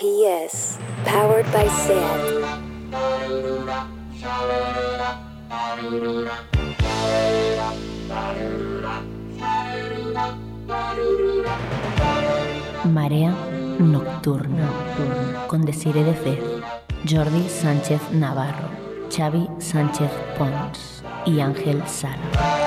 SPS, powered by SAND. Marea Nocturna, con Desire de Fez, Jordi Sánchez Navarro, Xavi Sánchez Pons y Ángel Sala.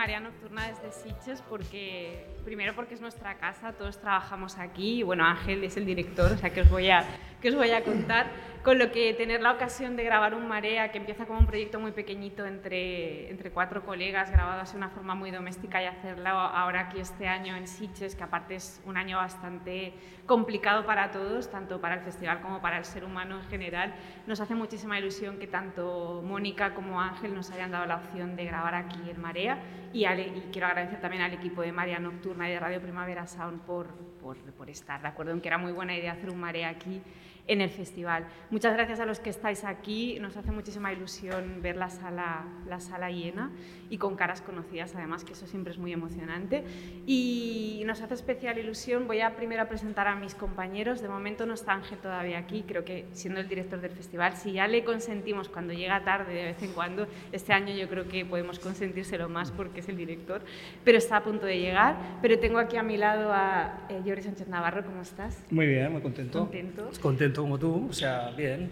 Marea Nocturna desde Sitges porque, primero porque es nuestra casa, todos trabajamos aquí y bueno, Ángel es el director, o sea que os voy a, que os voy a contar. Con lo que tener la ocasión de grabar un Marea que empieza como un proyecto muy pequeñito entre, entre cuatro colegas, grabado así de una forma muy doméstica y hacerlo ahora aquí este año en Sitges, que aparte es un año bastante complicado para todos, tanto para el festival como para el ser humano en general, nos hace muchísima ilusión que tanto Mónica como Ángel nos hayan dado la opción de grabar aquí en Marea y, ale- y quiero agradecer también al equipo de Marea Nocturna y de Radio Primavera Sound por, por, por estar de acuerdo en que era muy buena idea hacer un Marea aquí en el festival. Muchas gracias a los que estáis aquí, nos hace muchísima ilusión ver la sala, la sala llena y con caras conocidas además, que eso siempre es muy emocionante. Y nos hace especial ilusión, voy a primero a presentar a mis compañeros, de momento no está Ángel todavía aquí, creo que siendo el director del festival, si ya le consentimos cuando llega tarde de vez en cuando, este año yo creo que podemos consentírselo más porque es el director, pero está a punto de llegar. Pero tengo aquí a mi lado a eh, Jordi Sánchez Navarro, ¿cómo estás? Muy bien, muy contento. Contento. Contento como tú, o sea, bien.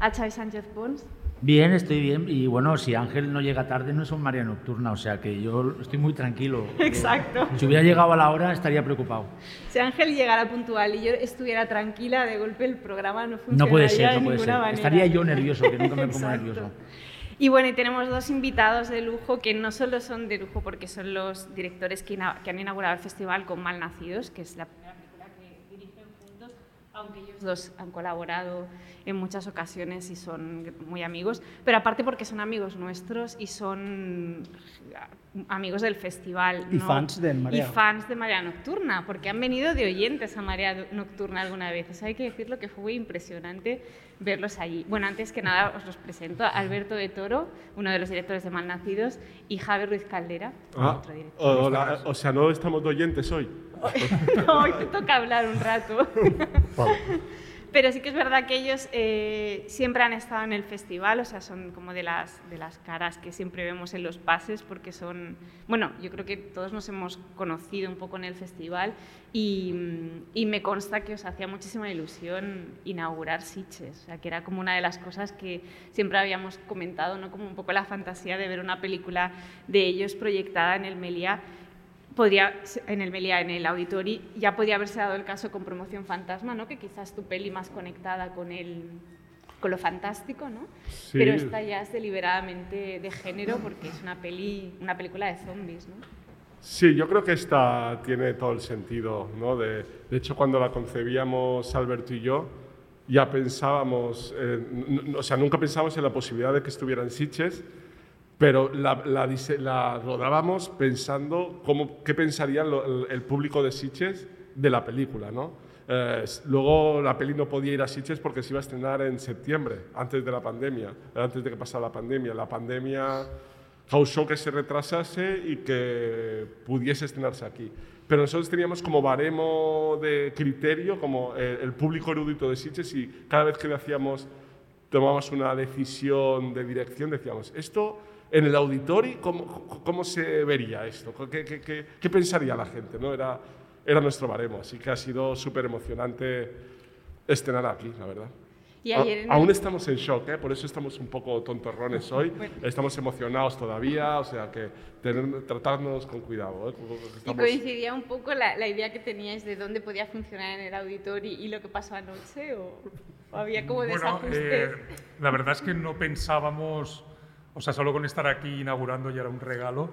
A Xavi Sánchez Pons. Bien, estoy bien. Y bueno, si Ángel no llega tarde, no es un María Nocturna, o sea que yo estoy muy tranquilo. Exacto. Si hubiera llegado a la hora, estaría preocupado. Si Ángel llegara puntual y yo estuviera tranquila, de golpe el programa no funcionaría No puede ser, no puede ser. manera. Estaría yo nervioso, que nunca me pongo nervioso. Y bueno, y tenemos dos invitados de lujo que no solo son de lujo porque son los directores que, que han inaugurado el festival con Malnacidos, que es la primera película que dirigen juntos, aunque ellos dos han colaborado en muchas ocasiones y son muy amigos, pero aparte porque son amigos nuestros y son amigos del festival. Y ¿no? fans del Marea. Y fans de Marea Nocturna, porque han venido de oyentes a Marea Nocturna alguna vez. Eso hay que decirlo que fue muy impresionante verlos allí. Bueno, antes que nada os los presento. Alberto de Toro, uno de los directores de Malnacidos, y Javier Ruiz Caldera, Ah, otro director. hola, o sea, no estamos de oyentes hoy. No, hoy te toca hablar un rato. Pero sí que es verdad que ellos eh, siempre han estado en el festival, o sea, son como de las, de las caras que siempre vemos en los pases, porque son, bueno, yo creo que todos nos hemos conocido un poco en el festival y, y me consta que os hacía muchísima ilusión inaugurar Sitges, o sea, que era como una de las cosas que siempre habíamos comentado, ¿no? Como un poco la fantasía de ver una película de ellos proyectada en el Meliá podría, en el Meliá, en el Auditori, ya podía haberse dado el caso con Promoción Fantasma, ¿no? que quizás tu peli más conectada con, el, con lo fantástico, ¿no? Sí. pero esta ya es deliberadamente de género porque es una, peli, una película de zombies. ¿no? Sí, yo creo que esta tiene todo el sentido, ¿no? De, de hecho, cuando la concebíamos Alberto y yo, ya pensábamos, eh, o sea, nunca pensábamos en la posibilidad de que estuviera en Sitges, pero la, la la rodábamos pensando cómo, qué pensaría lo- el, público de Sitges de la película, ¿no? Eh, luego la peli no podía ir a Sitges porque se iba a estrenar en septiembre, antes de la pandemia, antes de que pasara la pandemia. La pandemia causó que se retrasase y que pudiese estrenarse aquí. Pero nosotros teníamos como baremo de criterio, como el, el público erudito de Sitges, y cada vez que hacíamos, tomábamos una decisión de dirección, decíamos, esto en el auditorio, ¿cómo, cómo se vería esto? ¿Qué, qué, qué- qué pensaría la gente? ¿no? Era, era nuestro baremo, así que ha sido súper emocionante estrenar aquí, la verdad. Y A- ayer en aún estamos en shock, ¿eh? por eso estamos un poco tontorrones hoy. Bueno. Estamos emocionados todavía, o sea que tener, tratarnos con cuidado. ¿eh? Que Y estamos- coincidía un poco la, la idea que teníais de dónde podía funcionar en el Auditori y lo que pasó anoche, o, o había como Bueno, desajustes. eh, la verdad es que no pensábamos, o sea, solo con estar aquí inaugurando ya era un regalo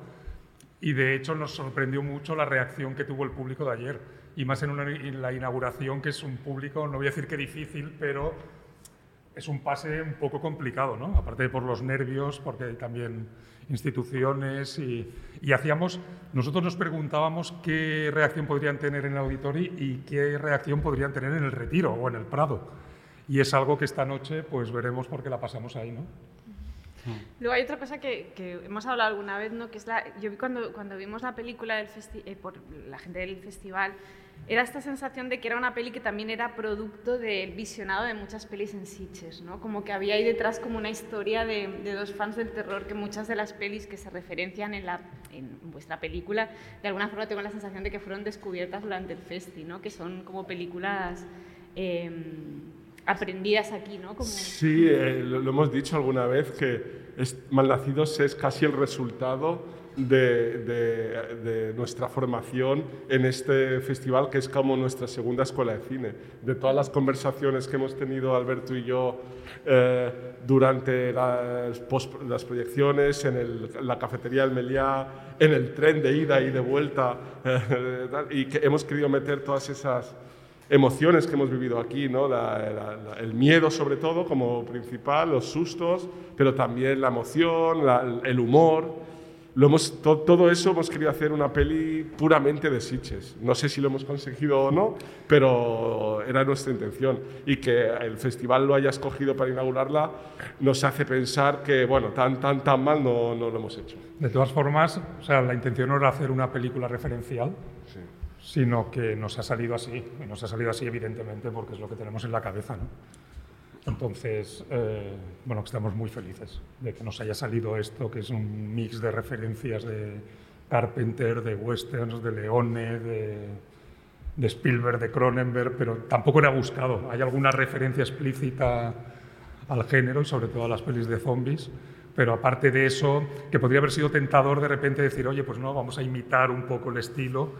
y de hecho nos sorprendió mucho la reacción que tuvo el público de ayer y más en, una- en la inauguración que es un público, no voy a decir que difícil, pero es un pase un poco complicado, ¿no? Aparte por los nervios, porque hay también instituciones y, y hacíamos, nosotros nos preguntábamos qué reacción podrían tener en el auditorio y qué reacción podrían tener en el retiro o en el Prado. Y es algo que esta noche pues veremos porque la pasamos ahí, ¿no? Luego hay otra cosa que, hemos hablado alguna vez, ¿no? que es la, yo vi cuando, cuando vimos la película del festi- eh, por la gente del festival, era esta sensación de que era una peli que también era producto del visionado de muchas pelis en Sitges, ¿no? como que había ahí detrás como una historia de, de dos fans del terror que muchas de las pelis que se referencian en, la, en vuestra película, de alguna forma tengo la sensación de que fueron descubiertas durante el festi, ¿no? que son como películas... eh, aprendidas aquí, ¿no? Sí, eh, lo, hemos dicho alguna vez que es, Malnacidos es casi el resultado de, nuestra formación en este festival, que es como nuestra segunda escuela de cine. De todas las conversaciones que hemos tenido Alberto y yo eh, durante las, proyecciones, en la cafetería del Meliá, en el tren de ida y de vuelta, eh, y que hemos querido meter todas esas emociones que hemos vivido aquí, ¿no? El miedo sobre todo como principal, los sustos, pero también la emoción, el humor. Lo hemos, to- todo eso hemos querido hacer una peli puramente de Sitges. No sé si lo hemos conseguido o no, pero era nuestra intención. Y que el festival lo haya escogido para inaugurarla nos hace pensar que, bueno, tan, tan, tan mal no, no lo hemos hecho. De todas formas, o sea, la intención no era hacer una película referencial. Sino que nos ha salido así. Y nos ha salido así, evidentemente, porque es lo que tenemos en la cabeza, ¿no? Entonces, eh, bueno, estamos muy felices de que nos haya salido esto, que es un mix de referencias de Carpenter, de westerns, de Leone, de, de Spielberg, de Cronenberg, pero tampoco era buscado. Hay alguna referencia explícita al género y sobre todo a las pelis de zombies, pero aparte de eso, que podría haber sido tentador de repente decir, oye, pues no, vamos a imitar un poco el estilo,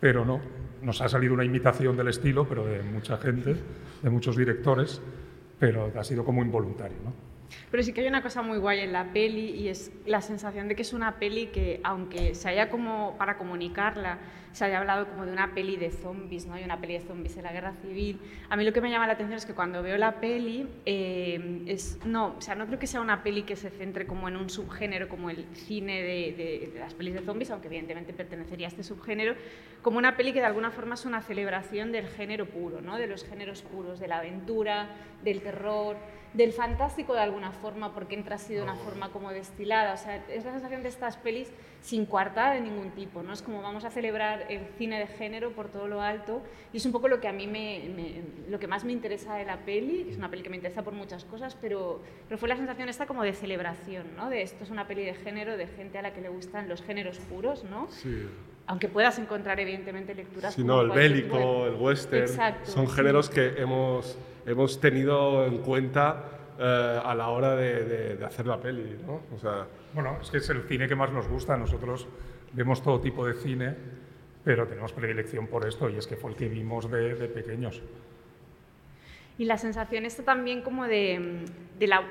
pero no, nos ha salido una imitación del estilo, pero de mucha gente, de muchos directores, pero ha sido como involuntario, ¿no? Pero sí que hay una cosa muy guay en la peli y es la sensación de que es una peli que, aunque se haya como, para comunicarla, se haya hablado como de una peli de zombies, ¿no? Hay una peli de zombies en la guerra civil. A mí lo que me llama la atención es que cuando veo la peli, eh, es, no, o sea, no creo que sea una peli que se centre como en un subgénero como el cine de, las pelis de zombies, aunque evidentemente pertenecería a este subgénero, como una peli que de alguna forma es una celebración del género puro, ¿no? De los géneros puros, de la aventura, del terror, del fantástico de alguna forma, porque entra así de una forma como destilada. O sea, es la sensación de estas pelis sin coartada de ningún tipo, ¿no? Es como vamos a celebrar el cine de género por todo lo alto y es un poco lo que a mí me, me- lo que más me interesa de la peli, que es una peli que me interesa por muchas cosas, pero, pero fue la sensación esta como de celebración, ¿no? De esto es una peli de género, de gente a la que le gustan los géneros puros, ¿no? Sí. Aunque puedas encontrar evidentemente lecturas Si como no, el de- bélico, el western, Exacto, son sí. géneros que hemos, hemos tenido en cuenta eh, a la hora de, de- de hacer la peli, ¿no? O sea, Bueno, es que es el cine que más nos gusta. Nosotros vemos todo tipo de cine, pero tenemos predilección por esto y es que fue el que vimos de, pequeños. Y la sensación está también como de, de la...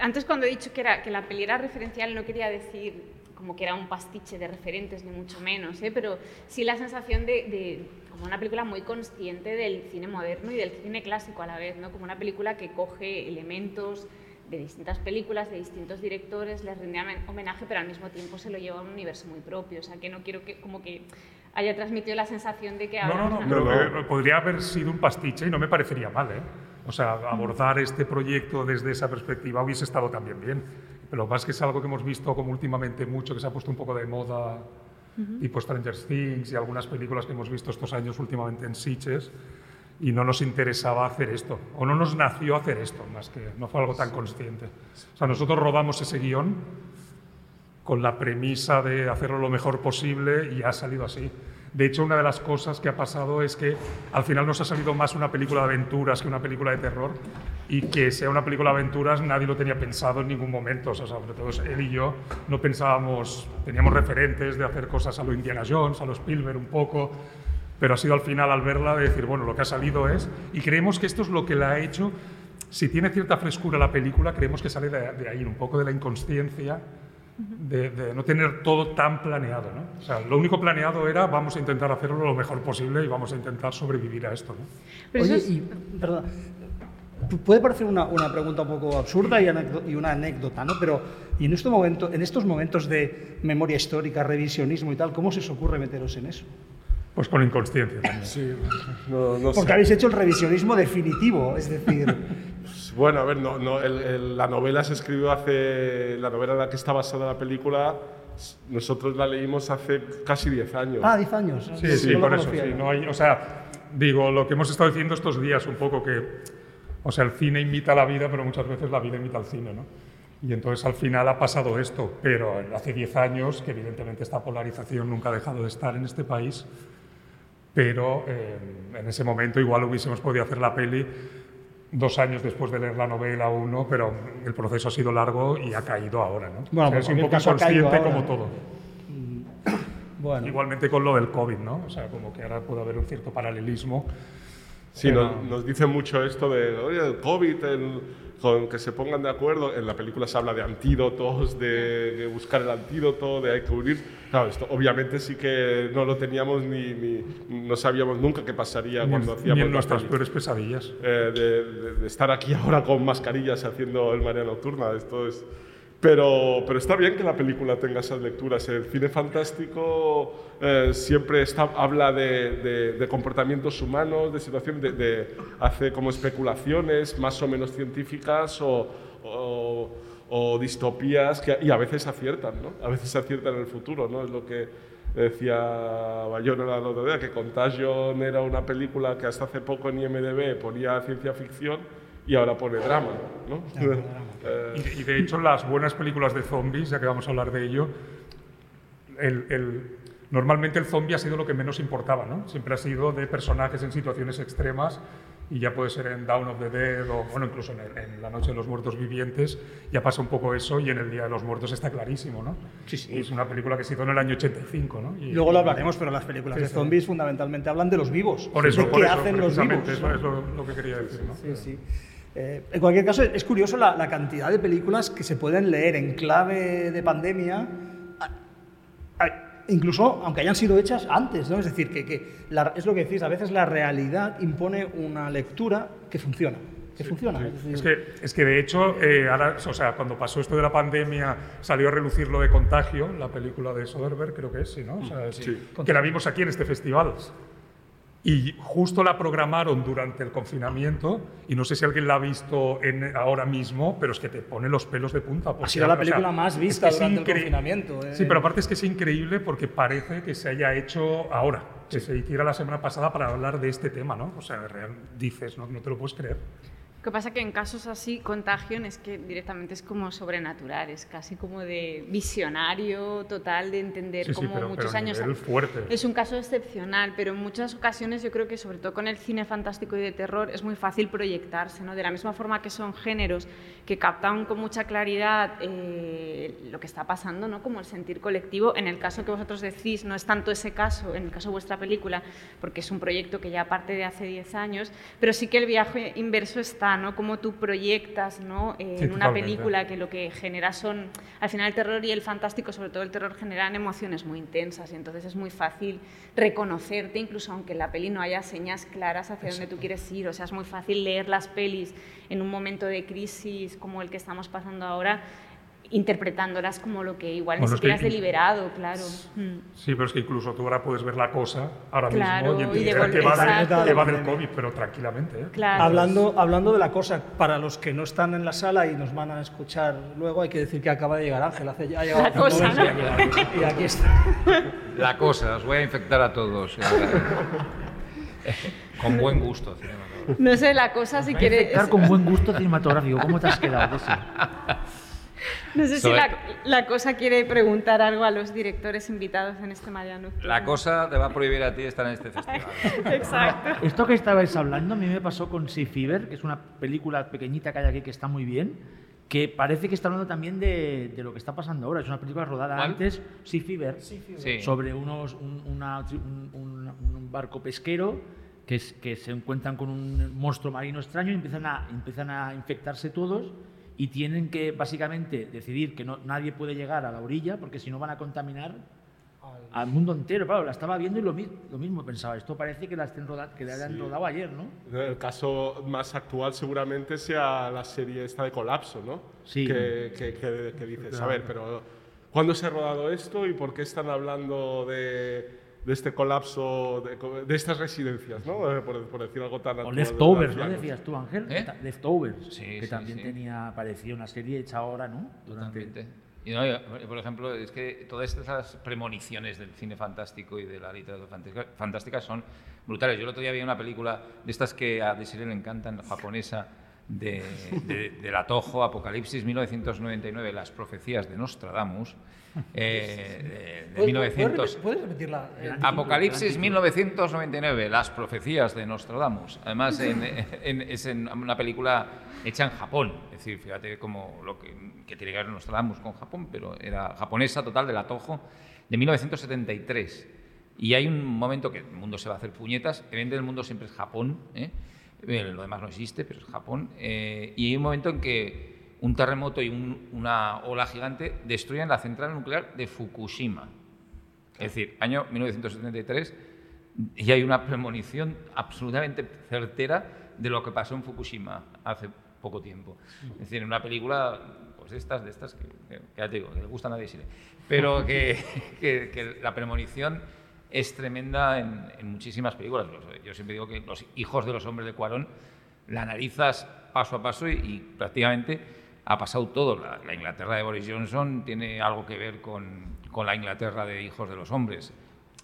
Antes cuando he dicho que, era, la peli era referencial no quería decir como que era un pastiche de referentes, ni mucho menos, ¿eh? pero sí la sensación de, de como una película muy consciente del cine moderno y del cine clásico a la vez, ¿no? como una película que coge elementos de distintas películas, de distintos directores, les rinde homen- homenaje, pero al mismo tiempo se lo lleva a un universo muy propio. O sea, que no quiero que como que haya transmitido la sensación de que No, no, no, pero no. podría haber sido un pastiche y no me parecería mal, ¿eh? O sea, abordar este proyecto desde esa perspectiva hubiese estado también bien. Pero lo que pasa es que es algo que hemos visto como últimamente mucho, que se ha puesto un poco de moda, tipo Stranger Things y algunas películas que hemos visto estos años últimamente en Sitges, y no nos interesaba hacer esto, o no nos nació hacer esto, más que no fue algo tan consciente. O sea, nosotros rodamos ese guion con la premisa de hacerlo lo mejor posible y ha salido así. De hecho, una de las cosas que ha pasado es que al final nos ha salido más una película de aventuras que una película de terror y que sea una película de aventuras nadie lo tenía pensado en ningún momento. O sea, sobre todo él y yo no pensábamos, teníamos referentes de hacer cosas a lo Indiana Jones, a lo Spielberg un poco, pero ha sido al final al verla de decir, bueno, lo que ha salido es, y creemos que esto es lo que la ha hecho, si tiene cierta frescura la película, creemos que sale de, de ahí, un poco de la inconsciencia de, de no tener todo tan planeado. ¿no? O sea, lo único planeado era vamos a intentar hacerlo lo mejor posible y vamos a intentar sobrevivir a esto. ¿no? Pero eso Oye, es- y, perdón, puede parecer una, una pregunta un poco absurda y, una anécdota, ¿no? Pero y en, este momento, en estos momentos de memoria histórica, revisionismo y tal, ¿cómo se os ocurre meteros en eso? Pues con inconsciencia también. Sí, no, no sé. Porque habéis hecho el revisionismo definitivo, es decir, Bueno, a ver, no, no, el- el- la novela se escribió hace. La novela en la que está basada la película, nosotros la leímos hace casi 10 años. ah, 10 años. Sí, sí, no lo por eso, sí. No hay, o sea, digo, lo que hemos estado diciendo estos días un poco que, o sea, el cine imita la vida, pero muchas veces la vida imita al cine, ¿no? Y entonces al final ha pasado esto, pero hace 10 años, que evidentemente esta polarización nunca ha dejado de estar en este país, pero eh, en ese momento igual hubiésemos podido hacer la peli dos años después de leer la novela o uno, pero el proceso ha sido largo y ha caído ahora, ¿no? Bueno, O sea, es un poco inconsciente como todo. Bueno, Igualmente con lo del COVID, ¿no? O sea, como que ahora puede haber un cierto paralelismo. Sí, Pero- nos, nos dicen mucho esto de, oye, el COVID, el- con que se pongan de acuerdo. En la película se habla de antídotos, de, de buscar el antídoto, de hay que huir. Claro, esto obviamente sí que no lo teníamos ni, ni no sabíamos nunca qué pasaría Ni cuando en, hacíamos ni en nuestras peores pesadillas. Eh, de, de- de estar aquí ahora con mascarillas haciendo el Marea Nocturna. Esto es... Pero, pero está bien que la película tenga esas lecturas. El cine fantástico eh, siempre está, habla de, de- de comportamientos humanos, de situaciones, de, de- hace como especulaciones más o menos científicas o, o- o distopías que, y a veces aciertan, ¿no? A veces aciertan en el futuro, ¿no? Es lo que decía Bayona el otro día, que Contagion era una película que hasta hace poco en IMDb ponía ciencia ficción y ahora pone drama, ¿no? Eh, Y, y de hecho, las buenas películas de zombies, ya que vamos a hablar de ello, el- el- normalmente el zombie ha sido lo que menos importaba, ¿no? Siempre ha sido de personajes en situaciones extremas y ya puede ser en Dawn of the Dead o, bueno, incluso en, en La Noche de los Muertos Vivientes, ya pasa un poco eso y en El Día de los Muertos está clarísimo, ¿no? Sí, sí. Es una película que se hizo en el año 85, ¿no? Y- luego lo hablaremos, pero las películas Sí, de zombies fundamentalmente hablan de los vivos. Por eso, de por qué eso, hacen los vivos. eso es lo, lo que quería decir, ¿no? Sí, sí. Eh, en cualquier caso, es curioso la, la cantidad de películas que se pueden leer en clave de pandemia, a- a- incluso aunque hayan sido hechas antes, ¿no? Es decir, que, que la- es lo que decís, a veces la realidad impone una lectura que funciona, que funciona. es decir, Es que, es que de hecho, eh, ahora, o sea, cuando pasó esto de la pandemia, salió a relucir lo de Contagio, la película de Soderbergh, creo que es, sí, ¿no? O sea, es- Que la vimos aquí en este festival. Y justo la programaron durante el confinamiento, y no sé si alguien la ha visto en- ahora mismo, pero es que te pone los pelos de punta. porque, sido la o sea, película más es vista que es durante el confinamiento, eh. Sí, pero aparte es que es increíble porque parece que se haya hecho ahora, que se hiciera la semana pasada para hablar de este tema, ¿no? O sea, real, dices, no, no te lo puedes creer. Lo que pasa que en casos así, Contagion es que directamente es como sobrenatural, es casi como de visionario total de entender Sí, sí, cómo pero- muchos pero años... Es un caso excepcional, pero en muchas ocasiones yo creo que sobre todo con el cine fantástico y de terror es muy fácil proyectarse, ¿no? De la misma forma que son géneros que captan con mucha claridad eh, lo que está pasando, ¿no? Como el sentir colectivo. En el caso que vosotros decís, no es tanto ese caso, en el caso de vuestra película, porque es un proyecto que ya parte de hace 10 años, pero sí que el viaje inverso está, ¿no? Cómo tú proyectas, ¿no? Eh, Sí, en una película que lo que genera son, al final el terror y el fantástico, sobre todo el terror, generan emociones muy intensas y entonces es muy fácil reconocerte, incluso aunque en la peli no haya señas claras hacia dónde tú quieres ir, o sea, es muy fácil leer las pelis en un momento de crisis como el que estamos pasando ahora, interpretándolas como lo que igual Bueno, ni es siquiera que- has deliberado, claro. Mm. Sí, pero es que incluso tú ahora puedes ver la cosa ahora Claro, mismo y y de entender que, que va del COVID, pero tranquilamente. ¿eh? Claro. Hablando, hablando de la cosa, para los que no están en la sala y nos van a escuchar luego, hay que decir que acaba de llegar Ángel. Hace, ha llegado La cosa, ¿no? Y aquí está. La cosa, os voy a infectar a todos. Con buen gusto. cinematográfico. No sé, la cosa si quieres... Infectar con buen gusto cinematográfico. ¿Cómo te has quedado? No sé si la, la cosa quiere preguntar algo a los directores invitados en este Mariano. La cosa te va a prohibir a ti estar en este festival. Exacto. Esto que estabais hablando a mí me pasó con Sea Fever, que es una película pequeñita que hay aquí que está muy bien, que parece que está hablando también de, de lo que está pasando ahora. Es una película rodada ¿Cuál? antes, Sea Fever, Sí. sobre unos, un, una tri- un- un- un barco pesquero que, es- que se encuentran con un monstruo marino extraño y empiezan a, empiezan a infectarse todos y tienen que básicamente decidir que no, nadie puede llegar a la orilla porque si no van a contaminar al mundo entero. Claro, la estaba viendo y lo, mi- lo mismo pensaba. Esto parece que la, estén roda- que la hayan Sí. rodado ayer, ¿no? El caso más actual seguramente sea la serie esta de Colapso, ¿no? Sí. Que, que, que- que dices, a ver, pero ¿cuándo se ha rodado esto y por qué están hablando de, de este colapso, de, estas residencias, ¿no? Eh, Por, por decir algo tan O Leftovers, ¿no? Decías tú, Ángel. ¿Eh? Leftovers, Sí, que sí, también sí. tenía, parecía una serie hecha ahora, ¿no? Durante- Totalmente. Y no, yo, por ejemplo, es que todas estas premoniciones del cine fantástico y de la literatura fantástica, fantástica son brutales. Yo el otro día vi una película de estas que a Desiree le encantan, japonesa, de, de, de la Toho, Apocalipsis 1999, Las profecías de Nostradamus, eh, de, de ¿Puedes- 1900. ¿Puedes, puedes repetirla? Eh, Apocalipsis 1999, Las profecías de Nostradamus. Además, en- en- es en una película hecha en Japón. Es decir, fíjate cómo lo que, que tiene que ver Nostradamus con Japón, pero era japonesa total de la Toho de 1973. Y hay un momento que el mundo se va a hacer puñetas. Evidentemente, el mundo siempre es Japón. ¿eh? Eh, Lo demás no existe, pero es Japón. Eh, y hay un momento en que un terremoto y un- una ola gigante destruyen la central nuclear de Fukushima. Es decir, año 1973, y hay una premonición absolutamente certera de lo que pasó en Fukushima hace poco tiempo. Es decir, en una película, pues estas, de estas, que, que- ya te digo, que le gustan a Desiree, pero que, que- que la premonición es tremenda en, muchísimas películas. Yo siempre digo que Los hijos de los hombres de Cuarón la analizas paso a paso y prácticamente ha pasado todo. La, la Inglaterra de Boris Johnson tiene algo que ver con, con la Inglaterra de hijos de los hombres,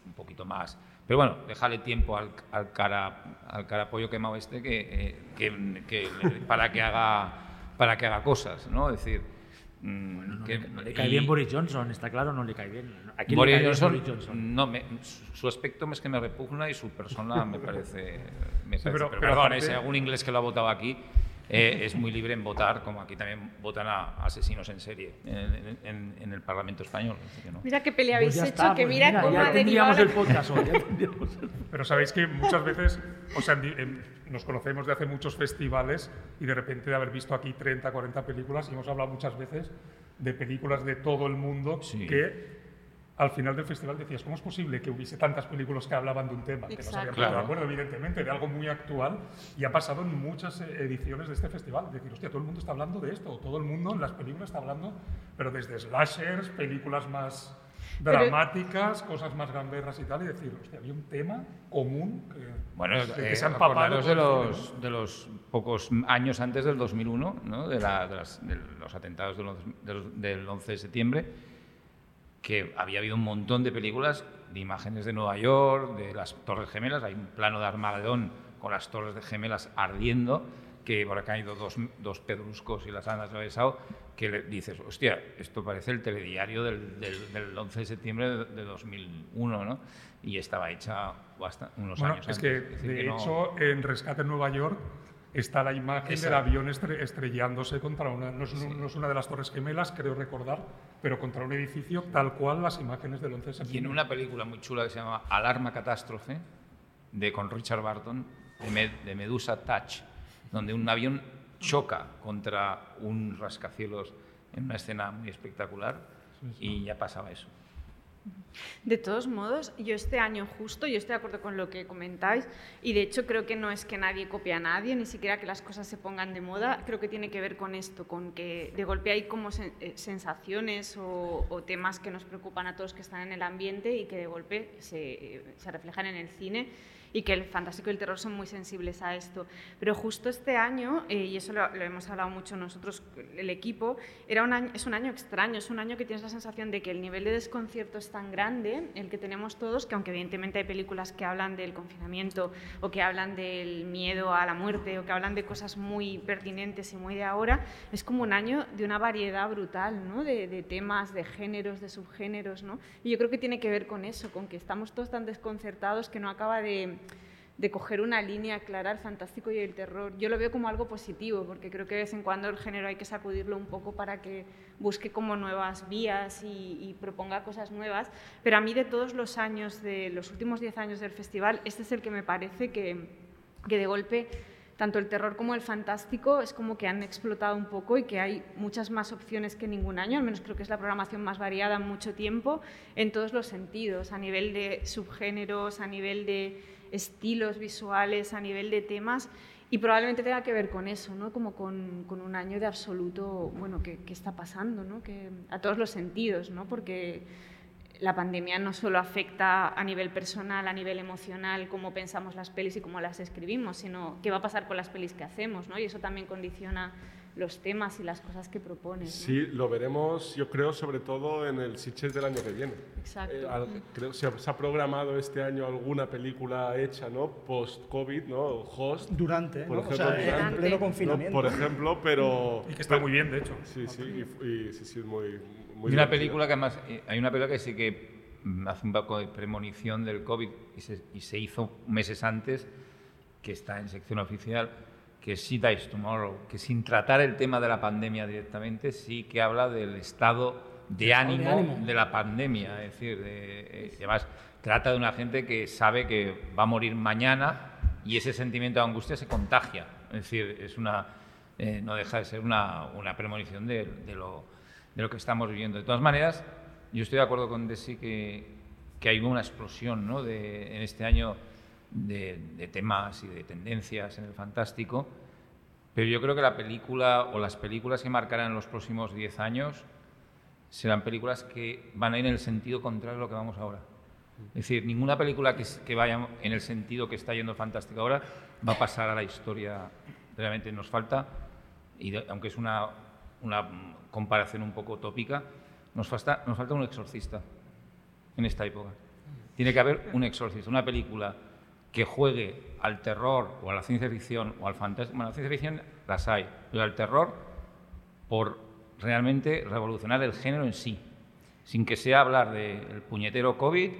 un poquito más. Pero bueno, déjale tiempo al, al cara al carapollo quemado este que, eh, que- que- para que haga para que haga cosas, ¿no? Es decir, mm, No, que- le, no le cae y- bien Boris Johnson, está claro, no le cae bien. ¿A quién Boris le cae bien Johnson, Boris Johnson? no, me- su, su aspecto es que me repugna y su persona me parece. Me parece- pero- pero, pero perdón, aparte- si algún inglés que lo ha votado aquí eh, es muy libre en votar, como aquí también votan a asesinos en serie en, en- en el Parlamento español. así que no. Mira qué pelea Pues habéis ya hecho, está, que pues mira, cómo ya ha tendríamos derivado el podcast hoy. ya tendríamos el- Pero sabéis que muchas veces, o sea, en di- en- nos conocemos de hace muchos festivales y de repente de haber visto aquí 30, 40 películas y hemos hablado muchas veces de películas de todo el mundo Sí. que al final del festival decías, ¿cómo es posible que hubiese tantas películas que hablaban de un tema? Que no se habían Exacto. puesto de Claro. acuerdo, evidentemente, de algo muy actual y ha pasado en muchas eh, ediciones de este festival. Decir, hostia, todo el mundo está hablando de esto, todo el mundo en las películas está hablando, pero desde slashers, películas más Pero- dramáticas, cosas más gamberras y tal, y decir, hostia, había un tema común que, Bueno, de que eh, se ha empapado acordaros de los, de los pocos años antes del 2001, ¿no? de, la- de las- de los atentados del 11 del- del 11 de septiembre, que había habido un montón de películas de imágenes de Nueva York, de las Torres Gemelas, hay un plano de Armagedón con las Torres de Gemelas ardiendo, que por acá han ido dos, dos pedruscos y las han atravesado, que le dices, hostia, esto parece el telediario del, del- del 11 de septiembre de, de 2001, ¿no? Y estaba hecha basta- unos Bueno, años es antes. que, Es decir, de que no- hecho, en Rescate en Nueva York está la imagen del avión estre- estrellándose contra una, no es, no es una de las Torres Gemelas, creo recordar, pero contra un edificio tal cual las imágenes del 11 de Y en septiembre. una película muy chula que se llama Alarma Catástrofe, de, con Richard Barton, de, Med- de Medusa Touch, donde un avión choca contra un rascacielos en una escena muy espectacular y ya pasaba eso. De todos modos, yo este año justo, yo estoy de acuerdo con lo que comentáis y de hecho creo que no es que nadie copie a nadie, ni siquiera que las cosas se pongan de moda, creo que tiene que ver con esto, con que de golpe hay como eh, sensaciones o, temas que nos preocupan a todos que están en el ambiente y que de golpe se, eh, se reflejan en el cine y que el fantástico y el terror son muy sensibles a esto. Pero justo este año, eh, y eso lo, lo hemos hablado mucho nosotros, el equipo, era un es un año extraño, es un año que tienes la sensación de que el nivel de desconcierto es tan grande, el que tenemos todos, que aunque evidentemente hay películas que hablan del confinamiento o que hablan del miedo a la muerte o que hablan de cosas muy pertinentes y muy de ahora, es como un año de una variedad brutal, ¿no? de, de temas, de géneros, de subgéneros, ¿no? y yo creo que tiene que ver con eso, con que estamos todos tan desconcertados que no acaba de de coger una línea clara el fantástico y el terror. Yo lo veo como algo positivo, porque creo que de vez en cuando el género hay que sacudirlo un poco para que busque como nuevas vías y, y proponga cosas nuevas. Pero a mí de todos los años, de los últimos 10 años del festival, este es el que me parece que, que de golpe tanto el terror como el fantástico es como que han explotado un poco y que hay muchas más opciones que ningún año, al menos creo que es la programación más variada en mucho tiempo, en todos los sentidos, a nivel de subgéneros, a nivel de estilos visuales, a nivel de temas. Y probablemente tenga que ver con eso, ¿no? Como con, con un año de absoluto, bueno, ¿qué, qué está pasando, ¿no? Que, a todos los sentidos, ¿no? Porque la pandemia no solo afecta a nivel personal, a nivel emocional, cómo pensamos las pelis y cómo las escribimos, sino qué va a pasar con las pelis que hacemos, ¿no? Y eso también condiciona los temas y las cosas que propones. ¿no? Sí, lo veremos, yo creo, sobre todo en el Sitges del año que viene. Exacto. Eh, al- creo se ha, se ha programado este año alguna película hecha, ¿no? Post-COVID, ¿no? Host. Durante, por ¿no? O ejemplo, sea, en durante. pleno ¿no? confinamiento. Por ejemplo, pero... Y que está muy bien, de hecho. Sí, sí, y, y sí, sí, es muy, muy Hay una película que además, eh, hay una película que sí que hace un poco de premonición del COVID y se, y se hizo meses antes, que está en sección oficial, que Dies Tomorrow, que sin tratar el tema de la pandemia directamente, sí que habla del estado de ánimo ánimo. de la pandemia. Es decir, de- eh, además trata de una gente que sabe que va a morir mañana y ese sentimiento de angustia se contagia. Es decir, es una, eh, no deja de ser una, una premonición de, de lo, de lo que estamos viviendo. De todas maneras, yo estoy de acuerdo con Desi que, que hay una explosión ¿no? de, en este año de, temas y de tendencias en el fantástico, pero yo creo que la película o las películas que marcarán los próximos 10 años serán películas que van a ir en el sentido contrario a lo que vamos ahora. Es decir, ninguna película que, vaya en el sentido que está yendo el fantástico ahora va a pasar a la historia. Realmente nos falta, y aunque es una, una comparación un poco tópica, nos falta un exorcista en esta época. Tiene que haber un exorcista, una película que juegue al terror o a la ciencia ficción o al fantasma. Bueno, la ciencia ficción las hay, pero al terror por realmente revolucionar el género en sí, sin que sea hablar del puñetero COVID,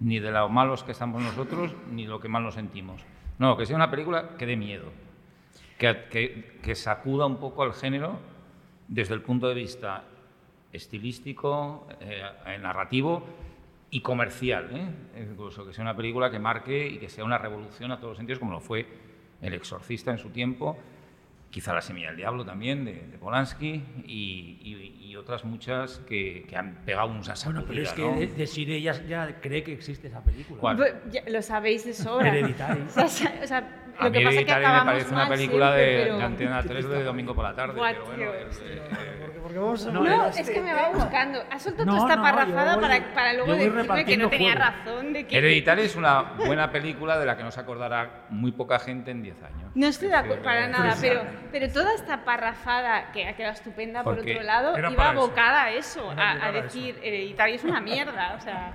ni de lo malos que estamos nosotros, ni lo que mal nos sentimos. No, que sea una película que dé miedo, que, que- que sacuda un poco al género desde el punto de vista estilístico, eh, narrativo y comercial. ¿eh? Incluso que sea una película que marque y que sea una revolución a todos los sentidos, como lo fue El Exorcista en su tiempo, quizá La Semilla del Diablo también, de, de Polanski, y, y- y otras muchas que, que han pegado unas Bueno, pero es que ¿no? de- Desiree ya, ya cree que existe esa película. ¿Cuál? Pues ya lo sabéis de sobra. O sea, o sea, A lo mí que pasa es que Hereditary me parece una película siempre, de, pero- de Antena 3 de domingo por la tarde. Pero bueno, el- eh, Porque, porque vamos a No, es que me va buscando. Ha soltado No, toda esta no, parrafada voy- para, para luego decirme que no tenía juego. razón de que... Hereditary es una buena película de la que no se acordará muy poca gente en 10 años. No estoy de Es acuerdo para nada, pero, pero toda esta parrafada que ha quedado estupenda por Porque otro lado iba abocada a eso, a, a decir Hereditary es una mierda, o sea,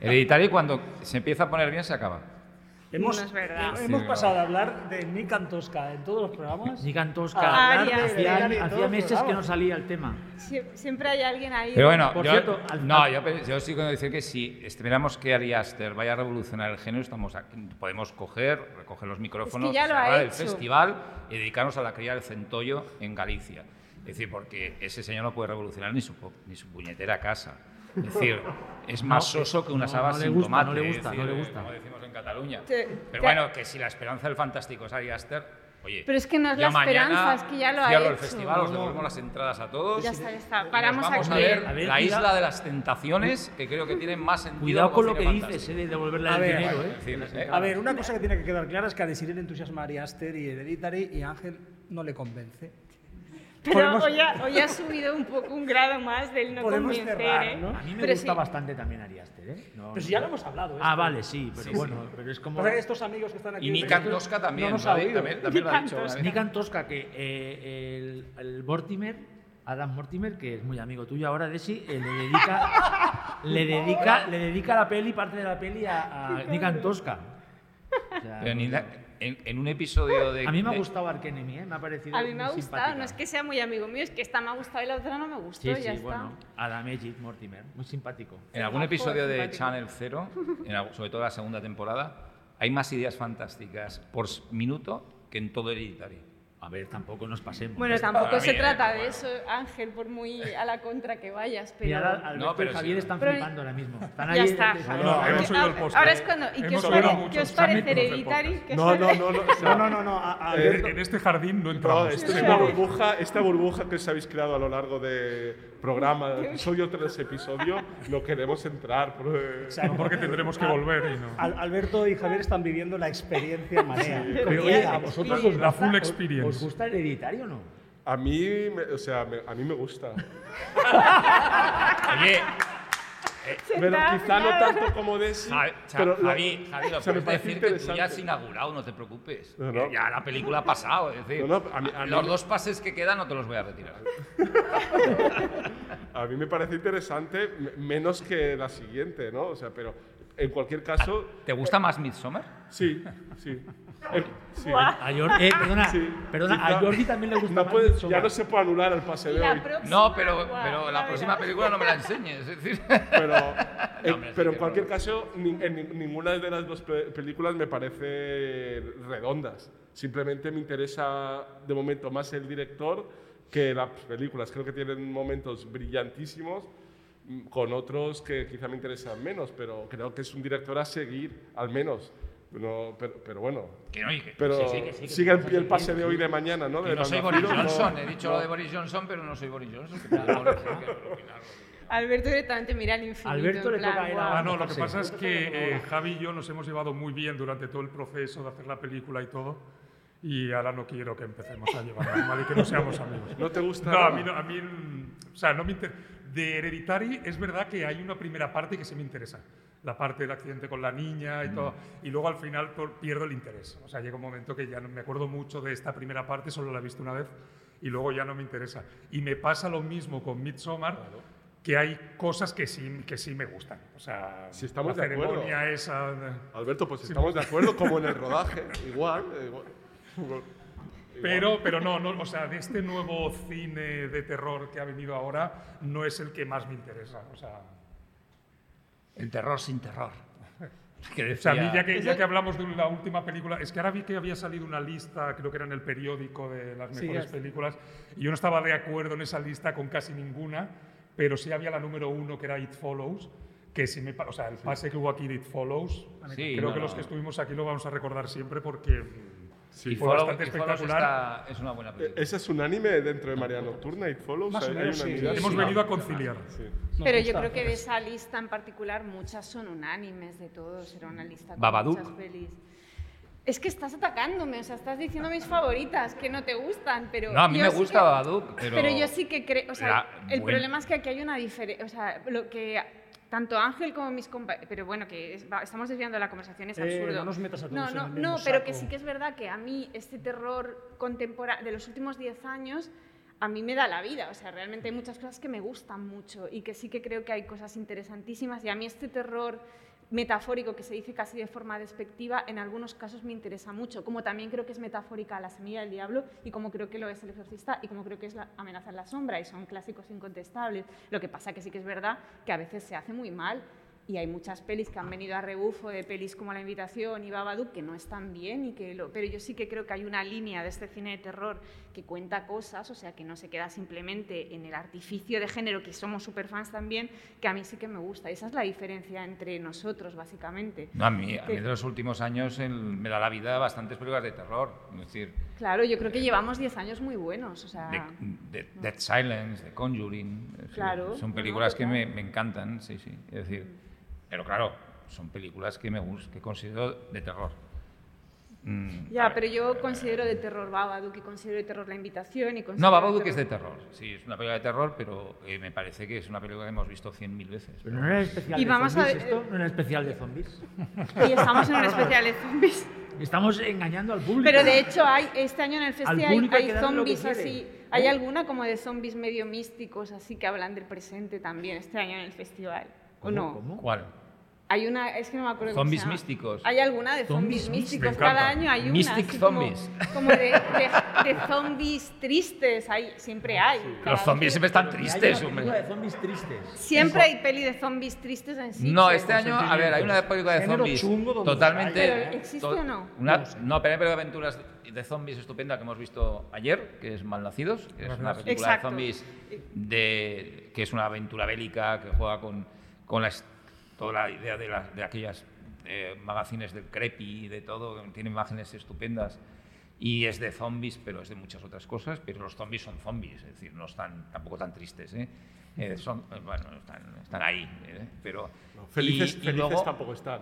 Hereditary cuando se empieza a poner bien se acaba. Hemos, No es verdad. eh, hemos Sí, pasado de hablar de Nick Antosca en todos los programas. Nick Tosca. a hablar Arias. de Hacía, meses que no salía el tema. sie- siempre hay alguien ahí. Pero bueno, Por yo, cierto, al- no, al- yo, yo sí quiero decir que si esperamos que Ari Aster vaya a revolucionar el género, estamos aquí, podemos coger, recoger los micrófonos, ya lo ha cerrar el hecho. festival y dedicarnos a la cría del centollo en Galicia. Es decir, porque ese señor no puede revolucionar ni su, ni su puñetera casa. Es decir, es más No, soso que unas no, habas no le sin gusta, tomate. no le es gusta, decir, no le eh, gusta. Cataluña. Pero bueno, que si la esperanza del fantástico es Ari Aster, oye. Pero es que no es la esperanza, es que ya lo ha cierro el hecho. festival, os devuelvo las entradas a todos. Ya está, ya está. Paramos vamos aquí. a ver A ver, la isla de las tentaciones, que creo que tiene más sentido. Cuidado con lo que dices, eh, de devolverle A el ver, dinero, ¿eh? decir, eh, A ver, una cosa que tiene que quedar clara es que a Desiree le entusiasma Ari Aster y Hereditary y Ángel no le convence. Pero Podemos- hoy ha, hoy ha subido un poco un grado más del no Podemos convencer, cerrar, ¿eh? ¿no? A mí me Pero gusta sí. bastante también Ari Aster, ¿eh? No, Pero si ya lo hemos hablado. Ah, esto. vale, sí, pero bueno, pero es como... Estos amigos que están aquí. Y Nick estos- Antosca también, no nos ha también, también lo dicho. Nick Antosca, que eh, el, el Mortimer, Adam Mortimer, que es muy amigo tuyo ahora, Desi, eh, le dedica, le dedica, le dedica la peli, parte de la peli a, a Nick. O sea, Pero ni la- en, en un episodio de. a mí me ha gustado Ark Enemy, ¿eh? me ha parecido A mí me ha muy gustado, simpática. no es que sea muy amigo mío, es que esta me ha gustado y la otra no me gustó, Sí, ya está. Adam Edgit Mortimer, muy simpático. En algún episodio de simpático. Channel Zero, en sobre todo la segunda temporada, hay más ideas fantásticas por minuto que en todo Hereditary. A ver, tampoco nos pasemos. Bueno, tampoco se trata de eso, Ángel, por muy a la contra que vayas, pero... Alberto No, pero y Javier sí. están Pero- flipando ahora mismo. Están Ya ahí, está. eh, Javier. No, hemos oído el podcast. Ahora es cuando... ¿Y qué os, pare- qué os parece Hereditary? podcast. ¿Qué os No, no, no, no. No, no, no, no. a- a- Eh, En, en este jardín no No, entramos. esto es Sí. una burbuja, esta burbuja que os habéis creado a lo largo de programa, episodio tras episodio, no queremos entrar. porque- No, porque tendremos que volver y no. Al- Alberto y Javier están viviendo la experiencia marea. Pero oye, ¿a vosotros os La full os- experience. ¿Os gusta Hereditario o no? A mí, me- o sea, me- a mí me gusta. Oye, Pero está quizá no tanto como Desi. Javi, Cha- pero lo- Javi, Javi, lo me puedes parece decir que tú ya interesante. has inaugurado, no te preocupes. No, no. Que Ya la película ha pasado, es decir, No, no, a mí- a mí los dos pases que quedan no te los voy a retirar. A mí me parece interesante, me- menos que la siguiente, ¿no? O sea, pero en cualquier caso, ¿Te gusta más Midsommar? sí, sí. Eh, sí. A Jordi, eh, perdona, Sí. perdona, a Quizá- Jordi también le gusta no ya no se puede anular el pase de hoy. No, pero, pero la próxima película no me la enseñes. Es decir, Pero, eh, sí pero en cualquier caso, ni- en ni- ninguna de las dos pe- películas me parece redondas. Simplemente me interesa de momento más el director que las películas. Creo que tienen momentos brillantísimos mm, con otros que quizá me interesan menos, pero creo que es un director a seguir, al menos. No, pero, pero bueno, que no, que- pero sí, sí, que sí, que sigue en pie el pase de hoy y de mañana, ¿no? que De no soy Boris vampiros, no- Johnson. He dicho no. lo de Boris Johnson, pero no soy Boris Johnson. Alberto directamente mira al infinito. Alberto le plan, toca a-. Ah, no, lo que pasa es que eh, Javi y yo nos hemos llevado muy bien durante todo el proceso de hacer la película y todo. Y ahora no quiero que empecemos a llevarnos mal y que no seamos amigos. ¿No te gusta? No, a mí, no, a mí, o sea, no me inter- De Hereditary es verdad que hay una primera parte que sí me interesa. La parte del accidente con la niña y todo. Y luego al final pierdo el interés. O sea, llega un momento que ya no me acuerdo mucho de esta primera parte, solo la he visto una vez y luego ya no me interesa. Y me pasa lo mismo con Midsommar, que hay cosas que sí, que sí me gustan. O sea, Si estamos la de acuerdo. ceremonia esa... Alberto, pues estamos de acuerdo, como en el rodaje, igual. igual. Pero, pero no, no, o sea, de este nuevo cine de terror que ha venido ahora, no es el que más me interesa. O sea, El terror sin terror. Que O sea, a mí decía- ya que, ya que hablamos de la última película, es que ahora vi que había salido una lista, creo que era en el periódico de las Sí, mejores ya. películas, y yo no estaba de acuerdo en esa lista con casi ninguna, pero sí había la número uno que era It Follows, que sí me, o sea, el pase que hubo aquí de It Follows, Sí, creo no, que los que estuvimos aquí lo vamos a recordar siempre porque Y fue Follow- bastante y espectacular. está- es una buena película. ¿Ese es un anime dentro de María Nocturna? ¿It Follows? Más o ¿Hay- hay menos, una sí. unidad? Hemos Sí. venido a conciliar. Sí. Pero yo creo que de esa lista en particular muchas son unánimes de todos. Era una lista con Babadook. muchas pelis. Es que estás atacándome, o sea, estás diciendo mis favoritas que no te gustan, pero... No, a mí yo me sí gusta que- Babadook, pero... Pero yo sí que creo, o sea, el buen- problema es que aquí hay una diferencia, o sea, lo que tanto Ángel como mis compañeros, pero bueno, que es- va- estamos desviando la conversación, es Eh, absurdo. no nos metas a todos No, en no, el mismo no, pero que sí que es verdad que a mí este terror contemporáneo de los últimos 10 años a mí me da la vida, o sea, realmente hay muchas cosas que me gustan mucho y que sí que creo que hay cosas interesantísimas y a mí este terror metafórico que se dice casi de forma despectiva, en algunos casos me interesa mucho, como también creo que es metafórica La semilla del diablo y como creo que lo es El exorcista y como creo que es La amenaza en la sombra y son clásicos incontestables. Lo que pasa que sí que es verdad que a veces se hace muy mal y hay muchas pelis que han venido a rebufo de pelis como La Invitación y Babadook que no están bien, y que lo, pero yo sí que creo que hay una línea de este cine de terror que cuenta cosas, o sea, que no se queda simplemente en el artificio de género, que somos superfans también, que a mí sí que me gusta. Esa es la diferencia entre nosotros, básicamente. No, a mí, a mí de los últimos años el- me da la vida bastantes películas de terror. Es decir, Claro, yo creo que llevamos 10 años muy buenos, o sea... de, de- Dead Silence, de Conjuring. decir, Claro, Son no, películas que me, encantan, sí, sí. Es decir, pero claro, son películas que me gustan, que considero de terror. Mm, a Ya, pero yo considero de terror Babadook y considero de terror La Invitación y considero No, Babadook terror- es de terror. Sí, es una película de terror, pero eh, me parece que es una película que hemos visto cien mil veces. Pero no era especial Y de vamos a zombies ver- esto, no era especial de zombies. Y estamos en un especial de zombies. Estamos engañando al público. Pero de hecho hay este año en el festival hay, hay zombies así. Hay ¿Eh? alguna como de zombies medio místicos así que hablan del presente también este año en el festival. ¿O no? ¿Cómo? ¿Cuál? Hay una, es que no me acuerdo cómo Zombies se llama. místicos. Hay alguna de zombies, Zombies místicos. Cada año hay una. Mystic así como- zombies. Como, de, de- de zombies tristes, hay, siempre hay. Cada Los zombies siempre están tristes, una hombre. película de zombies tristes. Siempre hay peli de zombies tristes en sí. No, este año, a ver, hay una película de zombies totalmente. hay. Pero, ¿existe to- o no? Una, no, pero hay película de aventuras de zombies estupenda que hemos visto ayer, que es Malnacidos, que es una película Exacto. de zombies de, que es una aventura bélica que juega con, con las- toda la idea de, las- de aquellas eh, magazines del creepy y de todo, tiene imágenes estupendas. Y es de zombies, pero es de muchas otras cosas, pero los zombies son zombies, es decir, no están tampoco tan tristes. ¿eh? Eh, son, eh, bueno, están, están ahí, ¿eh? pero... No, felices y- y felices luego- tampoco están.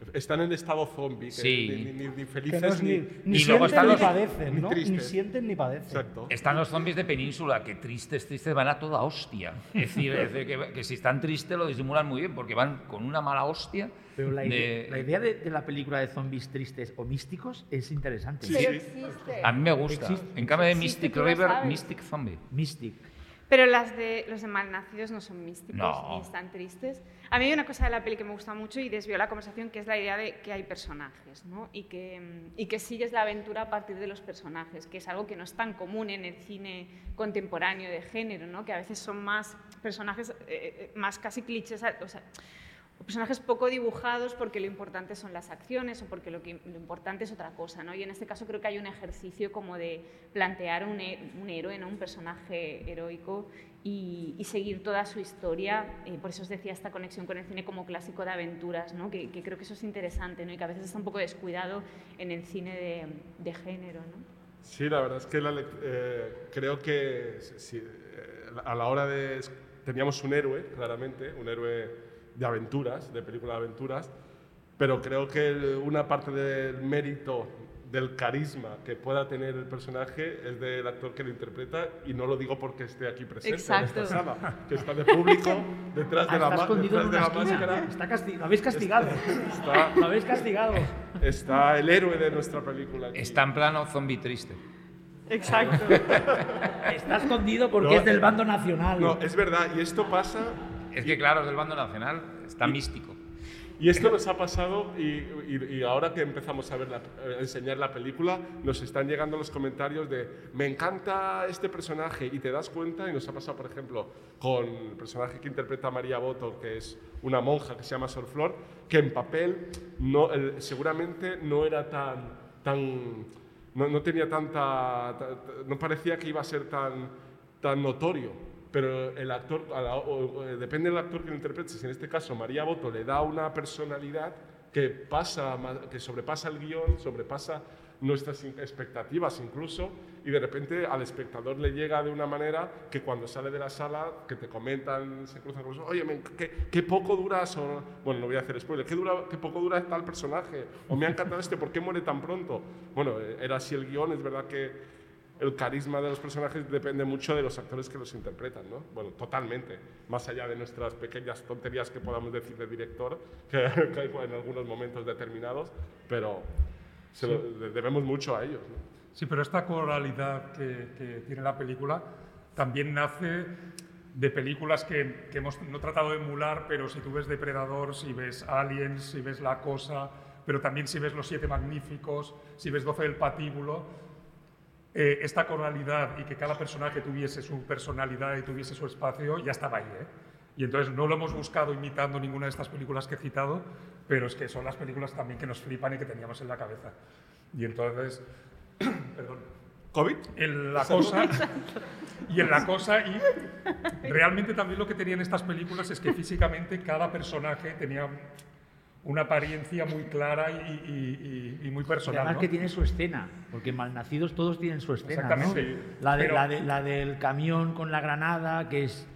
Est- Están en estado zombie. que Sí. Ni, ni- ni Que felices no es ni, ni, ni y luego sienten están ni los- padecen, ni ¿no? Ni sienten ni padecen. Exacto. Están los zombies de península, que tristes, tristes, van a toda hostia. Es decir, es decir, que, que si están tristes lo disimulan muy bien, porque van con una mala hostia. Pero la, de- idea, la idea de, de la película de zombies tristes o místicos es interesante. Pero existe. A mí me gusta. Existe. En cambio de Mystic River. Mystic Zombie. Mystic. Pero las de los de malnacidos no son místicos No. ni están tristes. A mí hay una cosa de la peli que me gusta mucho y desvió la conversación, que es la idea de que hay personajes, ¿no? Y que, mm, y que sigues la aventura a partir de los personajes, que es algo que no es tan común en el cine contemporáneo de género, ¿no? Que a veces son más personajes, eh, eh, más casi clichés, o sea, personajes poco dibujados porque lo importante son las acciones o porque lo, que, lo importante es otra cosa, ¿no? Y en este caso creo que hay un ejercicio como de plantear un, un héroe, ¿no? Un personaje heroico y, y seguir toda su historia. eh, por eso os decía esta conexión con el cine como clásico de aventuras, ¿no? Que, que creo que eso es interesante, ¿no? Y que a veces está un poco descuidado en el cine de, de género, ¿no? Sí, la verdad es que la eh, creo que eh, a la hora de... Teníamos un héroe, claramente, un héroe de aventuras, de película de aventuras, pero creo que una parte del mérito, del carisma que pueda tener el personaje es del actor que lo interpreta y no lo digo porque esté aquí presente Exacto. en esta sala, que está de público detrás Ah, de la, está ma- escondido en detrás de la máscara. Está casti- lo habéis castigado. Está, Lo habéis castigado. está el héroe de nuestra película. aquí. Está en plano zombie triste. Exacto. Está escondido porque No, es del eh, bando nacional. No, es verdad, y esto pasa Es que, claro, es del bando nacional, está místico. Y esto nos ha pasado y, y- y ahora que empezamos a, ver la- a enseñar la película, nos están llegando los comentarios de me encanta este personaje y te das cuenta, y nos ha pasado por ejemplo con el personaje que interpreta María Boto, que es una monja que se llama Sor Flor, que en papel no, el- seguramente no era tan... tan no, no tenía tanta... ta- ta- no parecía que iba a ser tan, tan notorio pero el actor, la- o- o- depende del actor que lo interprete, si en este caso María Boto le da una personalidad que, pasa, que sobrepasa el guion, sobrepasa nuestras expectativas incluso, y de repente al espectador le llega de una manera que cuando sale de la sala, que te comentan, se cruzan con oye, qué, qué poco dura, son- bueno, no voy a hacer spoiler, ¿qué, dura, qué poco dura tal personaje, o me ha encantado este, ¿por qué muere tan pronto? Bueno, eh, era así el guion, es verdad que el carisma de los personajes depende mucho de los actores que los interpretan, ¿no? Bueno, totalmente. Más allá de nuestras pequeñas tonterías que podamos decir del director, que, que hay en algunos momentos determinados, pero se lo- debemos mucho a ellos, ¿no? Sí, pero esta coralidad que, que tiene la película también nace de películas que, que hemos no tratado de emular, pero si tú ves Depredador, si ves Aliens, si ves La Cosa, pero también si ves Los Siete Magníficos, si ves 12 del Patíbulo, eh, esta coralidad y que cada personaje tuviese su personalidad y tuviese su espacio, ya estaba ahí. ¿eh? Y entonces no lo hemos buscado imitando ninguna de estas películas que he citado, pero es que son las películas también que nos flipan y que teníamos en la cabeza. Y entonces, perdón, ¿COVID? en la cosa y en la cosa y realmente también lo que tenían estas películas es que físicamente cada personaje tenía una apariencia muy clara y, y- y- y muy personal. además ¿no? que tiene su escena, porque malnacidos todos tienen su escena. ¿no? Exactamente. La, de- Pero- la, de- la del camión con la granada, que es,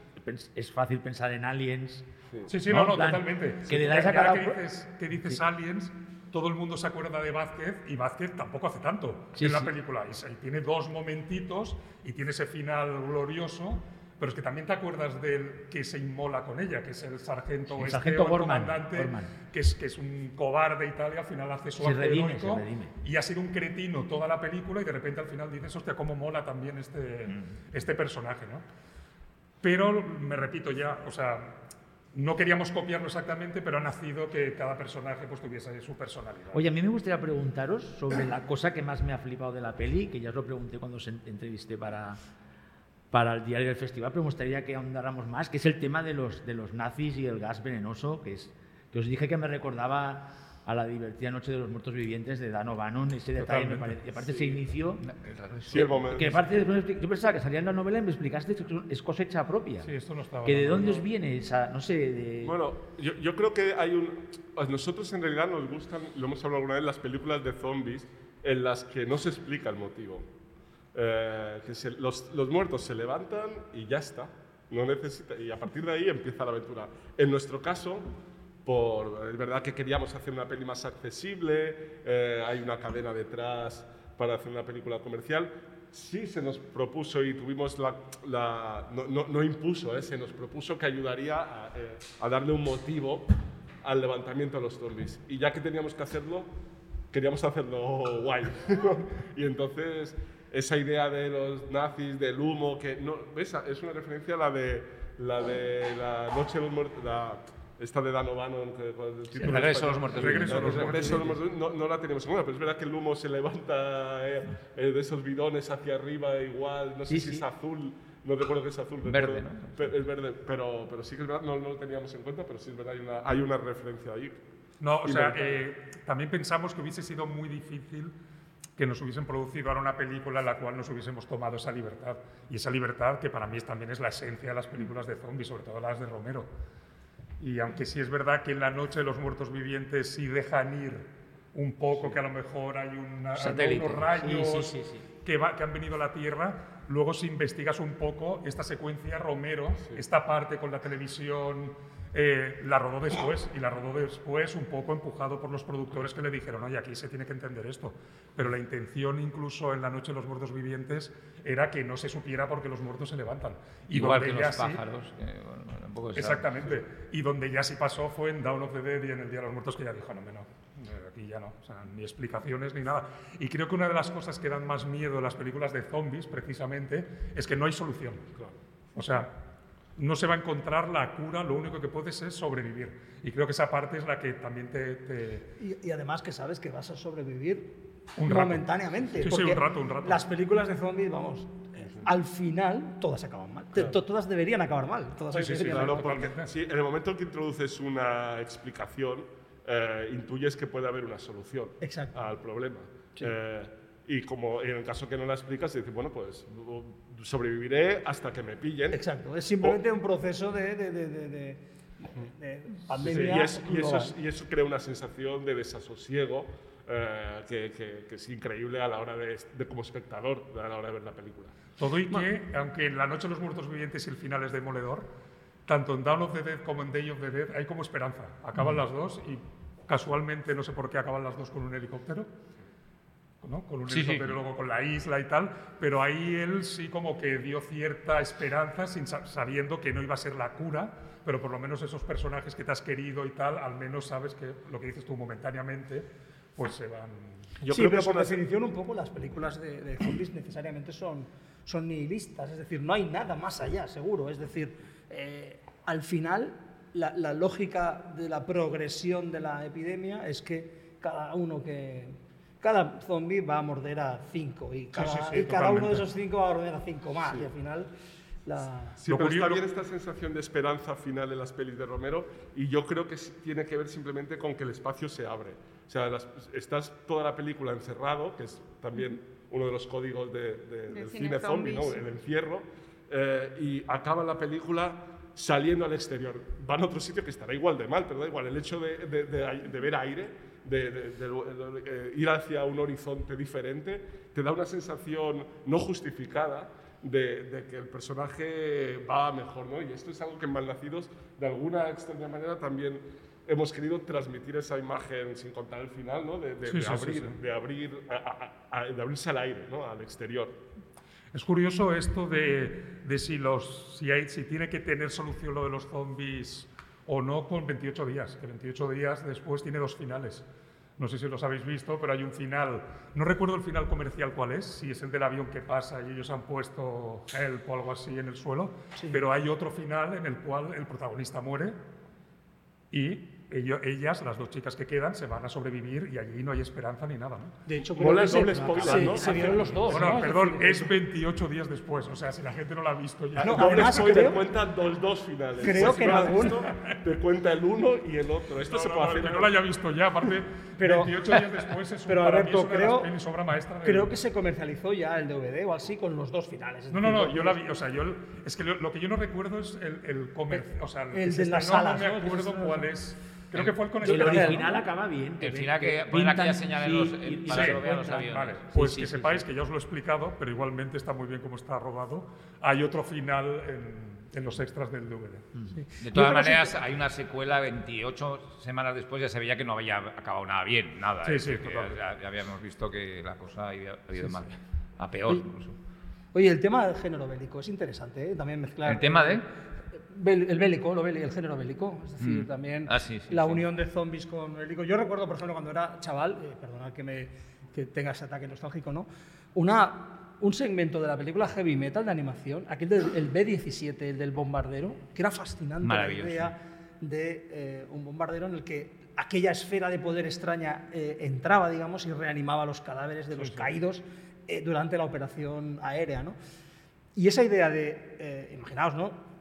es fácil pensar en aliens. Sí, sí, ¿no? no, no, plan, totalmente. que le Y dais a ahora cada que dices, que dices Aliens, todo el mundo se acuerda de Vázquez y Vázquez tampoco hace tanto Sí, en la sí. película. Y tiene dos momentitos y tiene ese final glorioso. Pero es que también te acuerdas del que se inmola con ella, que es el sargento, Sí, el este, sargento o el comandante, Borman. Que, es, que es un cobarde y tal, y al final hace su acto heroico, y ha sido un cretino toda la película y de repente al final dices, hostia, cómo mola también este, Mm. este personaje, ¿no? Pero me repito ya, o sea, no queríamos copiarlo exactamente, pero ha nacido que cada personaje pues, tuviese su personalidad. Oye, a mí me gustaría preguntaros sobre la cosa que más me ha flipado de la peli, que ya os lo pregunté cuando os en- entrevisté para, para el diario del festival, pero me gustaría que ahondáramos más, que es el tema de los, de los nazis y el gas venenoso, que, es, que os dije que me recordaba a la divertida Noche de los Muertos Vivientes de Dan O'Bannon, ese detalle me parece, y aparte ese inicio... Sí, el momento. Que aparte yo pensaba que salía en la novela y me explicaste que es cosecha propia. Sí, esto no estaba Que de dónde os viene esa, no sé, de... Bueno, yo, yo creo que hay un... A nosotros en realidad nos gustan, lo hemos hablado alguna vez, las películas de zombies en las que no se explica el motivo. Eh, que se- los, los muertos se levantan y ya está. No necesita, y a partir de ahí empieza la aventura. En nuestro caso, por, es verdad que queríamos hacer una peli más accesible, eh, hay una cadena detrás para hacer una película comercial. Sí se nos propuso y tuvimos la... la- no, no- no impuso, eh, se nos propuso que ayudaría a, eh, a darle un motivo al levantamiento de los zombies. Y ya que teníamos que hacerlo, queríamos hacerlo guay. y entonces esa idea de los nazis, del humo, que no, ¿ves? es una referencia a la de la, de la noche de los muertos, la- esta de Dan O'Bannon, con el Regreso a los muertos Regreso a los regreso los muertos no, no la teníamos en cuenta, pero es verdad que el humo se levanta eh, eh, de esos bidones hacia arriba igual, no sé Sí, si sí. es azul, no recuerdo que es azul. Verde, recuerdo- ¿no? pero- es verde, pero, pero sí que es verdad, no, no lo teníamos en cuenta, pero sí es verdad, hay una, hay una referencia ahí. No, o sea, eh, también pensamos que hubiese sido muy difícil que nos hubiesen producido ahora una película en la cual nos hubiésemos tomado esa libertad. Y esa libertad que para mí también es la esencia de las películas de zombies, sobre todo las de Romero. Y aunque sí es verdad que en la noche de los muertos vivientes sí dejan ir un poco, que a lo mejor hay una- unos rayos Sí, sí, sí, sí. Que, va- que han venido a la Tierra, luego si investigas un poco esta secuencia, Romero, esta parte con la televisión, eh, la rodó después, y la rodó después un poco empujado por los productores que le dijeron, oye, aquí se tiene que entender esto. Pero la intención incluso en la noche de los muertos vivientes era que no se supiera porque los muertos se levantan. Y Igual donde que ya los sí- pájaros. que, bueno, tampoco se sabe. Exactamente. Y donde ya sí pasó fue en Down of the Dead y en el Día de los Muertos, que ya dijo, no, no, eh, aquí ya no, o sea, ni explicaciones ni nada. Y creo que una de las cosas que dan más miedo en las películas de zombies, precisamente, es que no hay solución. O sea, no se va a encontrar la cura, lo único que puedes es sobrevivir. Y creo que esa parte es la que también te... te- Y, y además que sabes que vas a sobrevivir Un momentáneamente. Sí, sí, un rato, un rato. Las películas de zombies, vamos, al final todas acaban mal. Todas deberían acabar mal. Todas Sí, sí, sí, claro. porque en el momento que introduces una explicación, eh, intuyes que puede haber una solución Exacto. al problema. Eh, y como en el caso que no la explicas, dices, bueno, pues sobreviviré hasta que me pillen. Exacto. Es simplemente un proceso de, de, de, de- de- de Sí, sí, pandemia. y, es- y eso, es- y eso crea una sensación de desasosiego eh, que, que- que es increíble a la hora de, de como espectador, a la hora de ver la película. Todo y que, aunque en La Noche de los Muertos Vivientes y el final es demoledor, tanto en Dawn of the Dead como en Day of the Dead hay como esperanza. Acaban las dos y casualmente, no sé por qué, acaban las dos con un helicóptero. ¿No? Con un Sí, y luego con la isla y tal, pero ahí él sí como que dio cierta esperanza sin sa- sabiendo que no iba a ser la cura, pero por lo menos esos personajes que te has querido y tal, al menos sabes que lo que dices tú momentáneamente, pues se van... Yo sí, creo que pero es por una- definición un poco las películas de, de zombies necesariamente son, son nihilistas, es decir, no hay nada más allá, seguro. Es decir, eh, al final la, la lógica de la progresión de la epidemia es que cada uno que... Cada zombie va a morder a cinco y cada, sí, sí, y cada uno de esos cinco va a morder a cinco más y al final la... Sí, Lo pero está bien esta sensación de esperanza final en las pelis de Romero y yo creo que sí tiene que ver simplemente con que el espacio se abre. O sea, las- estás toda la película encerrado, que es también uno de los códigos de- de- del cine cine zombie, ¿no? sí. el encierro, eh, y acaba la película saliendo al exterior. Van a otro sitio que estará igual de mal, pero da igual, el hecho de, de- de- de ver aire, de, de- de- de- eh, ir hacia un horizonte diferente, te da una sensación no justificada de, que el personaje va mejor, ¿no? Y esto es algo que en Malnacidos, de alguna extraña manera, también hemos querido transmitir esa imagen, sin contar el final, ¿no? De, de- Sí, de sí, sí, abrir, sí. de abrir, a- a- a- de abrirse al aire, ¿no? Al exterior. Es curioso esto de, de si, los, si, hay, si tiene que tener solución lo de los zombies o no con 28 días, que 28 días después tiene dos finales. No sé si los habéis visto, pero hay un final, no recuerdo el final comercial cuál es, si es el del avión que pasa y ellos han puesto help o algo así en el suelo, pero hay otro final en el cual el protagonista muere y ello- ellas, las dos chicas que quedan, se van a sobrevivir y allí no hay esperanza ni nada. ¿no? De hecho, que se- doble spoiler, se, ¿no? se vieron los dos. Bueno, ¿no? perdón, es 28 días después, o sea, si la gente no la ha visto ya. No, Doble además, spoiler, creo- cuenta los dos finales. creo Si que no en algún- visto, te cuenta el uno y el otro. Esto No, se no, puede no, hacer. que no la haya visto ya, aparte, Pero- 28 días después es un, pero, Alberto, es una de las creo- obra maestra del- Creo que se comercializó ya el DVD o así con los dos finales. es No, no, no, yo la vi, o sea, yo, es que lo, lo que yo no recuerdo es el, el comercio, o sea, El de las salas, no me acuerdo cuál es. Creo que fue el con El original acaba bien. que El final que ponen pintan- aquella señal en los- sí, en- y- y para que lo vean los aviones. Vale, Sí, pues sí, que sí, sepáis sí. que ya os lo he explicado, pero igualmente está muy bien cómo está rodado. Hay otro final en, en los extras del DVD. De todas maneras, hay una secuela 28 semanas después, ya se veía que no había acabado nada bien, nada. Sí, ¿eh? sí, ya, ya habíamos visto que la cosa había ido mal. A peor, incluso. Oye, el tema del género bélico es interesante, ¿eh? También mezclar. ¿El tema de? El bélico, lo béli- el género bélico, es decir, Mm. también Ah, sí, sí, la sí. unión de zombies con bélico. Yo recuerdo, por ejemplo, cuando era chaval, eh, perdonad que, me, que tenga ese ataque nostálgico, ¿no? Una, un segmento de la película Heavy Metal de animación, aquel del el B-17, el del bombardero, que era fascinante la idea de eh, un bombardero en el que aquella esfera de poder extraña eh, entraba, digamos, y reanimaba los cadáveres de los caídos eh, durante la operación aérea, ¿no? Y esa idea de, eh, imaginaos, ¿no?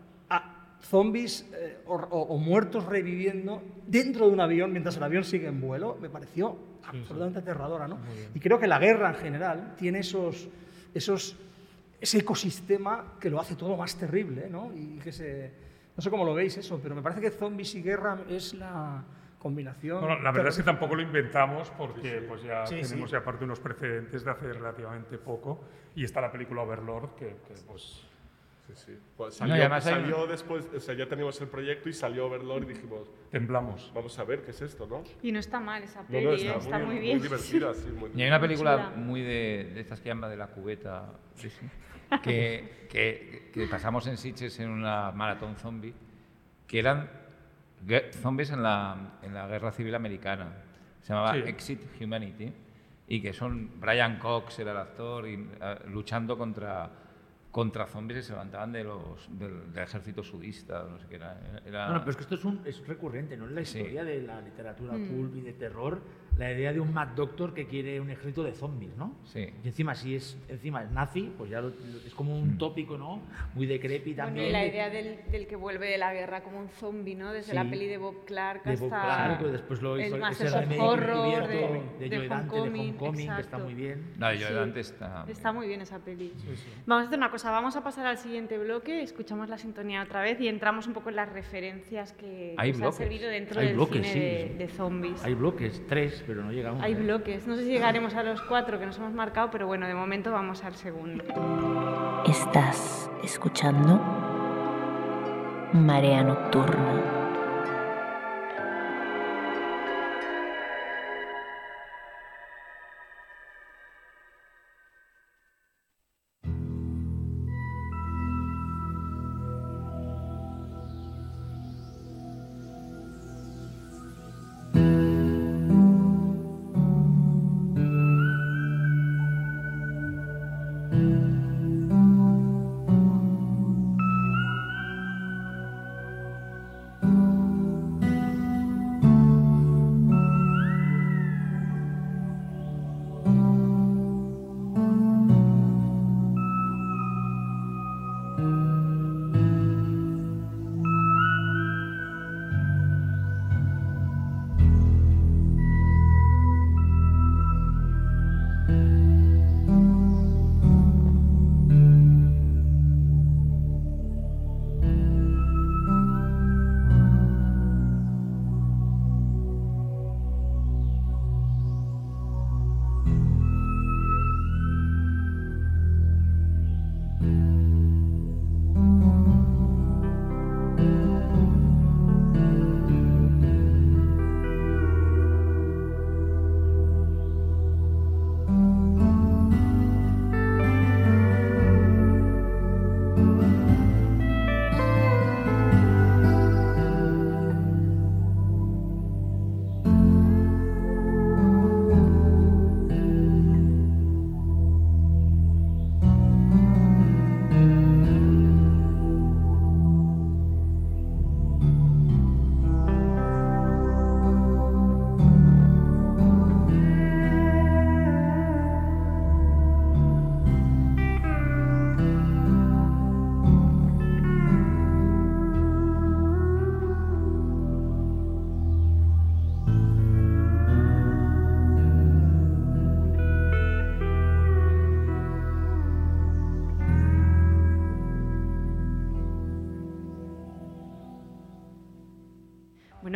Zombies eh, o, o- muertos reviviendo dentro de un avión mientras el avión sigue en vuelo, me pareció absolutamente aterradora, ¿no? Y creo que la guerra en general tiene esos, esos, ese ecosistema que lo hace todo más terrible, ¿no? Y que se, no sé cómo lo veis eso, pero me parece que zombies y guerra es la combinación. Bueno, la verdad es que tampoco lo inventamos porque pues ya Sí, tenemos sí. ya aparte unos precedentes de hace relativamente poco y está la película Overlord que, que, pues Sí, sí. Pues No, salió, además hay salió después, o sea, ya teníamos el proyecto y salió Overlord y dijimos, temblamos. vamos a ver qué es esto, ¿no? Y no está mal esa No, peli, no, ¿eh? está, muy, bien. divertida, sí, muy Y hay una película chula. muy de, de estas que llama de la cubeta, sí, sí, que, que, que pasamos en Sitges en una maratón zombie, que eran zombies en la, en la guerra civil americana. Se llamaba Sí. Exit Humanity. Y que son Brian Cox, era el actor, y, eh, luchando contra, contra zombies que se levantaban de los, del, del ejército sudista, no sé qué era. era Bueno, pero es que esto es, un, es recurrente, ¿no? En la Sí. historia de la literatura pulp y de terror, la idea de un Mad Doctor que quiere un ejército de zombies, ¿no? Sí. Y encima, si es, encima es nazi, pues ya lo- es como un tópico, ¿no? Muy decrépito Bueno, también. y la de- idea del, del que vuelve de la guerra como un zombie, ¿no? Desde la peli de Bob Clark de Bob hasta Clark, que después lo hizo el eso, remake horror de, de, de Joe Dante, de Homecoming, que está muy bien. No, yo Sí. antes está. Está muy bien esa peli. Vamos a hacer una cosa, vamos a pasar al siguiente bloque, escuchamos la sintonía otra vez y entramos un poco en las referencias que Hay nos han servido dentro Hay del bloques, cine sí, de, de zombies. Hay bloques, tres, pero no llegamos. Hay ¿eh? bloques, no sé si llegaremos a los cuatro que nos hemos marcado, pero bueno, de momento vamos al segundo. ¿Estás escuchando? Marea Nocturna.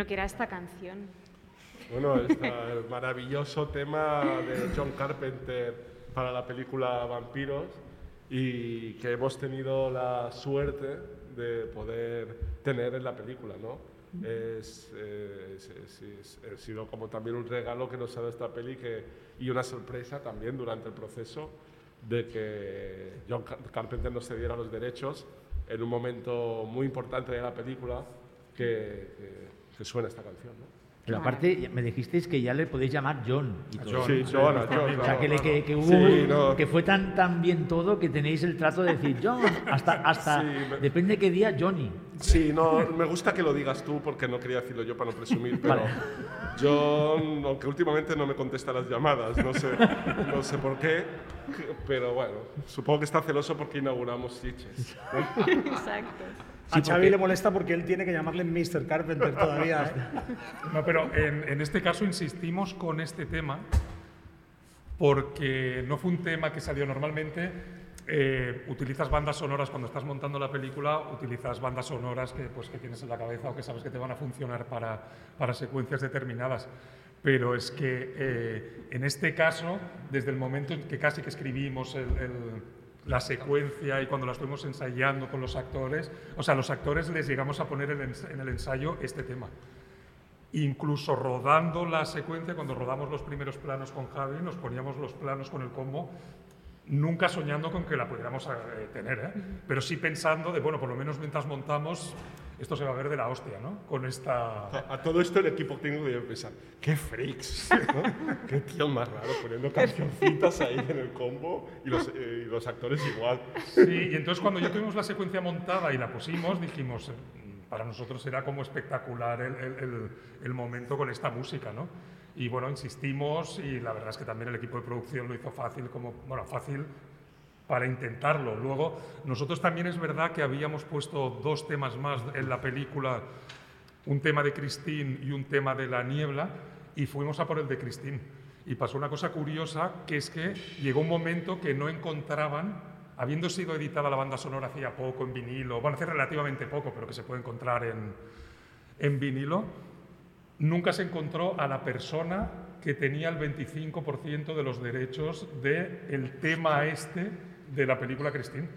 Que era esta canción. Bueno, este el maravilloso tema de John Carpenter para la película Vampiros y que hemos tenido la suerte de poder tener en la película, ¿no? Es, eh, es- es- es- ha sido como también un regalo que nos ha dado esta peli que, y una sorpresa también durante el proceso de que John Car- Carpenter nos cediera los derechos en un momento muy importante de la película que, que- que suena esta canción. ¿no? Pero aparte, me dijisteis que ya le podéis llamar John. Y todo. Sí, John, a John, O sea, que, le- que, que hubo, Sí, no. que fue tan, tan bien todo que tenéis el trato de decir John, hasta, hasta Sí, me- depende qué día, Johnny. Sí, no, me gusta que lo digas tú porque no quería decirlo yo para no presumir, pero yo, aunque últimamente no me contesta las llamadas, no sé, no sé por qué, pero bueno, supongo que está celoso porque inauguramos Sitges. ¿no? A Xavi le molesta porque él tiene que llamarle Mr. Carpenter todavía. ¿eh? No, pero en, en este caso insistimos con este tema porque no fue un tema que salió normalmente. eh, utilizas bandas sonoras cuando estás montando la película, utilizas bandas sonoras que, pues, que tienes en la cabeza o que sabes que te van a funcionar para, para secuencias determinadas. Pero es que eh, en este caso, desde el momento en que casi que escribimos el- el- la secuencia y cuando la estuvimos ensayando con los actores, o sea, los actores les llegamos a poner en el ensayo este tema. Incluso rodando la secuencia, cuando rodamos los primeros planos con Javi, nos poníamos los planos con el combo, nunca soñando con que la pudiéramos eh, tener, ¿eh? pero sí pensando de, bueno, por lo menos mientras montamos, esto se va a ver de la hostia, ¿no? Con esta... A, a todo esto el equipo técnico debe pensar, qué freaks, ¿no? qué tío más raro poniendo cancioncitas ahí en el combo y los, eh, y los actores igual. Sí, y entonces cuando ya tuvimos la secuencia montada y la pusimos, dijimos, eh, para nosotros era como espectacular el, el- el- el momento con esta música, ¿no? Y bueno, insistimos y la verdad es que también el equipo de producción lo hizo fácil, como, bueno, fácil para intentarlo. Luego, nosotros también es verdad que habíamos puesto dos temas más en la película, un tema de Christine y un tema de la niebla, y fuimos a por el de Christine. Y pasó una cosa curiosa, que es que llegó un momento que no encontraban, habiendo sido editada la banda sonora hacía poco en vinilo, bueno, hace relativamente poco, pero que se puede encontrar en, en vinilo, nunca se encontró a la persona que tenía el 25% de los derechos del tema este de la película Christine.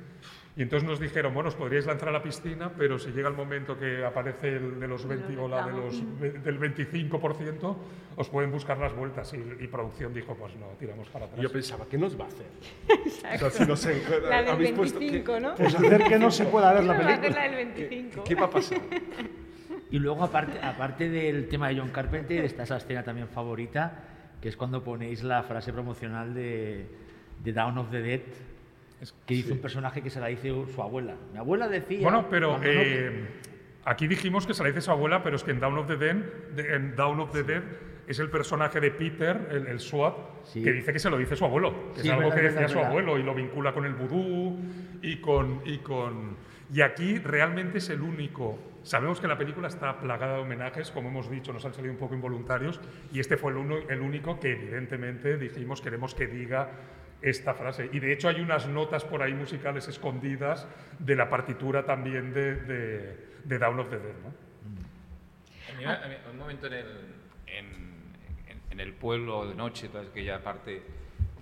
Y entonces nos dijeron, bueno, os podríais lanzar a la piscina, pero si llega el momento que aparece el de los 20 o la de los, del 25%, os pueden buscar las vueltas. Y, y producción dijo, pues no, tiramos para Y atrás. yo pensaba, ¿qué nos va a hacer? O sea, si nos encuentra- La del habéis puesto- ¿qué- 25, ¿no? Pues hacer que no se pueda ver la Va a hacer película. la del 25. ¿Qué va a pasar? Y luego, aparte, aparte del tema de John Carpenter, está esa escena también favorita, que es cuando ponéis la frase promocional de, de Down of the Dead, que dice un personaje que se la dice su abuela. Mi abuela decía... Bueno, pero no- eh, aquí dijimos que se la dice su abuela, pero es que en Down of the Dead, de- en Down of the Dead es el personaje de Peter, el, el SWAT, Sí. que dice que se lo dice su abuelo, que Sí, es algo verdad, que verdad, decía su verdad. abuelo y lo vincula con el vudú y con, y con... Y aquí realmente es el único... Sabemos que la película está plagada de homenajes, como hemos dicho, nos han salido un poco involuntarios, y este fue el, uno- el único que evidentemente dijimos queremos que diga esta frase. Y de hecho hay unas notas por ahí musicales escondidas de la partitura también de, de, de Down of the Dead. ¿no? A mí, a mí, un momento en el, en, en- en el pueblo de noche, toda aquella parte,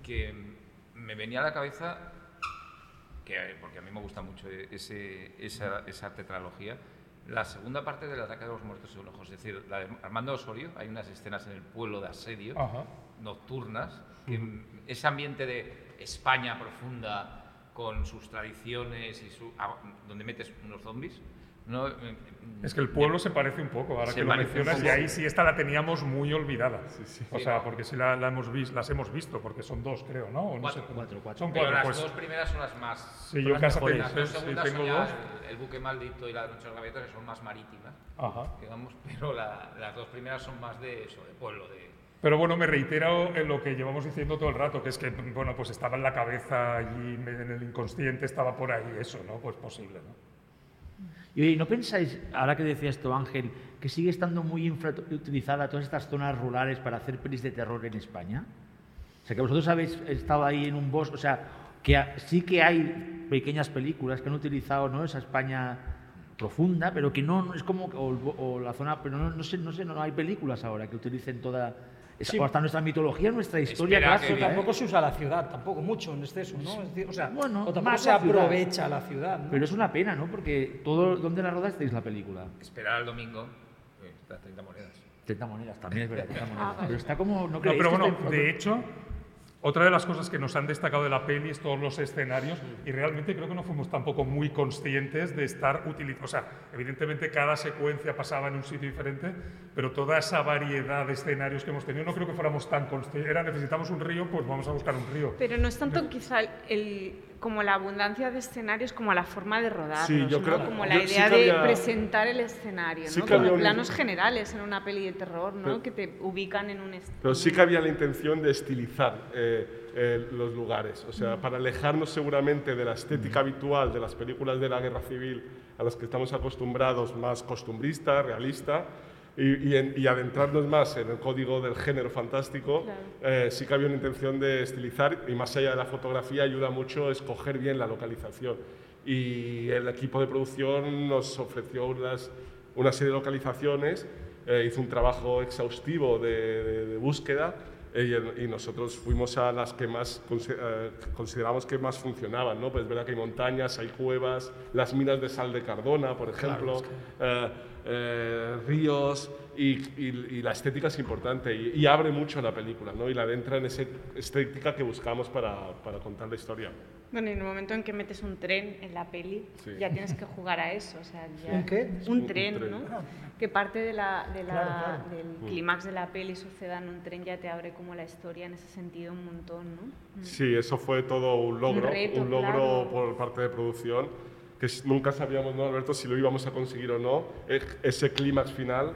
que me venía a la cabeza, que, porque a mí me gusta mucho ese, esa, esa tetralogía, la segunda parte del ataque de los muertos y ojos. Es decir, la de Armando Osorio, hay unas escenas en el pueblo de asedio, Ajá. nocturnas, que ese ambiente de España profunda con sus tradiciones y su, ah, donde metes unos zombies. No, Eh, Es que el pueblo se parece un poco, ahora que lo mencionas, y ahí sí esta la teníamos muy olvidada. O Sí, sea, ¿no? porque sí la, la hemos vis- las hemos visto, porque son dos, creo, ¿no? O no Cuatro. sé. Cuatro, cuatro. Son Pero cuatro, las pues. dos primeras son las más. Sí, yo mejores. tengo, Las dos sí, segundas tengo son ya dos. el, el buque maldito y la noche de los gaviotas, que son más marítimas, Ajá. digamos, pero la- las dos primeras son más de eso, de pueblo, de. Pero bueno, me reitero en lo que llevamos diciendo todo el rato, que es que, bueno, pues estaba en la cabeza allí, en el inconsciente estaba por ahí eso, ¿no? Pues posible, ¿no? Y ¿no pensáis, ahora que decías esto, Ángel, que sigue estando muy infrautilizada todas estas zonas rurales para hacer pelis de terror en España? O sea, que vosotros habéis estado ahí en un bosque, o sea, que sí que hay pequeñas películas que han utilizado ¿no? esa España profunda, pero que no es como o, o la zona, pero no, no sé, no sé, no hay películas ahora que utilicen toda Sí. o hasta nuestra mitología, nuestra historia que. ¿eh? Tampoco se usa la ciudad, tampoco mucho en exceso, ¿no? Es decir, o sea, Bueno, o tampoco más se la ciudad. aprovecha la ciudad, ¿no? Pero es una pena, ¿no? Porque todo ¿dónde la rodasteis la película? Esperar al domingo. eh, las 30 monedas. 30 monedas, también es verdad, 30 monedas. Ah. Pero está como no No, pero que bueno, está- de hecho, otra de las cosas que nos han destacado de la peli es todos los escenarios y realmente creo que no fuimos tampoco muy conscientes de estar utilizando. O sea, evidentemente cada secuencia pasaba en un sitio diferente, pero toda esa variedad de escenarios que hemos tenido no creo que fuéramos tan conscientes. Era necesitamos un río, pues vamos a buscar un río. Pero no es tanto quizá el, como la abundancia de escenarios como la forma de creo- como yo la sí idea de había- presentar el escenario, sí ¿no? como planos generales en una peli de terror, ¿no? Pero- que te ubican en un. Pero sí que había la intención de estilizar eh, eh, los lugares, o sea, para alejarnos seguramente de la estética habitual de las películas de la guerra civil a las que estamos acostumbrados, más costumbrista, realista, y, y en- y adentrarnos más en el código del género fantástico, eh, sí que había una intención de estilizar, y más allá de la fotografía ayuda mucho a escoger bien la localización. Y el equipo de producción nos ofreció unas, una serie de localizaciones, eh, hizo un trabajo exhaustivo de, de- de búsqueda eh, y, el- y nosotros fuimos a las que más eh, consideramos que más funcionaban. ¿no? Pues es verdad que hay montañas, hay cuevas, las minas de sal de Cardona, por ejemplo, eh, eh, ríos, y, y- y la estética es importante y, y abre mucho la película ¿no? y la adentra en esa estética que buscamos para, para contar la historia. Bueno, y en el momento en que metes un tren en la peli, Sí. ya tienes que jugar a eso. O sea, ya- ¿Un qué? Un Un tren, tren. ¿no? Que parte de la, de la- Claro, claro. del clímax de la peli suceda en un tren, ya te abre como la historia en ese sentido un montón, ¿no? Sí, eso fue todo un logro, un, reto, logro claro. por parte de producción, que nunca sabíamos, ¿no, Alberto, si lo íbamos a conseguir o no, e- ese clímax final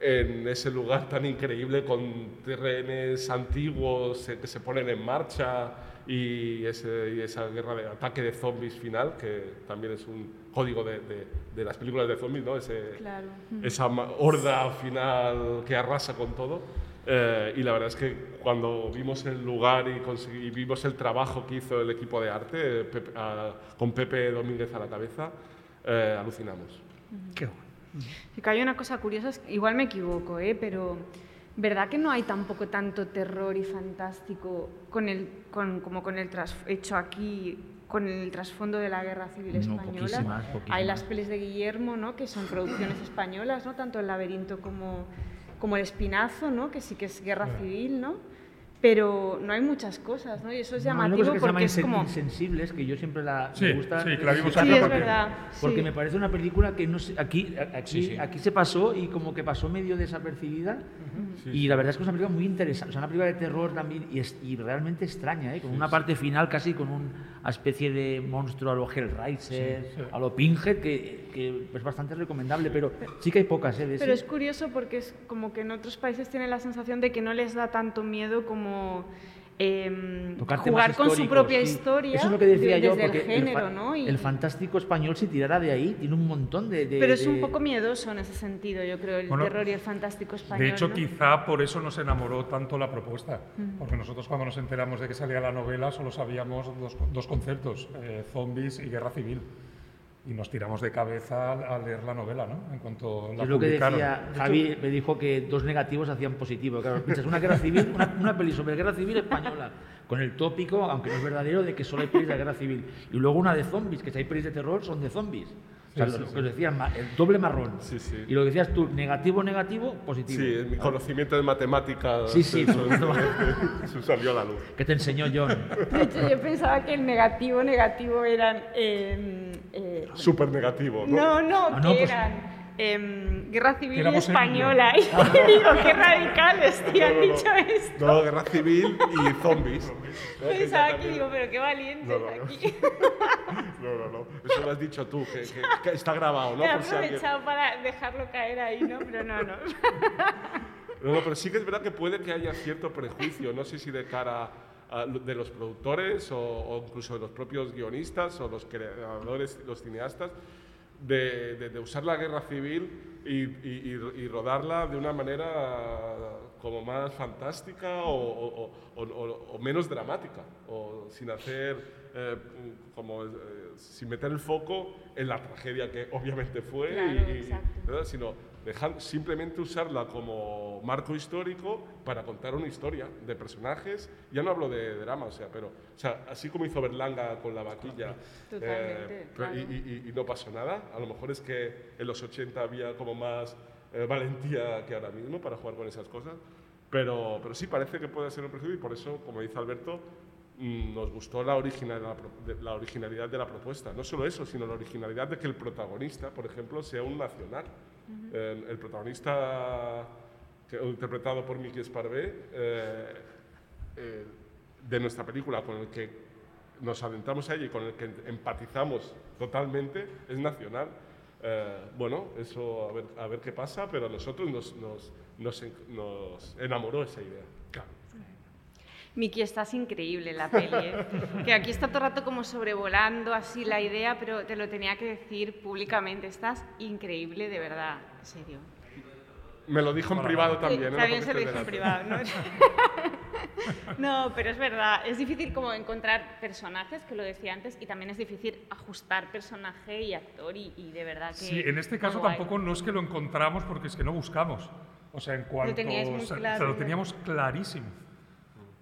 en ese lugar tan increíble con trenes antiguos eh, que se ponen en marcha y, ese- y esa guerra de ataque de zombies final, que también es un código de, de- de las películas de zombies, ¿no? Ese, Claro. esa horda final que arrasa con todo. Eh, y la verdad es que cuando vimos el lugar y, y vimos el trabajo que hizo el equipo de arte, eh, Pepe- a- con Pepe Domínguez a la cabeza, eh, alucinamos. Qué bueno. Y que hay una cosa curiosa, igual me equivoco, ¿eh? pero ¿verdad que no hay tampoco tanto terror y fantástico con el, con, como con el hecho aquí, con el trasfondo de la Guerra Civil No, Española? poquísimas, poquísimas. Hay las pelis de Guillermo, ¿no? que son producciones españolas, ¿no? tanto El laberinto como, como El espinazo, ¿no? que sí que es Guerra Civil, ¿no? Pero no hay muchas cosas, ¿no? y eso es No, llamativo cosa que se llama porque es Insen- como... Insensibles, que yo siempre la Sí, me gusta. sí, que la vimos Sí, es porque- verdad. Porque sí. me parece una película que no sé, aquí, aquí, Sí, sí. aquí se pasó y como que pasó medio desapercibida. y la verdad es que es una película muy interesante, o sea, una película de terror también y, es, y realmente extraña, ¿eh? con una parte final casi con una especie de monstruo a lo Hellraiser, a lo Pinhead, que, que es bastante recomendable, pero sí que hay pocas, ¿eh? de Pero ese. es curioso porque es como que en otros países tienen la sensación de que no les da tanto miedo como em, jugar con su propia sí. historia Eso es lo que decía de- yo, desde porque el género, fa- ¿no? Y- el fantástico español, si tirara de ahí, tiene un montón de... de- pero es un poco miedoso en ese sentido, yo creo, el Bueno, terror y el fantástico español. De hecho, ¿no? quizá por eso nos enamoró tanto la propuesta, porque nosotros cuando nos enteramos de que salía la novela solo sabíamos dos, dos conceptos, eh, zombies y guerra civil. Y nos tiramos de cabeza al, al leer la novela, ¿no? En cuanto la Es lo que publicaron. decía Javi, me dijo que dos negativos hacían positivo. Claro, piensas una guerra civil, una, una peli sobre guerra civil española, con el tópico, aunque no es verdadero, de que solo hay pelis de guerra civil. Y luego una de zombies, que si hay pelis de terror son de zombies. O sea, lo, lo que os decía, ma- el doble marrón. Sí, sí. Y lo que decías tú, negativo, negativo, positivo. Sí, mi conocimiento de matemáticas Sí, sí, eso, salió a la luz. Que te enseñó John. De hecho, yo pensaba que el negativo, negativo eran... em, eh, Súper negativo, ¿no? no, no, Ah, que no, pues- eran em, guerra civil y española. Y digo, qué radicales, tío, han No, no, no. dicho esto. No, guerra civil y zombies. ¿no? Que Pensaba que también- digo, pero qué valientes No, no, no. aquí. No, no, no. Eso lo has dicho tú, que, que- que está grabado, ¿no? He Por si aprovechado para dejarlo caer ahí, ¿no? Pero no, no. No, no, pero sí que es verdad que puede que haya cierto prejuicio, no sé si de cara de los productores o, incluso de los propios guionistas o los creadores, los cineastas, de, de- usar la guerra civil y rodarla de una manera como más fantástica o, o- o- o- menos dramática, o sin hacer, eh, como, eh, sin meter el foco en la tragedia que obviamente fue, Claro, y- sino dejar, simplemente usarla como marco histórico para contar una historia de personajes. Ya no hablo de drama, o sea, pero o sea, así como hizo Berlanga con la vaquilla, Totalmente, eh, claro. y- y- y no pasó nada. A lo mejor es que en los 80 había como más eh, valentía que ahora mismo para jugar con esas cosas. Pero, pero sí parece que puede ser un prejuicio y por eso, como dice Alberto, mm, nos gustó la, original- la pro- de- la originalidad de la propuesta. No solo eso, sino la originalidad de que el protagonista, por ejemplo, sea un nacional. el, el protagonista que- interpretado por Miki Esparvé, eh, eh, de nuestra película, con el que nos adentramos a ella y con el que empatizamos totalmente, es nacional. Eh, bueno, eso a ver, a ver qué pasa, pero a nosotros nos, nos, nos, nos enamoró esa idea. Miki, estás increíble en la peli. ¿eh? que aquí está todo el rato como sobrevolando así la idea, pero te lo tenía que decir públicamente. Estás increíble, de verdad, en serio. Me lo dijo en privado también. Sí, ¿eh? No también lo se lo dije en privado. ¿no? no, pero es verdad. Es difícil como encontrar personajes, que lo decía antes, y también es difícil ajustar personaje y actor, y, y de verdad que... Sí, en este caso guay. tampoco no es que lo encontramos porque es que no buscamos. O sea, en cuanto teníais muy o sea, claro, lo teníamos clarísimo.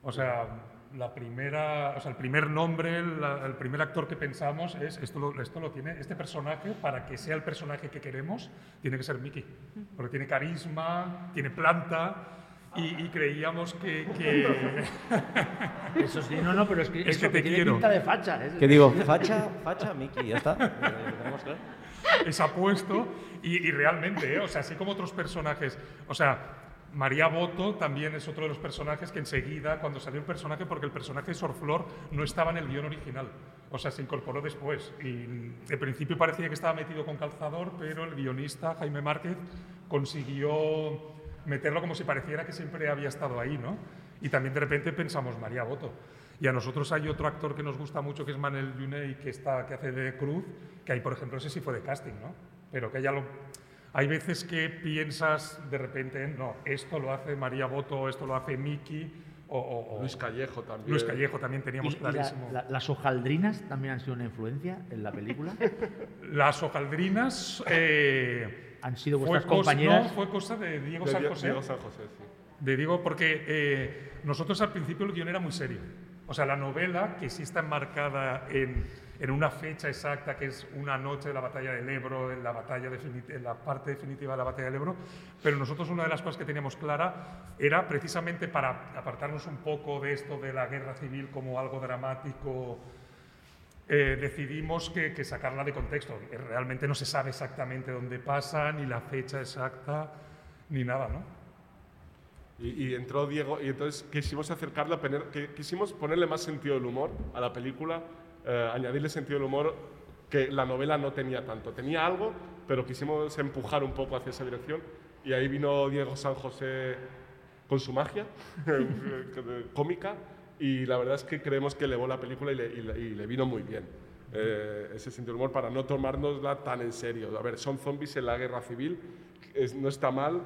O sea, la primera, o sea, el primer nombre, la- el primer actor que pensamos es esto lo, esto lo tiene este personaje para que sea el personaje que queremos tiene que ser Mickey, porque tiene carisma, tiene planta y, y creíamos que, que Eso sí, no, no, pero es que, Es eso que te tiene quiero. pinta de facha. es- ¿Qué digo? Facha, facha, Miki, ya está. Es apuesto y, y realmente, ¿eh? o sea, así como otros personajes, o sea, María Boto también es otro de los personajes que enseguida, cuando salió el personaje, porque el personaje de Sor Flor no estaba en el guion original, o sea, se incorporó después. Y de principio parecía que estaba metido con calzador, pero el guionista, Jaime Márquez, consiguió meterlo como si pareciera que siempre había estado ahí, ¿no? Y también de repente pensamos, María Boto. Y a nosotros hay otro actor que nos gusta mucho, que es Manel Yuney, que, está, que hace de Cruz, que ahí, por ejemplo, ese sí fue de casting, ¿no? Pero que ya lo... Hay veces que piensas de repente, en, no, esto lo hace María Boto, esto lo hace Miki, o, o- o- Luis Callejo también. Luis Callejo también Y- teníamos y la- clarísimo. la- las hojaldrinas también han sido una influencia en la película. Las hojaldrinas... eh, Han sido fue vuestras cos- compañeras. No, fue cosa de Diego De San José. Diego San José, sí. De Diego, porque eh, nosotros al principio el guion era muy serio. O sea, la novela, que sí está enmarcada en, en una fecha exacta, que es una noche de la batalla del Ebro, en la, batalla en la parte definitiva de la batalla del Ebro, pero nosotros una de las cosas que teníamos clara era precisamente para apartarnos un poco de esto de la guerra civil como algo dramático, eh, decidimos que, que sacarla de contexto. Eh, Realmente no se sabe exactamente dónde pasa, ni la fecha exacta, ni nada, ¿no? Y, y entró Diego, y entonces quisimos acercarla, que- quisimos ponerle más sentido del humor a la película, eh, añadirle sentido del humor que la novela no tenía tanto. Tenía algo, pero quisimos empujar un poco hacia esa dirección. Y ahí vino Diego San José con su magia cómica, y la verdad es que creemos que elevó la película y le, vino muy bien. eh, ese sentido del humor para no tomárnosla tan en serio. A ver, son zombies en la guerra civil, no está mal,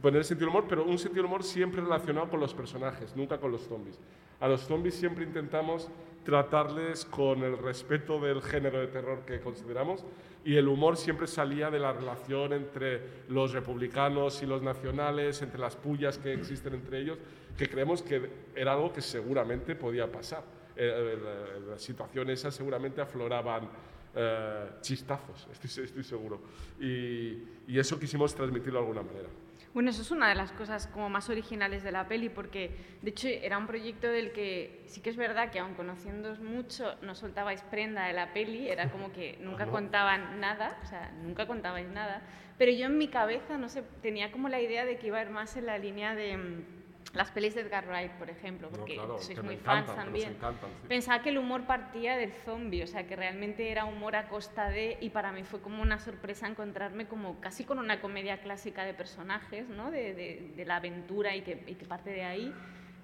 poner sentido del humor, pero un sentido del humor siempre relacionado con los personajes, nunca con los zombies. A los zombies siempre intentamos tratarles con el respeto del género de terror que consideramos y el humor siempre salía de la relación entre los republicanos y los nacionales, entre las pullas que existen entre ellos, que creemos que era algo que seguramente podía pasar. Eh, eh, la- situaciones esas seguramente afloraban eh, chistazos, estoy, estoy seguro. Y, y eso quisimos transmitirlo de alguna manera. Bueno, eso es una de las cosas como más originales de la peli, porque de hecho era un proyecto del que sí que es verdad que aun conociéndoos mucho no soltabais prenda de la peli, era como que nunca contaban nada, o sea, nunca contabais nada, pero yo en mi cabeza, no sé, tenía como la idea de que iba a ir más en la línea de mm, las pelis de Edgar Wright, por ejemplo, No, porque claro, sois muy encantan, fans también. encantan, sí. Pensaba que el humor partía del zombie, o sea, que realmente era humor a costa de, y para mí fue como una sorpresa encontrarme como casi con una comedia clásica de personajes, ¿no? De, de- de la aventura y que, y que parte de ahí.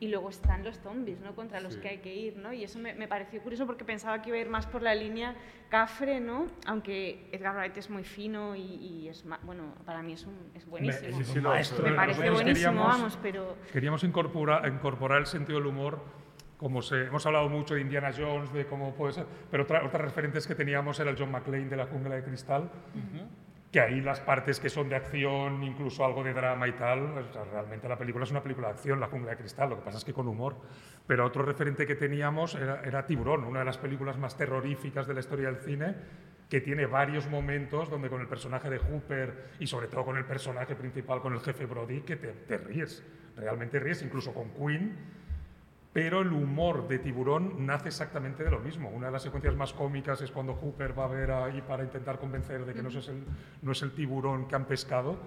Y luego están los zombies, ¿no? Contra los que hay que ir, ¿no? Y eso me, me, pareció curioso porque pensaba que iba a ir más por la línea Cafre, ¿no? Aunque Edgar Wright es muy fino y, y es, bueno, para mí es, un, es buenísimo. Me, sí, sí, maestro, me parece buenísimo, queríamos, vamos, pero... Queríamos incorporar, incorporar el sentido del humor como se, hemos hablado mucho de Indiana Jones, de cómo puede ser, pero otra, otras referentes que teníamos era el John McClane de la jungla de cristal, uh -huh. Que ahí las partes que son de acción, incluso algo de drama y tal, realmente la película es una película de acción, la jungla de cristal, lo que pasa es que con humor. Pero otro referente que teníamos era, Tiburón, una de las películas más terroríficas de la historia del cine, que tiene varios momentos donde con el personaje de Hooper y sobre todo con el personaje principal, con el jefe Brody, que te, te ríes, realmente ríes, incluso con Queen pero el humor de Tiburón nace exactamente de lo mismo. Una de las secuencias más cómicas es cuando Hooper va a ver ahí para intentar convencer de que no es, el, no es el tiburón que han pescado,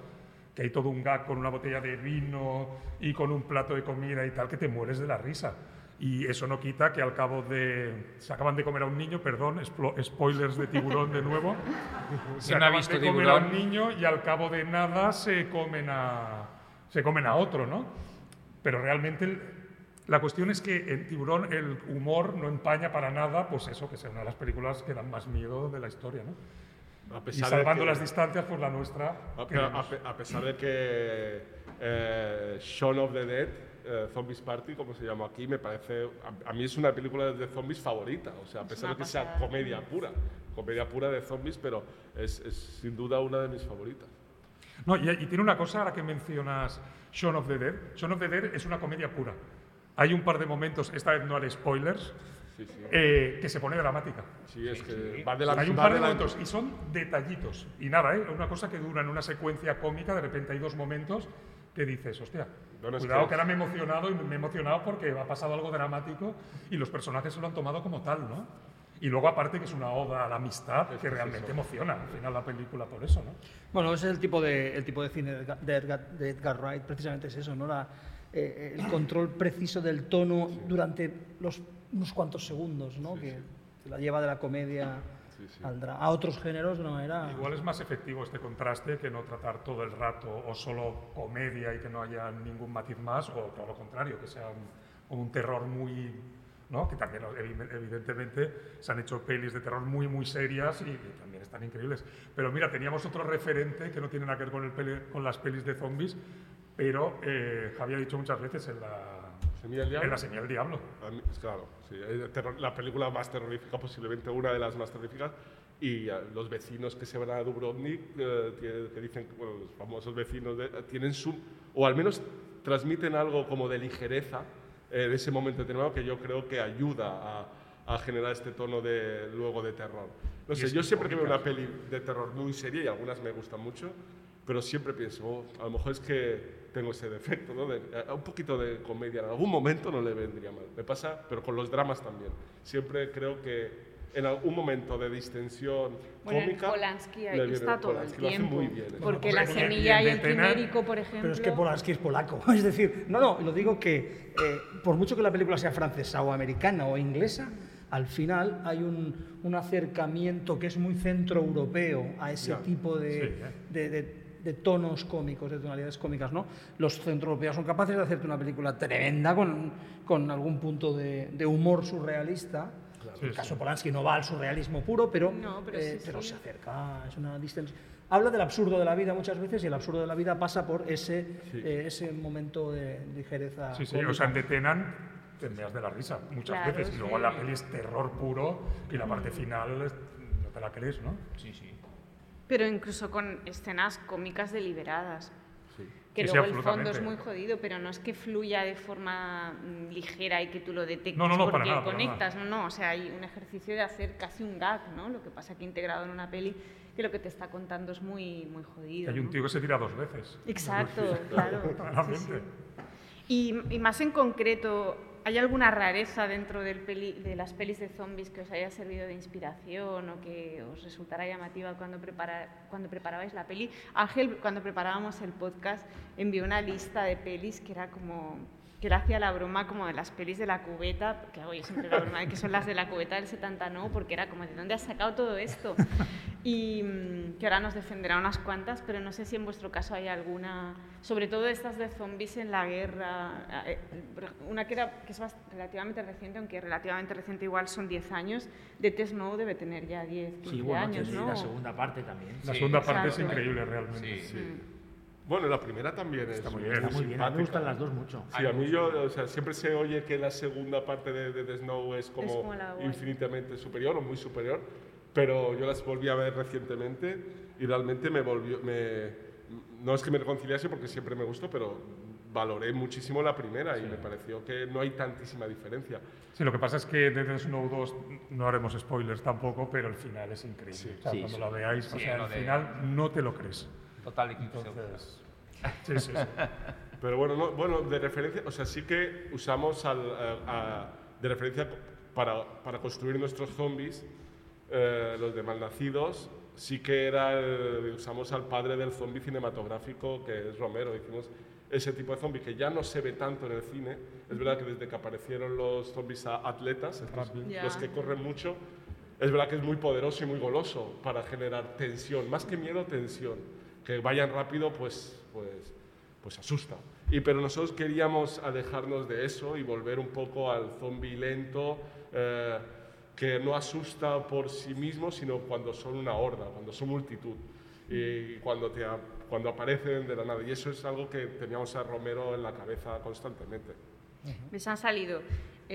que hay todo un gag con una botella de vino y con un plato de comida y tal, que te mueres de la risa. Y eso no quita que al cabo de... Se acaban de comer a un niño, perdón, spoilers de tiburón de nuevo. Se acaban de comer tiburón? a un niño y al cabo de nada se comen a, se comen a otro, ¿no? Pero realmente la cuestión es que en Tiburón el humor no empaña para nada, pues eso, que sea una de las películas que dan más miedo de la historia, ¿no? A pesar y salvando de que, las distancias, pues la nuestra... A, a, a, pesar de que eh, Shaun of the Dead, eh, Zombies Party, como se llama aquí, me parece... A, a, mí es una película de zombies favorita, o sea, a pesar de que sea comedia pura, comedia pura de zombies, pero es, es sin duda una de mis favoritas. No, y, y tiene una cosa, ahora que mencionas Shaun of the Dead, Shaun of the Dead es una comedia pura. Hay un par de momentos, esta vez no haré spoilers, sí, sí. Eh, que se pone dramática. Sí, es que va de la Hay un par de momentos y son detallitos. Y nada, ¿eh? una cosa que dura en una secuencia cómica, de repente hay dos momentos que dices, hostia, no, no cuidado que... que ahora me he emocionado y me he emocionado porque ha pasado algo dramático y los personajes se lo han tomado como tal, ¿no? Y luego aparte que es una oda a la amistad que realmente emociona al final la película por eso, ¿no? Bueno, ese es el tipo de, el tipo de cine de Edgar, de Edgar Wright, precisamente es eso, ¿no? La, eh, el control preciso del tono durante los, unos cuantos segundos, ¿no? que la lleva de la comedia al. A otros géneros de una manera... Igual es más efectivo este contraste que no tratar todo el rato o solo comedia y que no haya ningún matiz más, o todo lo contrario, que sea un, un terror muy ¿no? que también evidentemente se han hecho pelis de terror muy muy serias y, y, también están increíbles. Pero mira, teníamos otro referente que no tiene nada que ver con, el peli, con las pelis de zombies, pero eh, Javier ha dicho muchas veces en la Semilla Diablo. En la Semilla del Diablo. Mí, claro, sí, la película más terrorífica, posiblemente una de las más terroríficas. Y los vecinos que se van a Dubrovnik, uh, que, dicen, bueno, los famosos vecinos, de, tienen su. o al menos transmiten algo como de ligereza eh, de ese momento determinado que yo creo que ayuda a, a generar este tono de, luego de terror. No sé, yo siempre que veo una peli de terror muy seria, y algunas me gustan mucho, pero siempre pienso, oh, a lo mejor es que tengo ese defecto, ¿no? De, eh, un poquito de comedia en algún momento no le vendría mal. Me pasa, pero con los dramas también. Siempre creo que en algún momento de distensión bueno, cómica. Polanski ahí está todo Polanski el tiempo. Muy bien, porque la semilla y el quimérico, por ejemplo. Pero es que Polanski es polaco. Es decir, no, no, lo digo que eh, por mucho que la película sea francesa o americana o inglesa, al final hay un, un acercamiento que es muy centroeuropeo a ese yeah. tipo de, sí, eh. de, de de tonos cómicos, de tonalidades cómicas, ¿no? Los centroeuropeos son capaces de hacerte una película tremenda con, con algún punto de, de humor surrealista. Claro, sí, el caso sí. Polanski no va al surrealismo puro, pero, no, pero, eh, sí, pero se acerca, es una distancia. Habla del absurdo de la vida muchas veces y el absurdo de la vida pasa por ese, eh, ese momento de ligereza. Sí, sí, cómica. o sea, en Detenan te meas de la risa muchas claro, veces y luego la peli es terror puro y la parte final no te la crees, ¿no? Sí, sí. Pero incluso con escenas cómicas deliberadas. Sí. Que sí, luego sí, el fondo es muy jodido, pero no es que fluya de forma mm, ligera y que tú lo detectes no, no, no, porque nada, conectas. No, no, o sea, hay un ejercicio de hacer casi un gag, ¿no? Lo que pasa que integrado en una peli que lo que te está contando es muy, muy jodido. Hay un tío que se tira dos veces. Exacto, claro. Y, más en concreto, ¿hay alguna rareza dentro del peli, de las pelis de zombies que os haya servido de inspiración o que os resultara llamativa cuando, prepara, cuando preparabais la peli? Ángel, cuando preparábamos el podcast, envió una lista de pelis que era como que él hacía la broma como de las pelis de la cubeta, que hago yo siempre la broma de que son las de la cubeta del 70 no, porque era como, ¿de dónde has sacado todo esto? y mm, que ahora nos defenderá unas cuantas, pero no sé si en vuestro caso hay alguna, sobre todo estas de zombies en la guerra, eh, una que, era, que es relativamente reciente, aunque relativamente reciente igual son 10 años, de Test Mode debe tener ya 10, 15 Sí, bueno, años, ¿no? la segunda parte también. La Sí, segunda parte es exacto. increíble realmente. Sí. Bueno, la primera también está muy muy, bien, Está muy bien, a mí me gustan las dos mucho. Sí, a mí yo, o sea, siempre se oye que la segunda parte de, de The Snow es como, como la guay. infinitamente superior o muy superior, pero yo las volví a ver recientemente y realmente me volvió, me, no es que me reconciliase porque siempre me gustó, pero valoré muchísimo la primera y me pareció que no hay tantísima diferencia. Sí, lo que pasa es que de The Snow 2 no haremos spoilers tampoco, pero el final es increíble. O sea, Sí, cuando sí. la veáis, o Sí, sea, lo el de- final no te lo crees. Total eclipse. Entonces, sí, sí, sí. Pero bueno, no, bueno, de referencia, o sea, sí que usamos al, a- a- de referencia para, para construir nuestros zombies, eh, los de malnacidos, sí que era el- usamos al padre del zombie cinematográfico, que es Romero. Hicimos ese tipo de zombie que ya no se ve tanto en el cine. Es verdad que desde que aparecieron los zombies a- atletas, estos- Ya. los que corren mucho, es verdad que es muy poderoso y muy goloso para generar tensión, más que miedo, tensión. Que vayan rápido, pues, pues, pues asusta. Y, pero nosotros queríamos alejarnos de eso y volver un poco al zombie lento, eh, que no asusta por sí mismo, sino cuando son una horda, cuando son multitud. Y cuando, te, a- cuando aparecen de la nada. Y eso es algo que teníamos a Romero en la cabeza constantemente. Les han salido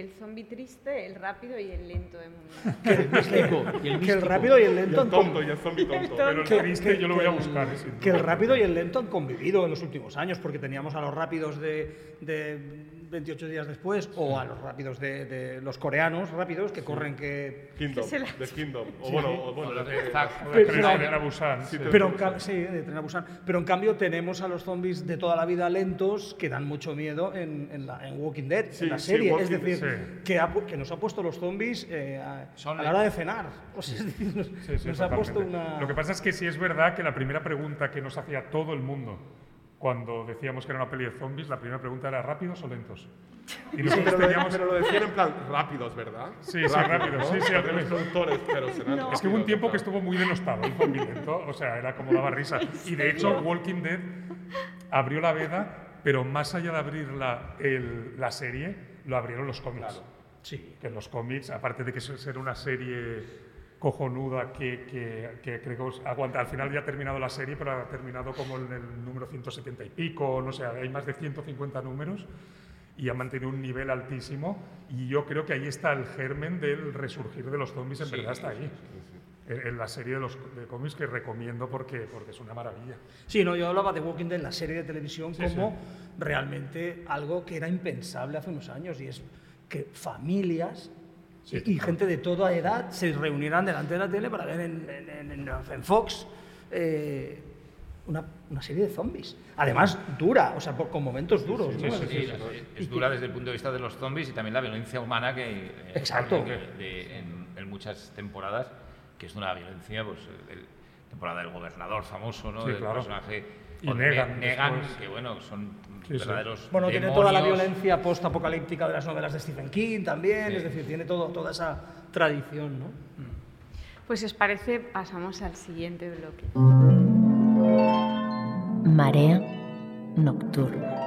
el zombie triste, el rápido y el lento de mundo. El Que el rápido y el Y lento han tonto, y el zombie tonto. Pero el Que- triste que- yo lo voy a buscar. Que el rápido y el lento han convivido en los últimos años, porque teníamos a los rápidos de, de 28 días después o a los rápidos de, de los coreanos rápidos que corren que... Kingdom, se la- de Kingdom. O bueno, o bueno, de- Busan. sí. Pero sí, de Tren a Busan. Pero en cambio tenemos a los zombies de toda la vida lentos que dan mucho miedo en, en la, en Walking Dead, Sí, en la serie. Es decir, sí. que, ha pu- que nos ha puesto los zombies eh, a, Son a la hora de cenar. O sea, es decir, nos, Sí, sí, nos ha puesto totalmente. una... Lo que pasa es que sí es verdad que la primera pregunta que nos hacía todo el mundo cuando decíamos que era una peli de zombies, la primera pregunta era ¿rápidos o lentos? Y nosotros pero, lo, teníamos... pero lo decían en plan rápidos, ¿verdad? Sí, sí, rápidos, sí, sí, al revés. productores, pero serán Es que hubo un tiempo que estuvo muy denostado el zombie lento, o sea, era como daba risa. Y de hecho, Walking Dead abrió la veda, pero más allá de abrir la, el- la serie, lo abrieron los cómics. Sí. Que en los cómics, aparte de que es- ser una serie cojonuda que, que, que creo que aguanta, al final ya ha terminado la serie, pero ha terminado como en el número 170 y pico, no sé, hay más de 150 números y ha mantenido un nivel altísimo y yo creo que ahí está el germen del resurgir de los zombies, en verdad está ahí. En, en la serie de los de cómics que recomiendo porque, porque es una maravilla. Sí, no, yo hablaba de Walking Dead, la serie de televisión, Sí, como realmente algo que era impensable hace unos años y es que familias Sí, y, gente de toda edad se reunieran delante de la tele para ver en, en- en- en Fox eh, una, una serie de zombies. Además, dura, o sea, por- con momentos duros. ¿no? sí, Es sí, es, es dura desde el punto de vista de los zombies y también la violencia humana que eh, Exacto. que de- en, muchas temporadas, que es una violencia, pues el, temporada del gobernador famoso, ¿no? Del claro. personaje Y Negan Negan, que bueno, son Sí, sí. verdaderos Bueno, tiene toda la violencia post-apocalíptica de las novelas de Stephen King también, Sí. es decir, tiene todo, toda esa tradición, ¿no? Pues si os parece, pasamos al siguiente bloque. Marea nocturna.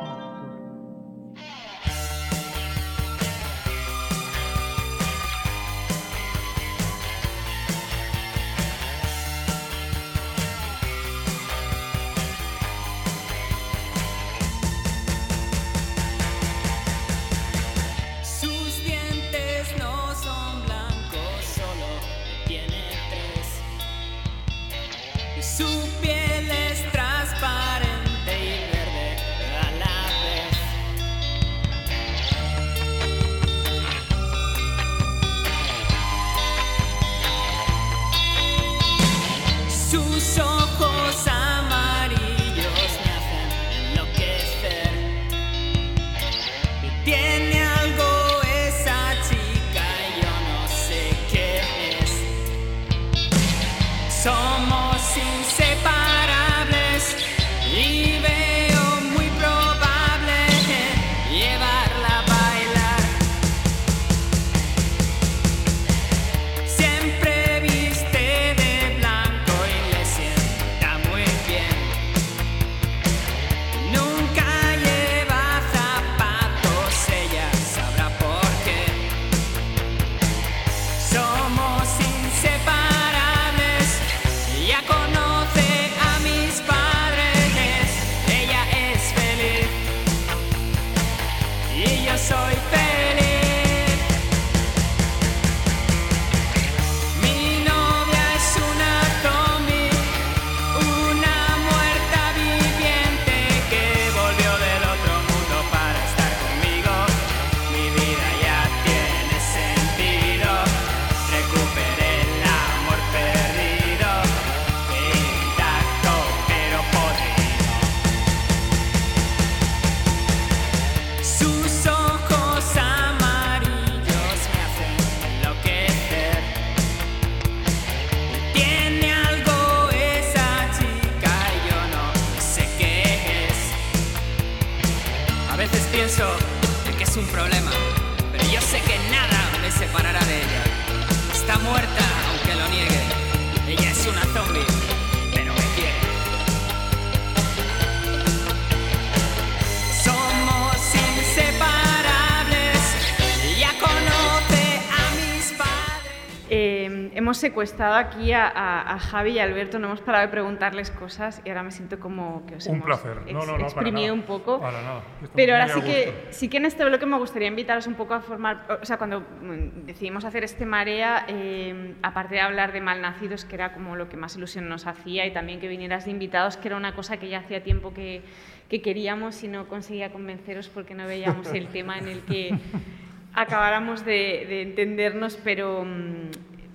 Secuestrado aquí a, a- a Javi y Alberto, no hemos parado de preguntarles cosas y ahora me siento como que os Un hemos placer. No, ex- no, no, para exprimido un poco. Para nada. Estamos Pero ahora sí que, sí que en este bloque me gustaría invitaros un poco a formar, o sea, cuando mm, decidimos hacer este Marea, eh, aparte de hablar de Malnacidos, que era como lo que más ilusión nos hacía, y también que vinieras de invitados, que era una cosa que ya hacía tiempo que, que queríamos y no conseguía convenceros porque no veíamos el tema en el que acabáramos de, de entendernos, pero...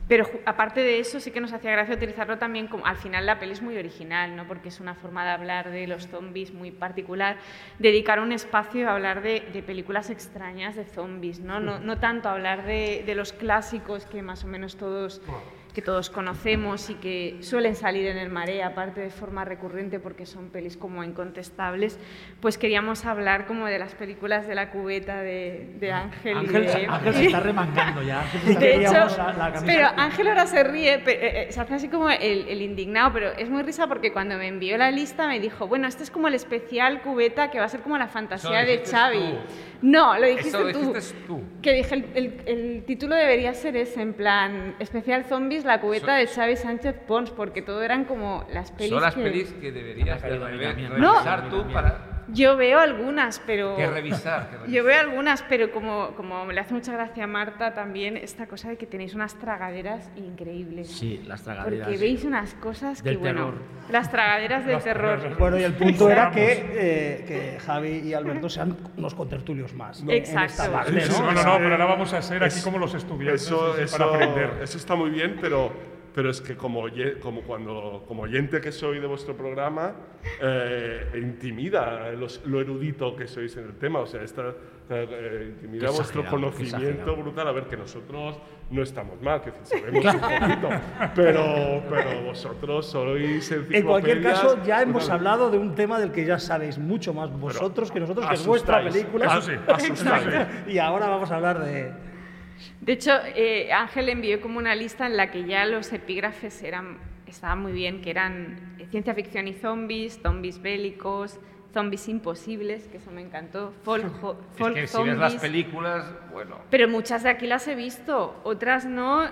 pero aparte de eso, sí que nos hacía gracia utilizarlo también como. Al final, la peli es muy original, ¿no? Porque es una forma de hablar de los zombies muy particular. Dedicar un espacio a hablar de, de películas extrañas de zombies, ¿no? No, no tanto hablar de, de los clásicos que más o menos todos que todos conocemos y que suelen salir en el mare, aparte de forma recurrente porque son pelis como incontestables, pues queríamos hablar como de las películas de la cubeta de, de Ángel. y Ángel, de- se- Ángel se está remangando ya. Ángel se está de hecho, la- la pero Ángel ahora se ríe, pe- eh, eh, se hace así como el, el indignado, pero es muy risa porque cuando me envió la lista me dijo, bueno, este es como el especial cubeta que va a ser como la fantasía de Xavi. tú. No, lo dijiste Eso lo tú. dijiste tú. Que dije, el, el- el título debería ser ese, en plan, especial zombies, la cubeta Son- de Xavi Sánchez Pons, porque todo eran como las pelis Son las que... pelis que deberías de rever- revisar No. tú para... Yo veo algunas, pero... Que revisar, que revisar. Yo veo algunas, pero como, como le hace mucha gracia a Marta también esta cosa de que tenéis unas tragaderas increíbles. Sí, las tragaderas. Porque veis unas cosas que, Del bueno, terror. las tragaderas del Las terror. Bueno, y el punto era que, eh, que Javi y Alberto sean unos contertulios más. ¿no? Exacto. Parte, ¿no? sí, No, no, no, pero ahora vamos a ser aquí Es- como los estudiantes Eso, eso, para aprender. eso está muy bien, pero, pero es que como, como, cuando, como oyente que soy de vuestro programa, eh, intimida los- lo erudito que sois en el tema. O sea, esta, eh, intimida vuestro conocimiento brutal. A ver, que nosotros no estamos mal, que sabemos un poquito, pero, pero vosotros sois En cualquier caso, ya hemos brutales. hablado de un tema del que ya sabéis mucho más vosotros que nosotros, que es vuestra asustáis. película. Sí, asustáis. y ahora vamos a hablar de... De hecho, eh, Ángel envió como una lista en la que ya los epígrafes eran, estaban muy bien, que eran eh, ciencia ficción y zombies, zombies bélicos, zombies imposibles, que eso me encantó, folk, jo- Es folk que si ves las películas, bueno... Pero muchas de aquí las he visto, otras no,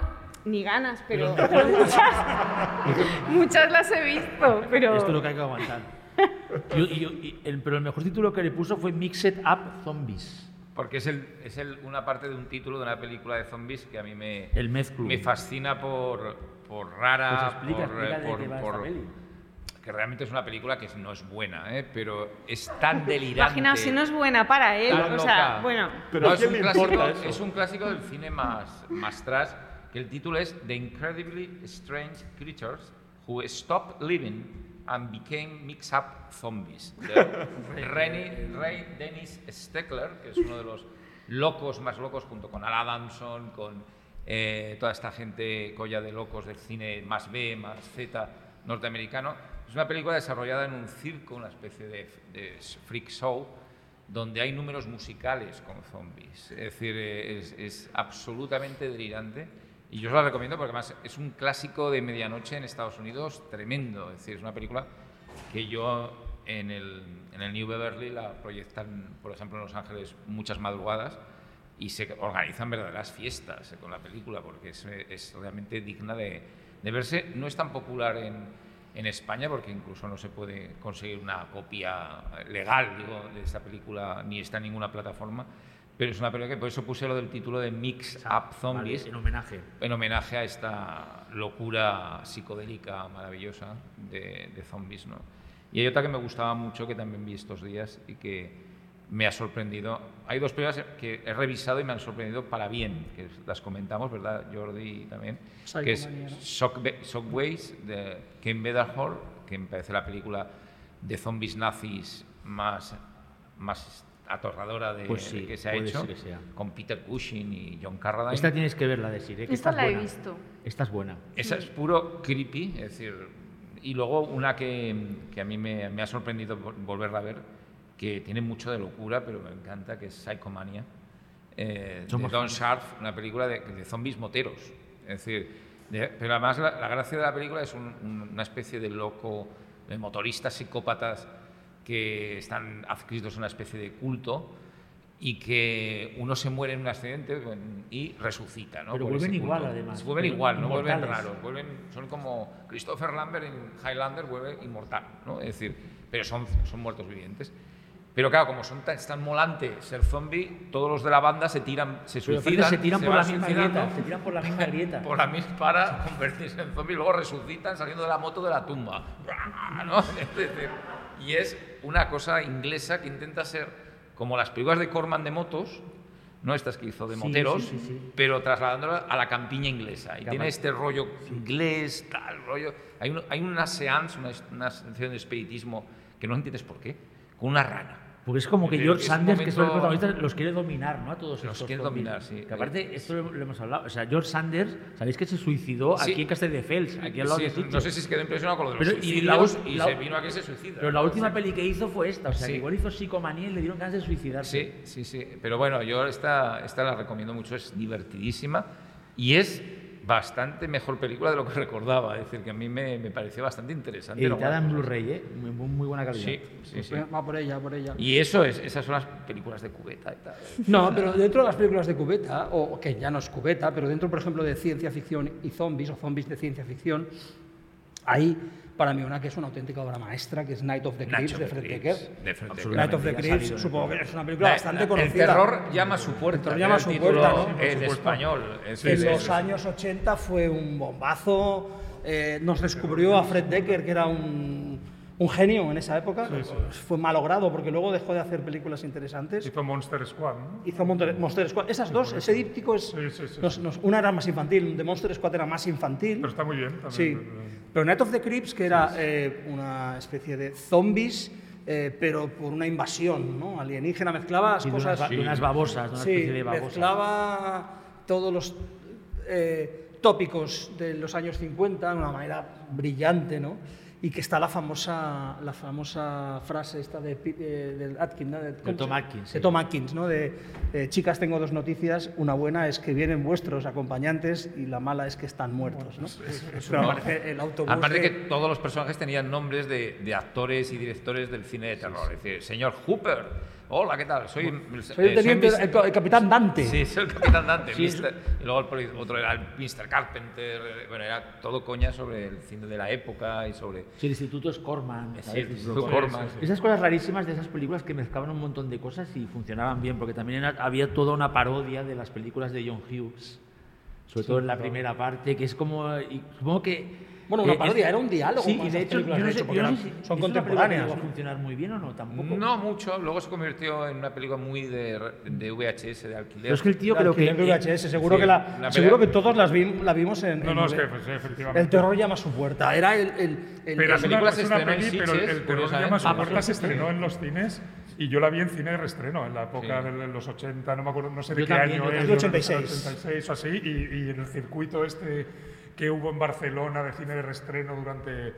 ni ganas, pero, pero muchas, muchas las he visto. Pero Esto es lo que hay que aguantar. Yo- y yo- y el- pero el mejor título que le puso fue Mixed Up Zombies. Porque es, el, es el, una parte de un título de una película de zombies que a mí me, El mezclum. me fascina por, por rara, Pues explica, por, explica por- qué va por- que realmente es una película que no es buena, ¿eh? pero es tan delirante. Imagina si no es buena para él, o sea, bueno. Pero No, ¿a es, un clásico, es un clásico del cine más, más trash, que el título es The Incredibly Strange Creatures Who Stopped Living and Became Mixed Up Zombies. De Renny- Ray Dennis Steckler, que es uno de los locos más locos, junto con Al Adamson, con eh, toda esta gente colla de locos del cine más B, más Z norteamericano. Es una película desarrollada en un circo, una especie de, de freak show, donde hay números musicales con zombies. Es decir, eh, es, es absolutamente delirante. Y yo os la recomiendo porque además es un clásico de medianoche en Estados Unidos tremendo. Es decir, es una película que yo en el, en el New Beverly la proyectan, por ejemplo, en Los Ángeles muchas madrugadas y se organizan verdaderas fiestas con la película porque es, es realmente digna de, de verse. No es tan popular en, en España porque incluso no se puede conseguir una copia legal digo, de esta película ni está en ninguna plataforma. Pero es una película que por eso puse lo del título de Mix Up Zombies Vale, en homenaje. en homenaje a esta locura psicodélica maravillosa de, de zombies. ¿no? Y hay otra que me gustaba mucho que también vi estos días y que me ha sorprendido. Hay dos películas que he revisado y me han sorprendido para bien, que las comentamos, ¿verdad, Jordi? También, que es. Shockwa- Shockwaves de Ken Bedarhall, que me parece la película de zombies nazis más, más atorradora de, Pues sí, de que se ha hecho, ser que sea. con Peter Cushing y John Carradine. Esta tienes que verla, decir, ¿eh? que Esta esta es la he buena. visto. Esta es buena. Esa es puro creepy, es decir, y luego una que, que a mí me, me ha sorprendido vol- volverla a ver, que tiene mucho de locura, pero me encanta, que es Psychomania, eh, de Don Sharp, una película de, de zombies moteros. Es decir, de- pero además la, la gracia de la película es un- un- una especie de loco, de motoristas psicópatas que están adscritos a una especie de culto y que uno se muere en un accidente y resucita. ¿no? Pero Por vuelven igual, además. Se vuelven igual, no vuelven raros. Vuelven, son como Christopher Lambert en Highlander vuelve inmortal, ¿no? Es decir, pero son, son muertos vivientes. Pero claro, como son tan, es tan molante ser zombie, todos los de la banda se tiran, se suicidan. se tiran por van la misma grieta. Se tiran por la misma grieta. por la misma para convertirse en zombie y luego resucitan saliendo de la moto de la tumba. ¿no? Es decir, y es una cosa inglesa que intenta ser como las películas de Corman de motos, no estas que hizo de Sí, moteros, sí, sí, sí. pero trasladándola a la campiña inglesa. Y tiene este rollo inglés, tal rollo. Hay, un- hay una seance, una, una de espiritismo que no entiendes por qué, con una rana. Porque es como que Es George es Sanders, que es el protagonista, los quiere dominar, ¿no? A todos Los estos quiere zombies. dominar, sí. Que aparte, esto lo, lo hemos hablado. O sea, George Sanders, ¿sabéis que se suicidó Sí. aquí en Castelldefels, aquí al lado Sí, de no sé si se quedó impresionado con lo de los Pero, y suicidios la y, ul- la- se vino aquí y se suicida. Pero la última peli que hizo fue esta, o sea, Sí. que igual hizo psicomanía y le dieron ganas de suicidarse. Sí, sí, sí. Pero bueno, yo esta, esta la recomiendo mucho, es divertidísima y es bastante mejor película de lo que recordaba. Es decir, que a mí me, me pareció bastante interesante. Editada en. Blu-ray, ¿eh? Muy, muy- muy buena calidad. Sí, sí, sí. Va por ella, por ella. Y eso es, esas son las películas de cubeta y tal. No, pero dentro de las películas de cubeta, o que ya no es cubeta, pero dentro, por ejemplo, de ciencia ficción y zombies, o zombies de ciencia ficción, hay para mí una que es una auténtica obra maestra, que es Night of the Creeps de Fred Decker. de Fred Decker. Night of the Creeps, supongo que es una película La- bastante la- conocida. El terror llama a su puerta. El terror llama a su puerta, ¿no? En español. Es- en es- los es- años 80 fue un bombazo, eh, nos descubrió a Fred Decker, que era un, un genio en esa época. Fue malogrado porque luego dejó de hacer películas interesantes. Hizo Monster Squad, ¿no? Hizo Monster, Monster Squad. Esas dos, ese díptico es. Sí, sí, sí, nos- sí. nos- una era más infantil, The Monster Squad era más infantil. Pero está muy bien también. Sí. Pero Night of the Creeps, que era eh, una especie de zombies, eh, pero por una invasión ¿no? alienígena, mezclaba las Y de cosas. unas, de unas babosas, de una Sí, especie de babosa. mezclaba todos los eh, tópicos de los años 50 de una manera brillante, ¿no? Y que está la famosa, la famosa frase esta de, eh, del Atkins, ¿no? ¿cómo Tom Atkins, De. Tom Atkins, ¿no? De, eh, chicas, tengo dos noticias. Una buena es que vienen vuestros acompañantes y la mala es que están muertos, ¿no? Pero No. aparece el autobús Aparte de- que todos los personajes tenían nombres de, de actores y directores del cine de terror. Es decir, señor Hooper, hola, ¿qué tal? Soy, Soy el eh, teniente, Mr. el, el capitán Dante. Sí, soy el capitán Dante. Sí, Mr. Y luego el otro era el Mr. Carpenter. Bueno, era todo coña sobre el cine de la época y sobre... Sí, el instituto es Corman. Sí, el El Instituto Corman. Corman, sí. Esas cosas rarísimas de esas películas que mezclaban un montón de cosas y funcionaban bien, porque también era- había toda una parodia de las películas de John Hughes, sobre todo en la primera parte, que es como. y supongo que. Bueno, una eh, parodia, es- era un diálogo Sí, y de hecho, yo no sé, hecho, yo no sé si- son ¿es una película que contemporáneas, llegó a ¿no? funcionar muy bien o no? Tampoco. No mucho, luego se convirtió en una película muy de, de VHS, de alquiler. Pero es que el tío creo que. de VHS, seguro sí, que, la, la seguro que todos las vim- la vimos en. No, en- no, es que pues, efectivamente. El terror llama a su puerta. Era el. el- el- Pero La es una, película es se estrenó en pero el, terror llama a su Ah, puerta se estrenó en los cines y yo la vi en cine de reestreno, en la época Sí. de los 80, no me acuerdo, no sé de Yo qué también, año yo es. también. yo no sé, 86. 86 o así, y, y en el circuito este que hubo en Barcelona de cine de reestreno durante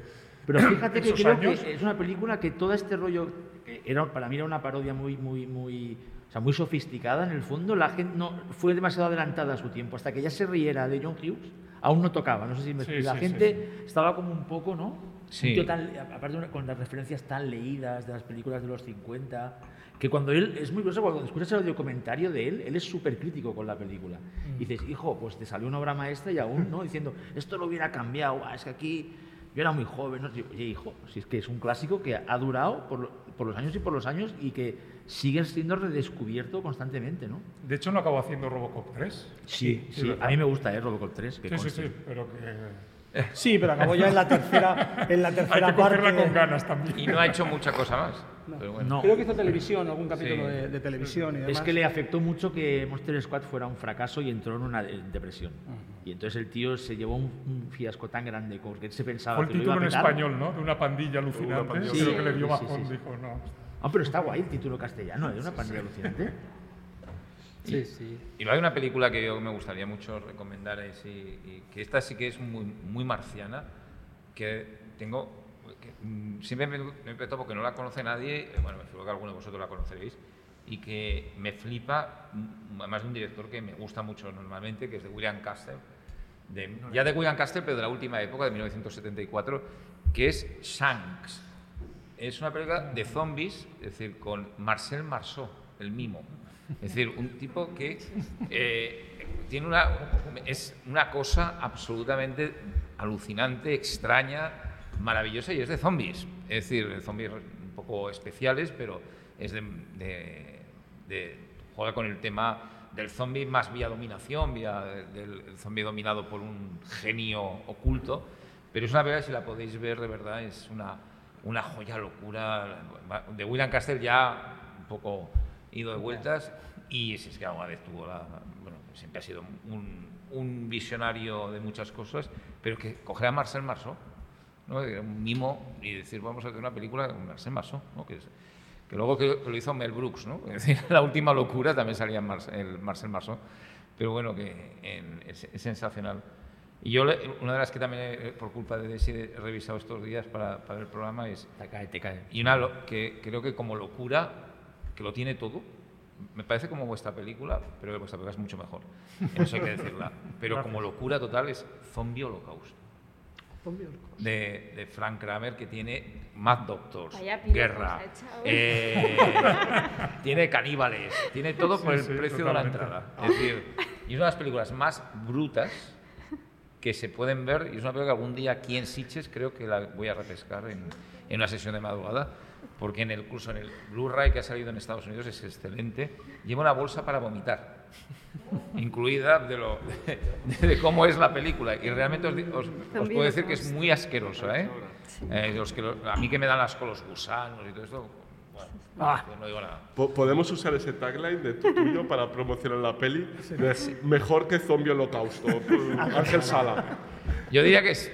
Pero fíjate que esos creo años. que es una película que todo este rollo era para mí era una parodia muy muy muy o sea, muy sofisticada en el fondo, la gente no fue demasiado adelantada a su tiempo, hasta que ya se riera de John Hughes, aún no tocaba, no sé si me Sí, explico. la sí, gente estaba como un poco, ¿no? Sí. Un tío tan- aparte con las referencias tan leídas de las películas de los 50, que cuando él, es muy curioso, cuando escuchas el audiocomentario de él, él es súper crítico con la película. Y dices, hijo, pues te salió una obra maestra y aún, ¿no? Diciendo, esto lo hubiera cambiado, ah, es que aquí yo era muy joven, ¿no? Oye, hijo, si es que es un clásico que ha durado por, por los años y por los años y que sigue siendo redescubierto constantemente, ¿no? De hecho, no acabó haciendo Robocop 3. Sí, sí. ¿verdad? A mí me gusta, ¿eh? Robocop 3. que Sí, sí, conste. sí, pero que Sí, pero acabó ya en la tercera, en la hay tercera que parte. con ganas también. Y no ha hecho mucha cosa más. Pero bueno. No. Creo que hizo televisión, algún capítulo Sí. de, de televisión y demás. Es que le afectó mucho que Monster Squad fuera un fracaso y entró en una de- depresión. Y entonces el tío se llevó un, un fiasco tan grande porque él se pensaba Fue el que lo iba a título en petar. español, ¿no? De una pandilla alucinante. pandilla. Creo Sí, que le dio sí, sí, bajón, sí, sí. dijo, no. Ah, pero está guay el título castellano, ¿eh? Una pandilla alucinante. Sí, sí. Y luego hay una película que yo me gustaría mucho recomendar, es, y, y que esta sí que es muy, muy marciana, que tengo, que, mm, siempre me, me peto porque no la conoce nadie, eh, bueno, me figuro que alguno de vosotros la conoceréis, y que me flipa, mm, además de un director que me gusta mucho normalmente, que es de William Castle, de- ya de William Castle, pero de la última época, de 1974, que es Shanks. Es una película de zombies, es decir, con Marcel Marceau, el mimo. Es decir, un tipo que eh, tiene una, es una cosa absolutamente alucinante, extraña, maravillosa y es de zombies. Es decir, de zombies un poco especiales, pero es de, de- de- juega con el tema del zombie más vía dominación, vía del el zombie dominado por un genio oculto. Pero es una película, si la podéis ver, de verdad, es una, una joya locura. De William Castle ya un poco ido de vueltas y si es que alguna vez tuvo la... Bueno, siempre ha sido un, un visionario de muchas cosas, pero que coger a Marcel Marceau, ¿no? Un mimo y decir, vamos a hacer una película con Marcel Marceau, ¿no? que, es- que luego que, que lo hizo Mel Brooks, ¿no? Es decir, la última locura también salía Marce- el Marcel Marceau, pero bueno, que en- es, es sensacional. Y yo, una de las que también, eh, por culpa de Desi, he revisado estos días para, para el programa es... Te cae, te cae. Y una que creo que como locura, que lo tiene todo, me parece como vuestra película, pero vuestra película es mucho mejor. Eso hay que decirla. Pero como locura total es Zombie Holocaust. De, de Frank Kramer, que tiene Mad Doctors, guerra, eh, tiene caníbales, tiene todo por el Sí, precio de la totalmente. entrada. Es decir, y es una de las películas más brutas que se pueden ver, y es una película que algún día aquí en Sitges creo que la voy a repescar en, en una sesión de madrugada, porque en el curso, en el Blu-ray que ha salido en Estados Unidos es excelente, lleva una bolsa para vomitar, incluida de, lo, de, de cómo es la película, y realmente os, os- os puedo decir que es muy asquerosa, ¿eh? Eh, los que lo- a mí que me dan asco los gusanos y todo esto, bueno, Ah. no digo nada. Po- ¿Podemos usar ese tagline de tu- tuyo para promocionar la peli? De mejor que Zombie Holocausto. Ángel Sala. Yo diría que es,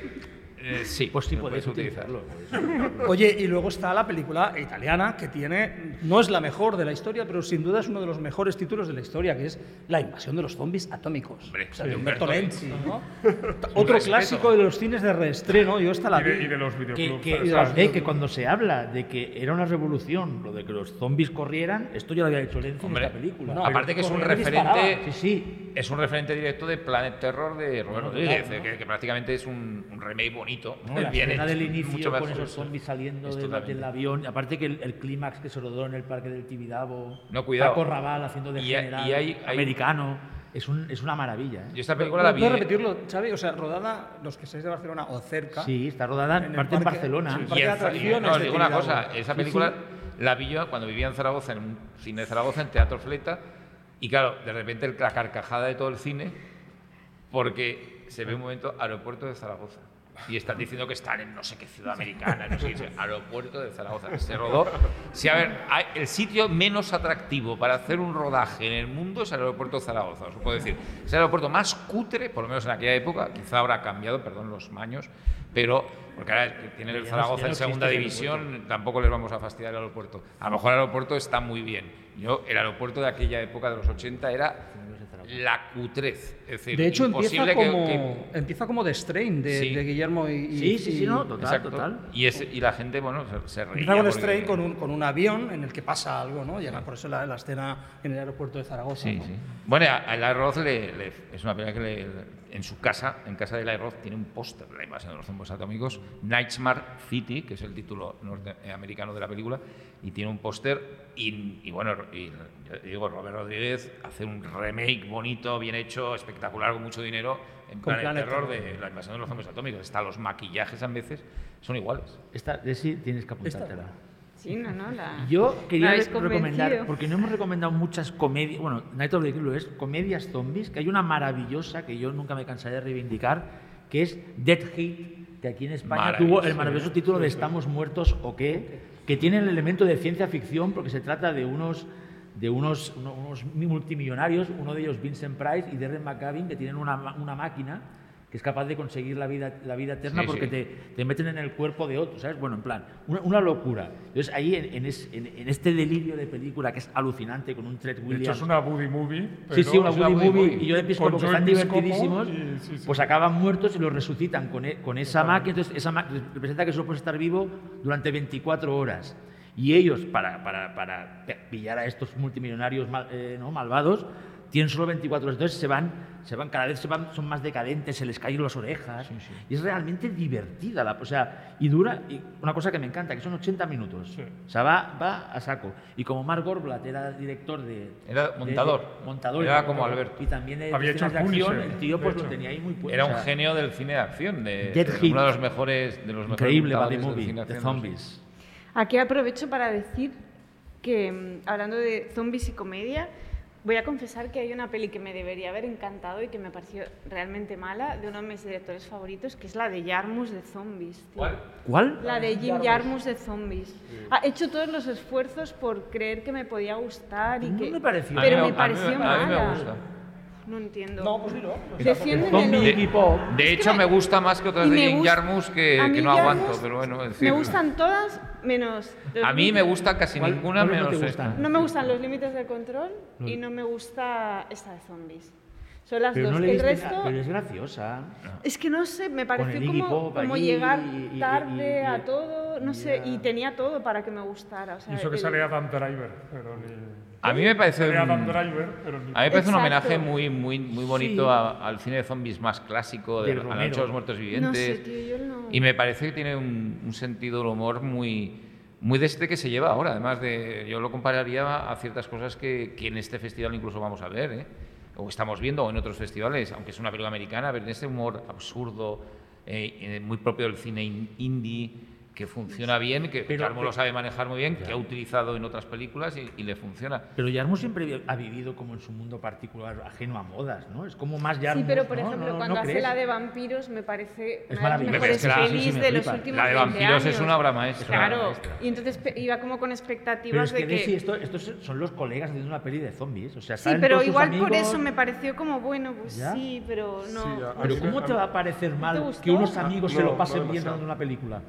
eh, sí, Pues sí podéis puedes utilizar. utilizarlo. Oye, y luego está la película italiana que tiene, no es la mejor de la historia, pero sin duda es uno de los mejores títulos de la historia, que es La invasión de los zombies atómicos. Hombre, O sea, de de Umberto Umberto Lenzi. ¿no? Otro respeto. clásico de los cines de reestreno, yo esta la Y de, vi. y de los Que, videoclubs. que- ¿sabes? eh, que cuando se habla de que era una revolución lo de que los zombies corrieran, esto ya lo había hecho Lenzi Hombre, en esta película. No, aparte que es un referente. Sí, sí. es un referente directo de Planet Terror de Robert Rodríguez, claro, ¿no? que, que prácticamente es un, un remake bonito, ¿no? La bien escena hecho, del mucho inicio con esos zombies saliendo Es del, avión, aparte que el, el clímax que se rodó en el parque del Tibidabo, No, cuidado. Paco Raval haciendo de Y hay- general y hay- hay- americano, es, un, es una maravilla. ¿eh? Yo esta película la vi. ¿Puedes repetirlo, Xavi? O sea, rodada, los que seáis de Barcelona o cerca. Sí, está rodada En parte en Barcelona. sí. Y no, os digo una cosa, esa película sí. la vi yo cuando vivía en Zaragoza, en un cine de Zaragoza, en Teatro Fleta, y claro, de repente el- la carcajada de todo el cine, porque se ve un momento aeropuerto de Zaragoza. Y están diciendo que están en no sé qué ciudad americana, no sé qué, aeropuerto de Zaragoza. Se rodó. Sí, a ver, el sitio menos atractivo para hacer un rodaje en el mundo es el aeropuerto de Zaragoza, os puedo decir. Es el aeropuerto más cutre, por lo menos en aquella época, quizá habrá cambiado, perdón los maños, pero porque ahora tienen el Zaragoza en segunda división, tampoco les vamos a fastidiar el aeropuerto. A lo mejor el aeropuerto está muy bien. Yo, el aeropuerto de aquella época de los 80 era la cutrez. Es decir, De hecho, empieza imposible que- como, que empieza como de Strain de, Sí. de Guillermo y, y- Sí, sí, sí, y- no, total, Exacto. total. Y, es- y la gente, bueno, se, se reía. Empieza con porque- Strain con un, con un avión en el que pasa algo, ¿no? Llega por eso la, la escena en el aeropuerto de Zaragoza. Sí, ¿no? sí. Bueno, a a Roth le- le- es una pena que le- en su casa, en casa de Eli Roth, tiene un póster de la invasión de los zombies atómicos, Nightmare City, que es el título norteamericano de la película, y tiene un póster. Y, y bueno, y, digo, Robert Rodríguez hace un remake bonito, bien hecho, espectacular, con mucho dinero, en Con plan el terror Terror. de la invasión de los zombies atómicos. Hasta los maquillajes a veces son iguales. Esta, de sí tienes que apuntártela. Sí, no, no, la... Yo quería recomendar, porque no hemos recomendado muchas comedias, bueno, Night of the Crew lo es, comedias zombies, que hay una maravillosa que yo nunca me cansaré de reivindicar, que es Dead Hit, que aquí en España tuvo el maravilloso título de Estamos muertos o qué, que tiene el elemento de ciencia ficción porque se trata de unos de unos, uno- unos multimillonarios, uno de ellos Vincent Price y Darren McGavin, que tienen una, una máquina que es capaz de conseguir la vida, la vida eterna Sí, porque sí. Te, te meten en el cuerpo de otro, ¿sabes? Bueno, en plan, una, una locura. Entonces, ahí en, en es- en- en este delirio de película que es alucinante con un Tread De Williams. hecho, es una buddy movie. Sí, sí, una Woody movie. movie. Y yo de Piscopo, que están divertidísimos, y- sí, pues acaban muertos y los resucitan con, e- con esa máquina. Entonces, esa máquina representa que solo puedes estar vivo durante 24 horas. Y ellos, para, para, para pillar a estos multimillonarios mal- eh, ¿no? malvados, tienen solo 24 horas. Entonces se van, se van, cada vez se van, son más decadentes, se les caen las orejas. Y es realmente divertida. La, o sea, y dura, y una cosa que me encanta, que son 80 minutos. O sea, va, va a saco. Y como Mark Gorblat era director de... Era de- montador. de- montador. Era como Alberto. Y también de Había hecho de el acción, Punisher, el tío de pues lo tenía ahí muy puesto. Era o un sea, genio del cine de acción, de, de uno de los mejores, de los mejores Increíble Body montadores del Movie, de zombies. Aquí aprovecho para decir que, mm, hablando de zombies y comedia, voy a confesar que hay una peli que me debería haber encantado y que me pareció realmente mala, de uno de mis directores favoritos, que es la de Jarmus de Zombies. tío. ¿Cuál? La de Jim Jarmus de Zombies. Ha hecho todos los esfuerzos por creer que me podía gustar y No que... me pareció. Pero A mí me pareció a mí mala. a mí me gusta. No entiendo. No, pues dilo. Iggy Pop. De Es que hecho, me- me gusta más que otras de Jim gusta- Jarmus que, no aguanto, pero bueno, es decir, Me gustan todas menos... A mí me gusta casi ¿Cuál- ninguna no menos te esta. No me gustan los límites de control y no me gusta esta de zombies. Son las Pero dos. no el diste- resto... pero es graciosa. Es que no sé, me pareció como, Pop como allí llegar y- tarde y- y- a todo, no sé, ya. y tenía todo para que me gustara. O sea, Y eso que el- sale Adam Driver, pero ni... A mí me parece un- pero. A mí me parece un homenaje muy, muy, muy bonito Sí. a- al cine de zombies más clásico, de, De a la noche de los muertos No vivientes. sé, tío, yo no... Y me parece que tiene un, un sentido del humor muy, muy de este que se lleva ahora. Además, de, yo lo compararía a ciertas cosas que, que en este festival incluso vamos a ver, ¿eh? o estamos viendo, o en otros festivales, aunque es una película americana, ver este humor absurdo, eh, eh, muy propio del cine in- indie, que funciona bien, que Pero- Jarmo lo pero- sabe manejar muy bien, que ha utilizado en otras películas y, y le funciona. Pero Yarmo siempre ha vivido como en su mundo particular, ajeno a modas, ¿no? Es como más Yarmo. Sí, pero por ¿no? ejemplo, ¿No- no cuando hace crees? la de vampiros me parece Es una de las mejores Es la- pelis sí, sí, me de los últimos La de 20 vampiros es años. una obra maestra. Claro, maestra. y entonces iba como con Pero expectativas es que, de que... Desi, esto- estos son los colegas haciendo una peli de zombies. O sea, Sí, pero todos sus igual por amigos. eso me pareció como, bueno, pues ¿Ya? sí, pero no... Sí, Pero ¿cómo te va a parecer mal que unos amigos se lo pasen bien dando una película?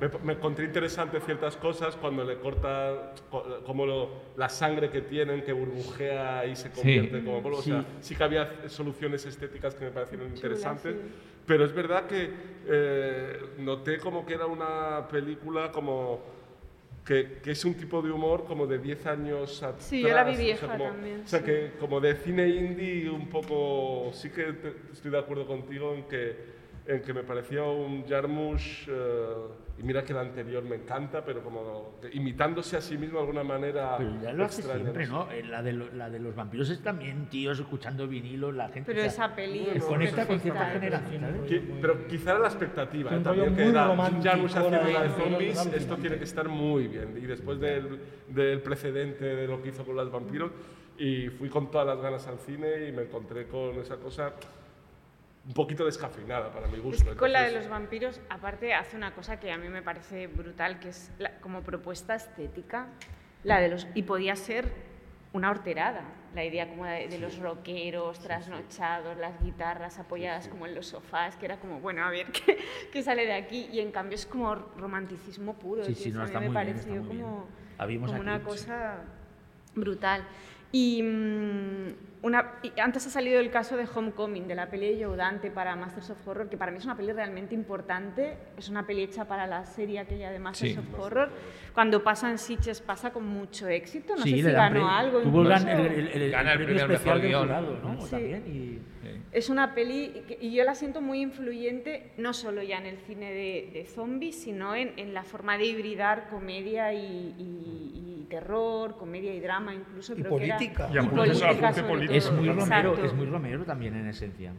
Encontré interesante ciertas cosas cuando le corta co- como lo- la sangre que tienen, que burbujea y se convierte como polvo. O sea, Sí. sí que había soluciones estéticas que me parecieron interesantes. sí. Pero es verdad que eh, noté como que era una película como que, que es un tipo de humor como de 10 años atrás. Sí, yo la vi o sea, vieja como- también, O sea, sí. que como de cine indie un poco... Sí que te- estoy de acuerdo contigo en que, en que me parecía un Jarmusch... eh, y mira que el anterior me encanta, pero como imitándose a sí mismo de alguna manera Pero ya lo hace extraña, siempre. ¿no? Eh, La de, lo- la de los vampiros es también tíos escuchando vinilos, la gente. Pero o sea, esa peli es conecta con cierta ¿eh? generación. pero quizá era la expectativa, ¿eh? un también que era romántico, Jarmusch haciendo la la de zombies, esto tiene que estar muy bien. Y después del, del precedente de lo que hizo con los vampiros, y fui con todas las ganas al cine y me encontré con esa cosa un poquito descafeinada para mi gusto. Es que con la de los vampiros, aparte, hace una cosa que a mí me parece brutal, que es la- como propuesta estética, la de los y podía ser una horterada, la idea como de, de los rockeros trasnochados, las guitarras apoyadas como en los sofás, que era como, bueno, a ver qué, qué sale de aquí, y en cambio es como romanticismo puro. Sí, sí, no, a mí está me muy bien, pareció está bien. como, como aquí, una cosa brutal. Y, mm, una, y antes ha salido el caso de Homecoming, de la peli de Joe Dante para Masters of Horror, que para mí es una peli realmente importante. Es una peli hecha para la serie aquella de Masters Sí. of Horror. Cuando pasa en Sitges pasa con mucho éxito. No Sí, sé si ganó algo. Tuvo el, el, el- el- Gana el el premio premio al especial del jurado, ¿no? Sí. También, y- Es una peli que- y yo la siento muy influyente, no solo ya en el cine de, de zombies, sino en, en la forma de hibridar comedia y, y- y terror, comedia y drama incluso. Y creo que era- política. Y política sobre. Es muy romero, es muy romero también en esencia.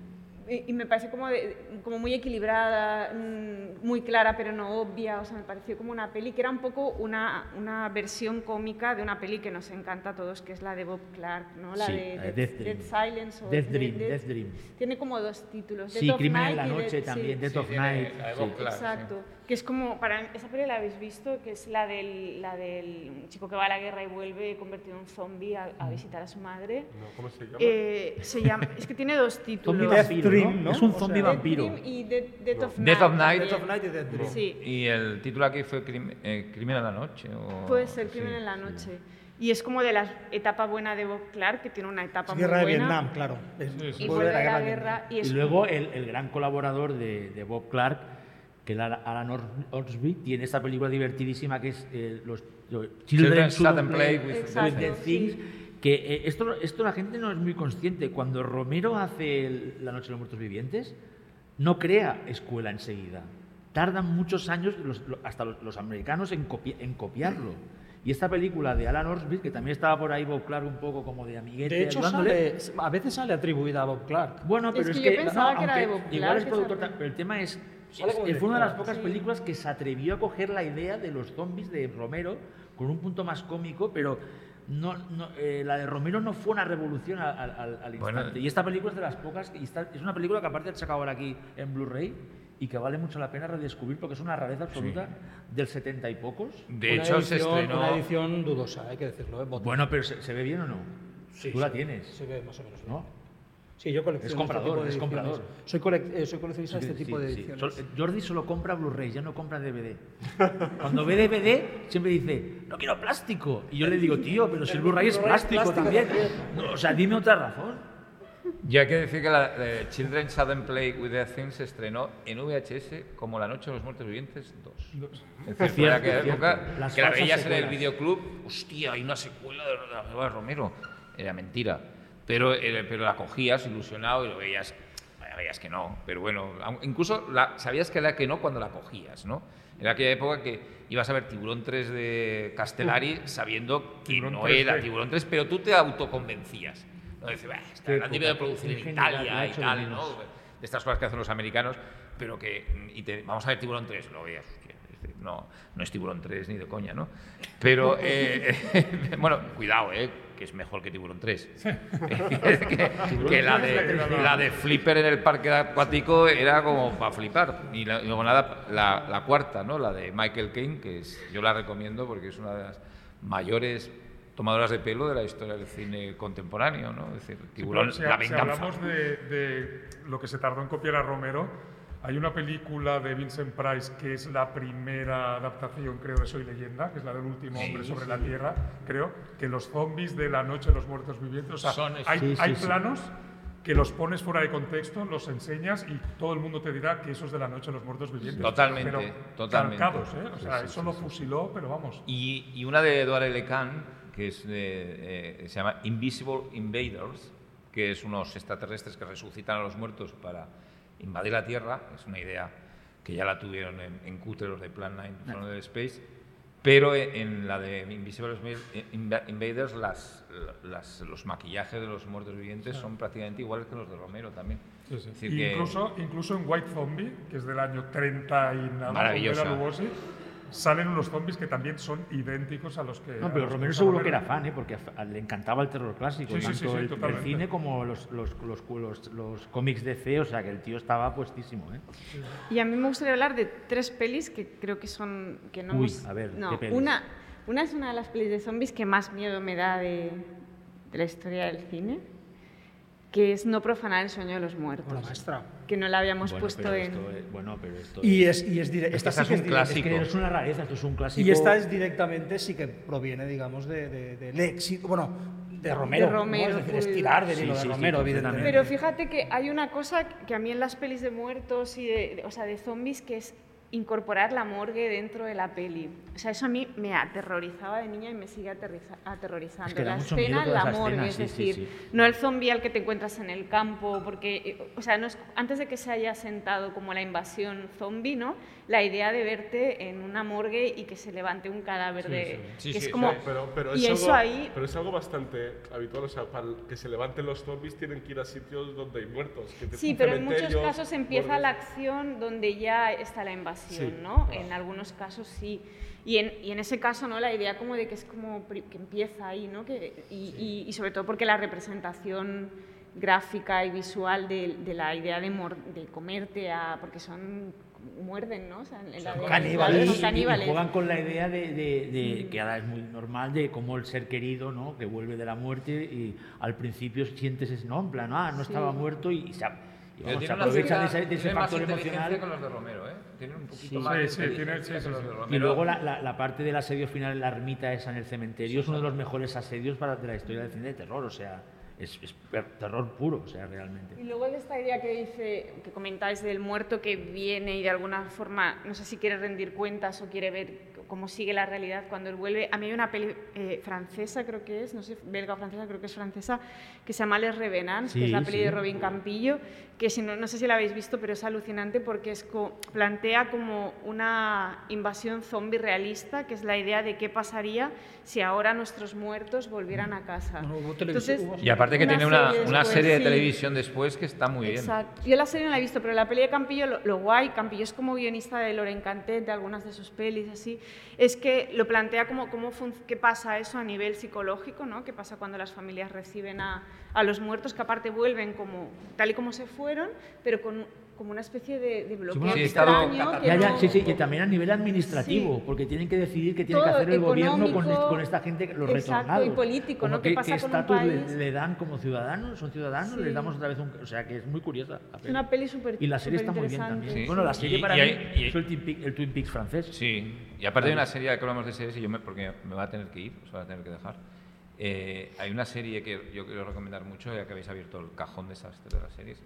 Y, y me parece como, de- como muy equilibrada, mm, muy clara pero no obvia, o sea, me pareció como una peli que era un poco una, una versión cómica de una peli que nos encanta a todos, que es la de Bob Clark, ¿no? La Sí, de de Death Silence o Death Dead- Dream, Death- Death Dream. Tiene como dos títulos. Sí, Crimen en Night la noche sí. también, Death Sí, of Night. la de sí. Bob Clark, sí. Exacto. Que es como, para esa peli la habéis visto, que es la del, la del chico que va a la guerra y vuelve convertido en zombie a, Mm. a visitar a su madre. no, ¿Cómo se llama? Eh, se llama, es que tiene dos Zombie títulos. Death vampiro, Dream, ¿no? ¿no? Es un O zombie sea, Death vampiro. Dream y Death, Death of Death Night. of Night. Death of Night y Death Dream. Sí, Y el título aquí fue Crim- eh, Crimen a la noche. O, puede ser sí. Crimen en la noche. Y es como de la etapa buena de Bob Clark, que tiene una etapa Es muy guerra de buena. Vietnam, claro. Es- Y a la guerra y Y es luego el, el gran colaborador de, de Bob Clark, que Alan Alan Ors- Orsby tiene esta película divertidísima que es eh, los, los Children Shouldn't Shouldn't Play with Dead sí. Things, que eh, esto, esto la gente no es muy consciente. Cuando Romero hace el- La Noche de los Muertos Vivientes, no crea escuela enseguida. Tardan muchos años, los- hasta los, los americanos, en, copi- en copiarlo. Y esta película de Alan Orsby, que también estaba por ahí Bob Clark un poco como de amiguete, De hecho, sale, a veces sale atribuida a Bob Clark. bueno, Es pero es, que yo que, pensaba que era de Bob igual Clark es esa productor, película. pero el tema es, es- fue una de las pocas sí. películas que se atrevió a coger la idea de los zombies de Romero con un punto más cómico, pero no, no, eh, la de Romero no fue una revolución al, al- al- al Bueno, instante. y esta película es de las pocas, y está- es una película que aparte han sacado ahora aquí en Blu-ray y que vale mucho la pena redescubrir porque es una rareza absoluta del setenta y pocos. De Una hecho, se edición- estrenó. Una edición dudosa, hay que decirlo. ¿eh? Bueno, pero ¿se, se ve bien o no? Sí, Tú se la tienes. Se ve más o menos. bien. ¿no? Sí, yo colecciono. Es comprador, este tipo de es comprador. Soy, colec- eh, soy coleccionista de Sí, este tipo sí, de sí. ediciones. Sol- Jordi solo compra Blu-ray, ya no compra DVD. Cuando ve DVD, siempre dice, no quiero plástico. Y yo le digo, tío, pero si el Blu-ray es plástico plástico también. No, o sea, dime otra razón. Y hay que decir que la eh, Children Shouldn't Play with Dead Things se estrenó en VHS como La Noche de los Muertos Vivientes 2. Es decir, fue Cierto, aquella época que la veías en el videoclub, hostia, hay una secuela de la nueva Romero. Era mentira. Pero, eh, pero la cogías ilusionado y lo veías, veías que no. Pero bueno, incluso la- sabías que era que no cuando la cogías, ¿no? Era aquella época que ibas a ver Tiburón 3 de Castellari sabiendo que Tiburón no 3D. era Tiburón 3, pero tú te autoconvencías. ¿no? Dices, "Bah, esta la de producir en Italia y tal. ¿no? De estas cosas que hacen los americanos, pero que. Y te, vamos a ver Tiburón 3, lo veías. No, no es Tiburón 3 ni de coña, ¿no? Pero, eh, bueno, cuidado, ¿eh? Que es mejor que Tiburón 3. que, que la, de, la de Flipper en el parque acuático era como para flipar. Y, la- y luego nada, la, la cuarta, ¿no? La de Michael Caine, que es, yo la recomiendo porque es una de las mayores tomadoras de pelo de la historia del cine contemporáneo, ¿no? Es decir, Sí, Tiburón, pero si, la si venganza. hablamos de, de lo que se tardó en copiar a Romero, hay una película de Vincent Price que es la primera adaptación, creo, de Soy Leyenda, que es la del último hombre sobre la Tierra, creo, que los zombies de la Noche de los Muertos Vivientes, o sea, Son- hay, sí, hay planos que los pones fuera de contexto, los enseñas y todo el mundo te dirá que eso es de la Noche de los Muertos Vivientes. Totalmente, pero totalmente. calcados, ¿eh? O sea, eso lo fusiló, pero vamos. Y, y una de Edouard Lecan, que es de, eh, se llama Invisible Invaders, que es unos extraterrestres que resucitan a los muertos para invadir la Tierra. Es una idea que ya la tuvieron en, en Cutre los de Plan 9 From the Space. Pero en en la de Invisible Inva- Invaders, las, las- los maquillajes de los muertos vivientes son prácticamente iguales que los de Romero también. Sí, sí. Es decir, Y que- incluso, incluso en White Zombie, que es del año 30 y nada, Maravillosa. Lugosi, salen unos zombies que también son idénticos a los que... No, pero Romero seguro que era fan, ¿eh? porque le encantaba el terror clásico, Sí, tanto sí, sí, el- el, cine como los, los, los, los, los cómics de C, o sea que el tío estaba puestísimo. ¿eh? Y a mí me gustaría hablar de tres pelis que creo que son... Que no Uy, hemos- a ver, no, ¿qué pelis? Una, una es una de las pelis de zombies que más miedo me da de, de la historia del cine, que es No profanar el sueño de los muertos. Hola, maestra. Que no la habíamos Bueno, puesto pero en... esto es- bueno, pero esto Y es, y es dire- que esta esta sí es es un dire- es clásico. que es una rareza, esto es un clásico. Y esta es directamente, sí que proviene, digamos, de, de- del éxito, bueno, de Romero. De ¿no? Romero, Es decir, pues. estirar del Sí, hilo sí, de sí, Romero, completamente. evidentemente. Pero fíjate que hay una cosa que a mí en las pelis de muertos y de, de- o sea, de zombies que es incorporar la morgue dentro de la peli. O sea, eso a mí me aterrorizaba de niña y me sigue aterrorizando. Es que da la escena la morgue, es sí, decir, sí. no el zombie al que te encuentras en el campo, porque, eh, o sea, no es- antes de que se haya sentado como la invasión zombie, ¿no? La idea de verte en una morgue y que se levante un cadáver de... Sí, que sí, es como... Sí, pero, pero y es eso algo, ahí... pero es algo bastante habitual. O sea, para que se levanten los zombies tienen que ir a sitios donde hay muertos. que te- Sí, pero en muchos casos empieza bordes. la acción donde ya está la invasión, Sí, ¿no? En algunos casos sí. Y en, y en ese caso, ¿no? La idea como de que es como que empieza ahí, ¿no? Que, y, y- y sobre todo porque la representación gráfica y visual de, de la idea de, mor- de comerte a... porque son... muerden, ¿no? O sea, en la de- caníbales. son caníbales. Y juegan con la idea de, de- de- que ahora es muy normal de cómo el ser querido, ¿no? Que vuelve de la muerte y al principio sientes ese no, en plan, ah, no estaba muerto y, y se, y vamos, se aprovechan de ese, de ese factor emocional. que los de Romero, ¿eh? Tienen un poquito Sí, más de sí, sí, tiene- que los de. Romero. Y luego la, la- la parte del asedio final en la ermita esa en el cementerio es uno de los mejores asedios para, de la historia del cine de terror. O sea, es, es terror puro, o sea, realmente. Y luego de esta idea que dice, que comentáis del muerto que viene y de alguna forma, no sé si quiere rendir cuentas o quiere ver cómo sigue la realidad cuando él vuelve. A mí hay una peli eh, francesa, creo que es, no sé, belga o francesa, creo que es francesa, que se llama Les Revenants, que es la Sí, peli sí. de Robin Campillo, que si no, no sé si la habéis visto, pero es alucinante porque es co- plantea como una invasión zombie realista, que es la idea de qué pasaría si ahora nuestros muertos volvieran a casa. Hubo Entonces, Y aparte que una tiene una, serie una serie de sí. televisión después que está muy bien. Exacto. Yo la serie no la he visto, pero la peli de Campillo, lo, lo guay, Campillo es como guionista de Loren Cantet, de algunas de sus pelis, así, es que lo plantea como fun- qué pasa eso a nivel psicológico, ¿no? ¿Qué pasa cuando las familias reciben a, a los muertos, que aparte vuelven como tal y como se fueron, pero con como una especie de, de bloqueo Sí, extraño que Ya, ya, no- sí, sí, y también a nivel administrativo, Sí. porque tienen que decidir qué tiene que Todo hacer el gobierno con, con esta gente, los exacto, retornados. y político, ¿no? Como ¿Qué ¿Qué, pasa qué con estatus le, país? le dan como ciudadanos? ¿Son ciudadanos? Sí. Les damos otra vez un... O sea, que es muy curiosa. la Es peli. una peli súper Y la serie está muy bien también. Sí. Bueno, la serie Y- para y mí y hay- es el Twin, Peaks, el Twin Peaks francés. Sí, y aparte hay una serie, que hablamos de series, y yo me, porque me va a tener que ir, os va a tener que dejar. Eh, hay una serie que yo quiero recomendar mucho, ya que habéis abierto el cajón desastre de las series,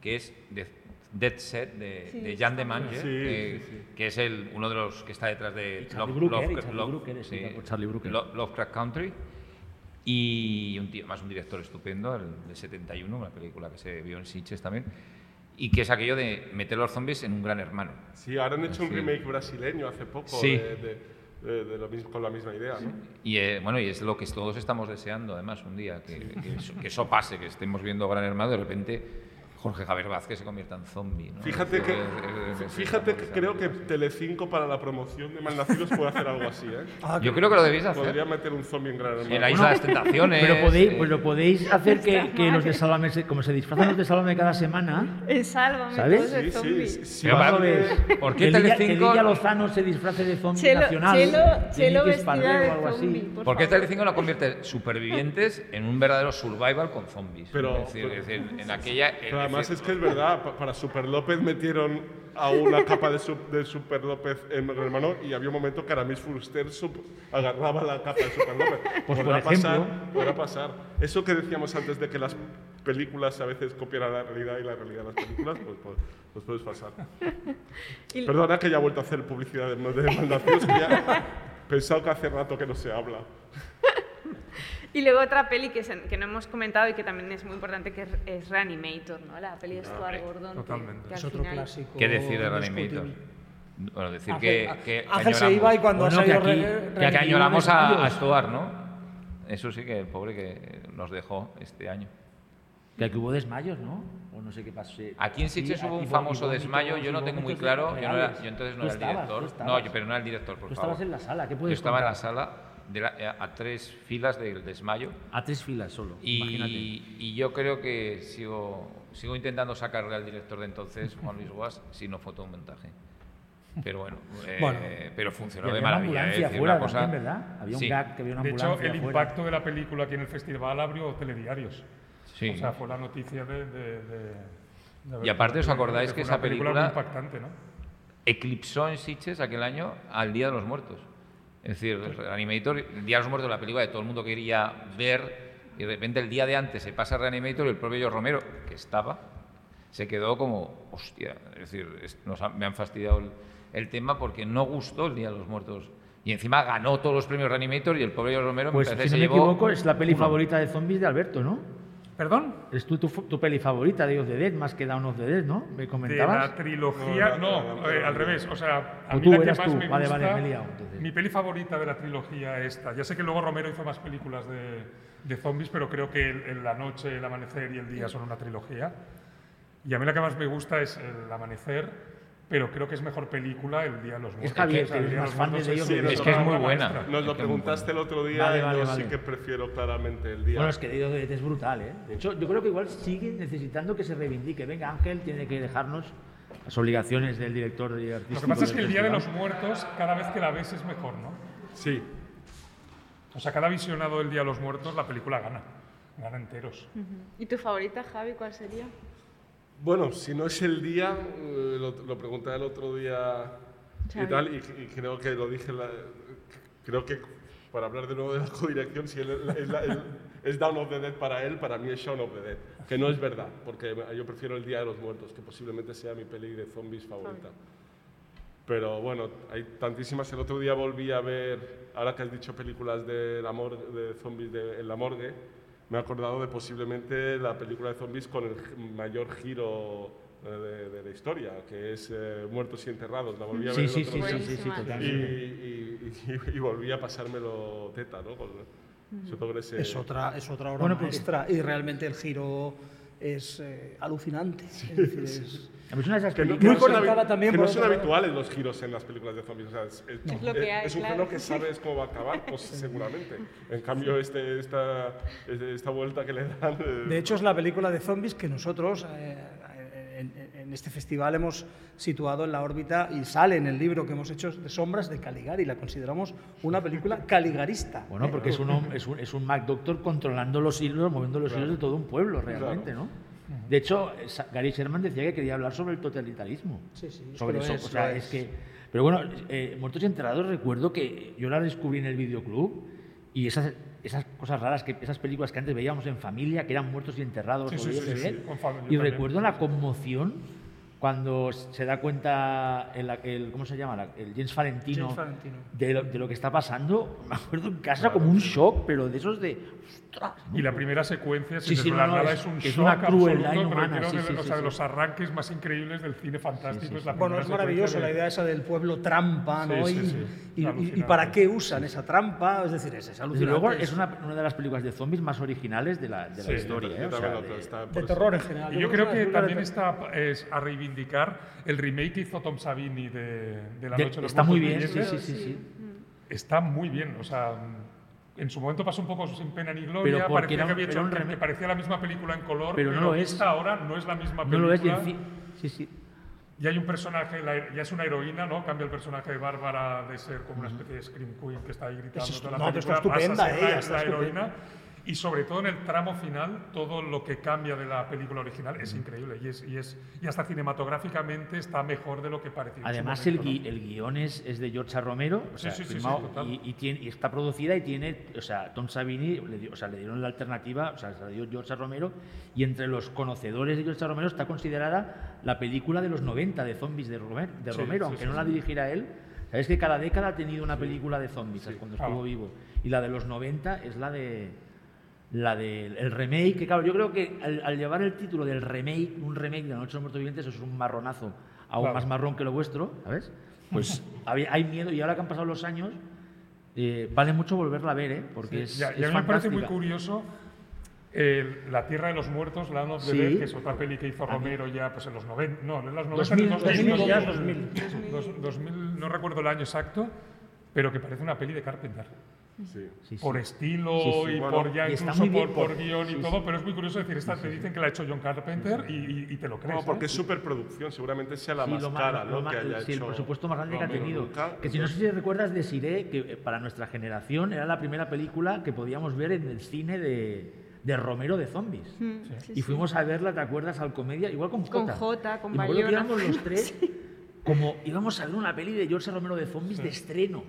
que es de- Dead Set de, Sí, de Jan de Mange, bien. que, Sí, sí, sí. que es el, uno de los que está detrás de Love- Brooker, Lovecraft- Love- Brooker, sí, Country. Y un tío, más un director estupendo, el de 71, una película que se vio en Sitges también, y que es aquello de meter a los zombies en un gran hermano. Sí, ahora han hecho un Sí. remake brasileño hace poco Sí. de, de- de- de lo mismo, con la misma idea, ¿no? Y eh, bueno, y es lo que todos estamos deseando, además, un día, que, que eso, que eso pase, que estemos viendo Gran Hermano, de repente Jorge Javier Vázquez se convierta en zombie. ¿no? Fíjate que, es- es- es- fíjate que creo que Telecinco para la promoción de Malnacidos puede hacer algo así, ¿eh? Ah, Yo creo que lo debéis hacer. Podría meter un zombie en Gran Hermano. En la Isla de las Tentaciones. Pero podéis, eh, pues lo podéis hacer que, que los de Sálvame, se- como se disfrazan los de Sálvame cada semana, En Sálvame, ¿Sabes? Sí, sí, sí, sí. Pero ¿cuándo para-? ¿Por qué que que Telecinco- Lidia Lozano se disfrace de zombie Chelo, nacional? Chelo, Chelo vestida de o algo así. zombie, por ¿Por qué. Telecinco no convierte supervivientes en un verdadero survival con zombies? Pero- es decir, es decir, en aquella. Además es que es verdad, pa- para Super López metieron a una capa de, su- de Super López en Gran Hermano y había un momento que Aramis Fuster sup- agarraba la capa de Super López. Pues, podrá por ejemplo. pasar, podrá pasar. Eso que decíamos antes de que las películas a veces copian a la realidad y la realidad a las películas, pues, pues, pues puedes pasar. Y- Perdona que ya he vuelto a hacer publicidad de, de Malnacidos, que ya he pensado que hace rato que no se habla. Y luego otra peli que, se- que no hemos comentado y que también es muy importante, que es, es Reanimator, ¿no? La peli de Stuart Gordon. que- totalmente. que Es al otro final- clásico. ¿Qué decir de. Reanimator? Bueno, decir Ángel- que, que Ángel se iba y cuando Bueno, ha que salido aquí- re- que Ya que añoramos a, a. Stuart, ¿no? Eso sí que el pobre que nos dejó este año. Que aquí hubo desmayos, ¿no? O no sé qué pasó. Aquí en Sitges hubo un famoso desmayo, yo no tengo muy claro, yo, no era- yo entonces no Tú era el director. No, yo, pero no era el director, por Tú favor. estabas en la sala, ¿qué Yo puedes estaba en la contar? sala de la- a, a tres filas del desmayo A tres filas solo, imagínate. y, y yo creo que sigo, sigo intentando sacarle al director de entonces, Juan Luis Guas, si no fue todo un montaje. Pero bueno, eh, Bueno. pero funcionó de había una maravilla. ambulancia decir, fuera una cosa- también, ¿verdad? Había un Sí. gag que había una De hecho, ambulancia el fuera. impacto de la película aquí en el festival abrió telediarios. Sí. O sea, fue la noticia de... de- de- de Y aparte, ¿os acordáis que esa película- impactante, ¿no? eclipsó en Sitges aquel año al Día de los Muertos. Es decir, Reanimator, el Día de los Muertos, la película que todo el mundo quería ver, y de repente el día de antes se pasa Reanimator y el propio George Romero, que estaba, se quedó como, hostia, es decir, es- nos han- me han fastidiado el, el tema porque no gustó el Día de los Muertos. Y encima ganó todos los premios Reanimator y el pobre George Romero Pues me parece si no me llevó equivoco, es la peli uno. favorita de zombies de Alberto, ¿no? ¿Perdón? Es tu, tu, tu peli favorita de Dios de Dead, más que Dawn of the Dead, ¿no? ¿Me De comentabas? la trilogía, No, no, no, no, eh, no, al revés. O sea, a O mí tú, la que más tú. me gusta, vale, me he liado, entonces. mi peli favorita de la trilogía es esta. Ya sé que luego Romero hizo más películas de, de zombies, pero creo que el, el- la noche, el amanecer y el día son una trilogía. Y a mí la que más me gusta es el amanecer, pero creo que es mejor película el día de los muertos. Javier, O sea, que el es Día de los de ellos Sí, de Es que es muy buena. maestra. Nos lo Es es preguntaste el otro día Vale, y vale, yo vale. sí que prefiero claramente el día. Bueno, es que de es brutal, ¿eh? De hecho, yo creo que igual sigue necesitando que se reivindique. Venga, Ángel tiene que dejarnos las obligaciones del director y artístico. Lo que pasa es que el Día de los. Muertos, cada vez que la ves es mejor, ¿no? Sí, O sea, cada visionado del Día de los Muertos, la película gana. Gana enteros. ¿Y tu favorita, Javi, cuál sería? Bueno, si no es el día, eh, lo, lo pregunté el otro día y tal, y, y creo que lo dije, la- creo que para hablar de nuevo de la codirección, si el- es Dawn of the Dead para él, para mí es Shaun of the Dead. Que no es verdad, porque yo prefiero El Día de los Muertos, que posiblemente sea mi peli de zombies favorita. Pero bueno, hay tantísimas. El otro día volví a ver, ahora que has dicho películas de, la mor- de zombies de, en la morgue, me he acordado de posiblemente la película de zombies con el mayor giro eh, de, de la historia, que es eh, Muertos y Enterrados. La volví a Sí, ver sí, el otro sí, sí, sí, sí, y, totalmente. y- y- y volví a pasármelo teta, ¿no? Con- sobre todo ese- Es otra, es otra obra Bueno, porque- maestra y realmente el giro es eh, alucinante. es decir, es- es una de esas Que no, películas- no son, también, que no son habituales los giros en las películas de zombies. O sea, es, es- Es lo que hay, es un claro. género que sabes cómo va a acabar, pues seguramente. En cambio, este, esta, este- esta vuelta que le dan. eh, De hecho, es la película de zombies que nosotros eh, en, este festival hemos situado en la órbita y sale en el libro que hemos hecho de Sombras de Caligari. La consideramos una película caligarista. Bueno, porque es un, es un, es un Mac Doctor controlando los hilos, moviendo los hilos de todo un pueblo, realmente, ¿no? De hecho, Gary Sherman decía que quería hablar sobre el totalitarismo. Sí, sí, sobre eso. es- o sea, es es. que. Pero bueno, eh, Muertos y Enterrados recuerdo que yo la descubrí en el videoclub y esas, esas cosas raras, que esas películas que antes veíamos en familia, que eran muertos y enterrados, Sí, sí, sí, de sí, ver, sí, con familia y también. recuerdo la conmoción cuando se da cuenta el, el- ¿cómo se llama? La- El James Valentino, James Valentino. De, lo, de lo que está pasando. Me acuerdo en casa como un shock, pero de esos de. ¡Ostras! Y la primera secuencia, sin Sí, sí, no, no, nada, es- es, un es shock una crueldad absoluto, inhumana, sí, de, o sí, sea, de los arranques más increíbles del cine fantástico es la Bueno, es maravilloso secuencia la de- idea esa del pueblo trampa, ¿no? Sí, y, sí, sí. Y- y- y para qué usan esa trampa, es decir, es, es alucinante. luego es una, una de las películas de zombies más originales de la, de la Sí, historia. yo ¿eh? O sea, de- está de por eso. terror en general. Y yo creo que también está es a reivindicar el remake que hizo Tom Savini de, de La Noche de los está muy bien, sí, sí, sí, sí. Está muy bien, o sea, en su momento pasó un poco sin pena ni gloria, Pero parecía era que, había hecho- un que- parecía la misma película en color, Pero no lo es. ahora no es la misma No película. lo es. y en fin- sí, sí. Y hay un personaje, la- ya es una heroína, ¿no? Cambia el personaje de Bárbara de ser como una especie de Scream Queen que está ahí gritando es- toda la no, pero está película, pasa a estupenda ella, la, está la estupenda. Y sobre todo en el tramo final, todo lo que cambia de la película original es increíble. Y, es, y, es, y hasta cinematográficamente está mejor de lo que parecía. Además, el, gui- el guion es, es de George. Romero, o Sí, sea, sí, sí, sí, firmado, total. y, y tiene, y está producida y tiene, o sea, Tom Savini, le, dio- o sea, le dieron la alternativa, o sea, se la dio George. Romero, y entre los conocedores de George. Romero está considerada la película de los 90 de zombies de Romero, de Sí, Romero sí, aunque sí, no la sí. dirigiera él. Sabes que cada década ha tenido una película de zombies cuando estuvo vivo. Y la de los 90 es la de la del el remake, que claro, yo creo que al, al llevar el título del remake, un remake de La Noche de los Muertos Vivientes, eso es un marronazo aún Claro. más marrón que lo vuestro, ¿sabes? Pues hay miedo y ahora que han pasado los años, eh, vale mucho volverla a ver, ¿eh? Porque es, y a, y a es mí me parece muy curioso el- La Tierra de los Muertos, Land of the Sí. Dead, que es otra peli que hizo Romero ya pues en los 90, no, en los 90, 2000, en los 2000, 2000, ya es 2000, dos- 2000, no recuerdo el año exacto, pero que parece una peli de Carpenter. Sí. Sí, sí. Por estilo Sí, sí. y Bueno, por ya incluso por, por por- guion y todo, sí. pero es muy curioso decir, esta te dicen que la ha hecho John Carpenter y, y- y te lo crees. No, porque ¿eh? es superproducción, seguramente sea la Sí, más lo cara, lo que haya sí, el hecho presupuesto más grande que ha Romero tenido. nunca. Que si no sé si recuerdas de Siré, que eh, para nuestra generación era la primera película que podíamos ver en el cine de, de Romero de zombies. Mm, sí, y sí. fuimos a verla, ¿te acuerdas? Al comedia, igual con Jota. Con Jota, con y que Bayona. íbamos los tres, como íbamos a ver una peli de George Romero de zombies de estreno.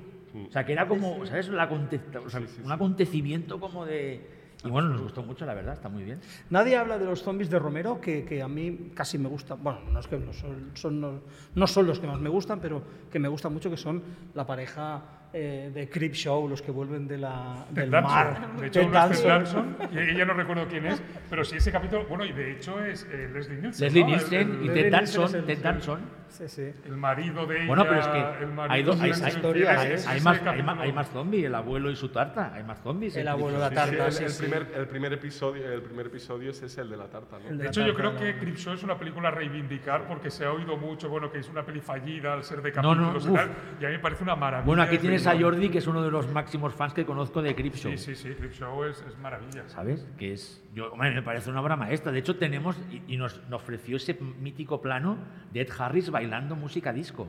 O sea, que era como, ¿sabes? La aconte- o sea, un acontecimiento como de... Y bueno, nos gustó mucho, la verdad, está muy bien. Nadie habla de los zombies de Romero, que, que a mí casi me gustan. Bueno, no, es que no, son, son- no, no son los que más me gustan, pero que me gustan mucho, que son la pareja eh, de Creep Show, los que vuelven de la, del Danson. mar. De hecho, Danson. Danson, y ella no recuerdo quién es, pero sí ese capítulo, bueno, y de hecho es eh, Leslie Nielsen. Leslie ¿no? El- Nielsen el- y Ted Danson, el- Ted Danson. Sí, sí. el marido de ella. Bueno, pero es que el marido hay, dos- hay, hay- historia, hay- más, hay, más, hay más zombies, el abuelo y su tarta, hay más zombies. El en abuelo de la tarta. Sí, el, sí, el sí. primer, el, primer episodio, el primer episodio es ese, el de la tarta, ¿no? El de De hecho, yo tarta, creo que la- Creepshow es una película a reivindicar porque se ha oído mucho, bueno, que es una peli fallida al ser de No, no, capítulos y tal, y a mí me parece una maravilla. Bueno, aquí de tienes a. Jordi, que es uno de los máximos fans que conozco de Creepshow. Sí, sí, sí, Creepshow es, es maravilla. ¿Sabes? Que es. Yo, hombre, me parece una obra maestra. De hecho, tenemos. Y, y nos, nos ofreció ese mítico plano de Ed Harris bailando música disco.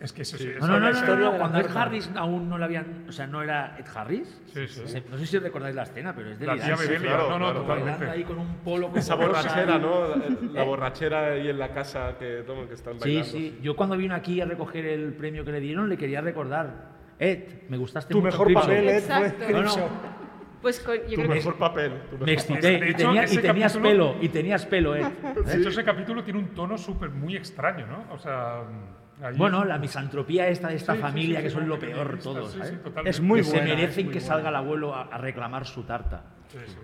Es que eso sí, No, no, no, no, la Cuando Ed. Harris aún no le habían. O sea, no era Ed Harris. Sí, sí. Se- No sé si recordáis la escena, pero es de La tía claro, no, no, claro, Bailando ahí con un polo con Esa borrachera, ¿no? La, la borrachera ahí en la casa que, toman, que están Sí, bailando. sí. Yo cuando vino aquí a recoger el premio que le dieron, le quería recordar. Ed, me gustaste Tu mucho mejor Creepshow". papel, Ed, Exacto. fue No, no. Pues con- yo Tu creo que mejor papel. tu Me mejor excité De y, tenía- y tenías capítulo- pelo, y tenías pelo, ¿eh? De hecho, ese capítulo tiene un tono súper muy extraño, ¿no? O sea, ahí- Bueno, la misantropía esta de esta Sí, familia, sí, que sí, son lo peor todos, sí, ¿sabes? sí, totalmente. Es muy que se buena, es merecen muy que buena. salga el abuelo a, a reclamar su tarta.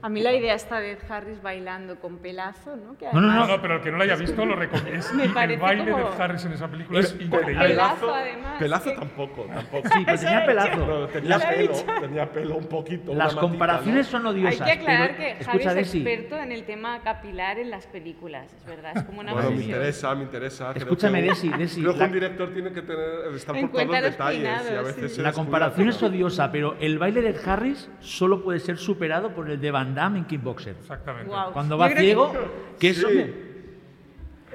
A mí la idea está de Ed Harris bailando con pelazo, ¿no? Que No, no, No, no, pero el que no lo haya visto lo recomiendo. El baile como- de Harris en esa película es, Es increíble. Pelazo, además. Pelazo que- tampoco, tampoco. Sí, pero tenía pelazo. Pero tenía pelo, tenía pelo un poquito. Las matita, comparaciones ¿no? son Hay odiosas. que aclarar pero, que Javi escucha, es experto en el tema capilar en las películas, es verdad, es como una Bueno, me interesa, me interesa. Escúchame, Desi, Desi, Creo que un director tiene que tener, estar por todos los detalles y a veces La comparación es odiosa, pero el baile de Harris solo puede ser superado por el de Van Damme en Kickboxer. Exactamente. Cuando va que- ciego, que eso Sí. me-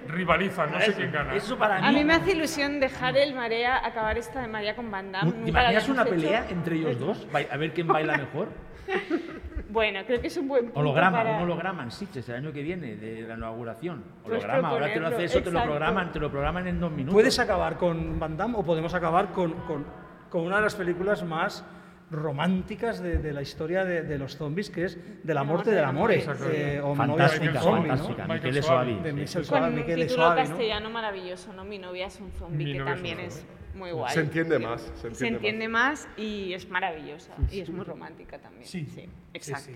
Rivalizan, no sé quién gana. Eso para mí. A mí me hace ilusión dejar el Marea, acabar esta de Marea con Van Damme. ¿Te imaginas una pelea hecho. entre ellos dos? A ver quién baila mejor. Bueno, creo que es un buen punto Holograma, para- un holograma en Sitges el año que viene de la inauguración. Pues Holograma, ahora te lo proponerlo, hace eso, te lo programan, te lo programan en dos minutos. Puedes acabar con Van Damme o podemos acabar con, con- con una de las películas más románticas de, de la historia de, de los zombies, que es De la muerte del amor. Exactamente. eh, o es Fantástica, zombie, ¿no? fantástica. Michael Michele Soavi. Soavi. De sí. Michel Soavi, un Michele título Soavi, ¿no? castellano maravilloso, ¿no? Mi novia es un zombie, que es también es zombie. muy guay. Se entiende más. Se entiende, Se entiende más y es maravillosa y es muy romántica también. Sí, exacto.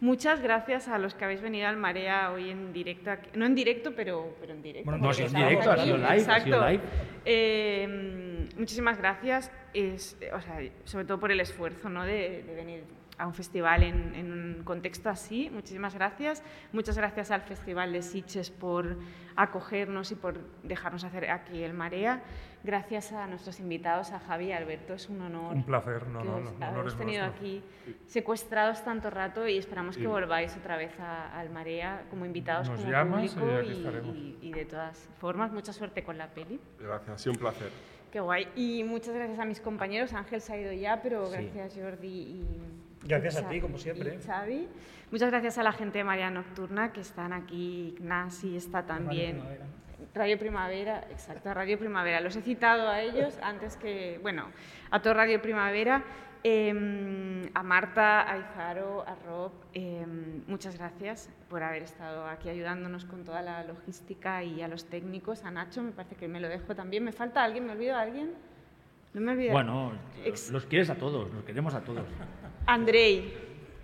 Muchas gracias a los que habéis venido al Marea hoy en directo, aquí- no en directo, pero, pero en directo. Bueno, no, sí, en directo, ha aquí, sido live, ha exacto. sido live. Eh, muchísimas gracias, es, o sea, sobre todo por el esfuerzo ¿no? de, de venir a un festival en, en un contexto así. Muchísimas gracias. Muchas gracias al Festival de Sitges por acogernos y por dejarnos hacer aquí el Marea. Gracias a nuestros invitados, a Javi y Alberto. Es un honor. Un placer, no, que no, os no, habéis es tenido nuestro. aquí secuestrados tanto rato y esperamos que Y- volváis otra vez a- al Marea como invitados, Nos como llamas y público aquí estaremos. y- y de todas formas. Mucha suerte con la peli. Gracias, ha sido un placer. Qué guay. Y muchas gracias a mis compañeros. Ángel se ha ido ya, pero Sí. gracias Jordi y... Gracias a ti, como siempre. y Xavi. Muchas gracias a la gente de María Nocturna que están aquí. Ignasi está también. Radio Primavera, exacto, a Radio Primavera. Los he citado a ellos antes que, bueno, a todo Radio Primavera. eh, a Marta, a Izaro, a Rob, eh, muchas gracias por haber estado aquí ayudándonos con toda la logística y a los técnicos. A Nacho, me parece que me lo dejo también. ¿Me falta alguien? ¿Me olvido de alguien? No me olvido. Bueno, Ex- los quieres a todos, los queremos a todos. Andrei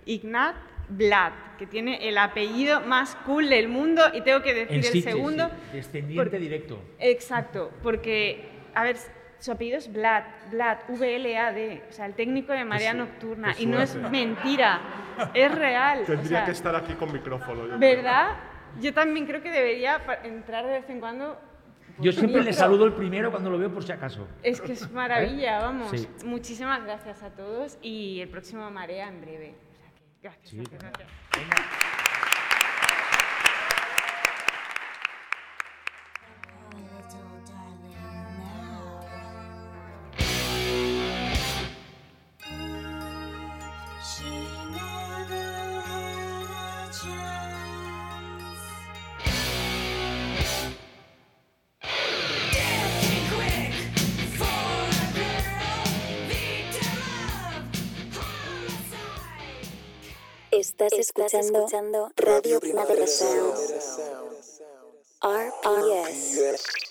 Ignat Vlad, que tiene el apellido más cool del mundo y tengo que decir el Sitges, segundo. sí, descendiente directo. Exacto, porque, a ver, su apellido es Vlad, Vlad, V-L-A-D, o sea, el técnico de Marea su- Nocturna. qué Y no es mentira, es real. o Tendría sea, que estar aquí con micrófono. yo creo. ¿Verdad? Yo también creo que debería entrar de vez en cuando. Yo siempre le saludo el primero cuando lo veo por si acaso. Es que es maravilla, vamos. Sí. Muchísimas gracias a todos y el próximo Marea en breve. Gracias, Sí, gracias, bueno. gracias. Estás escuchando Radio Primavera Sound. RPS.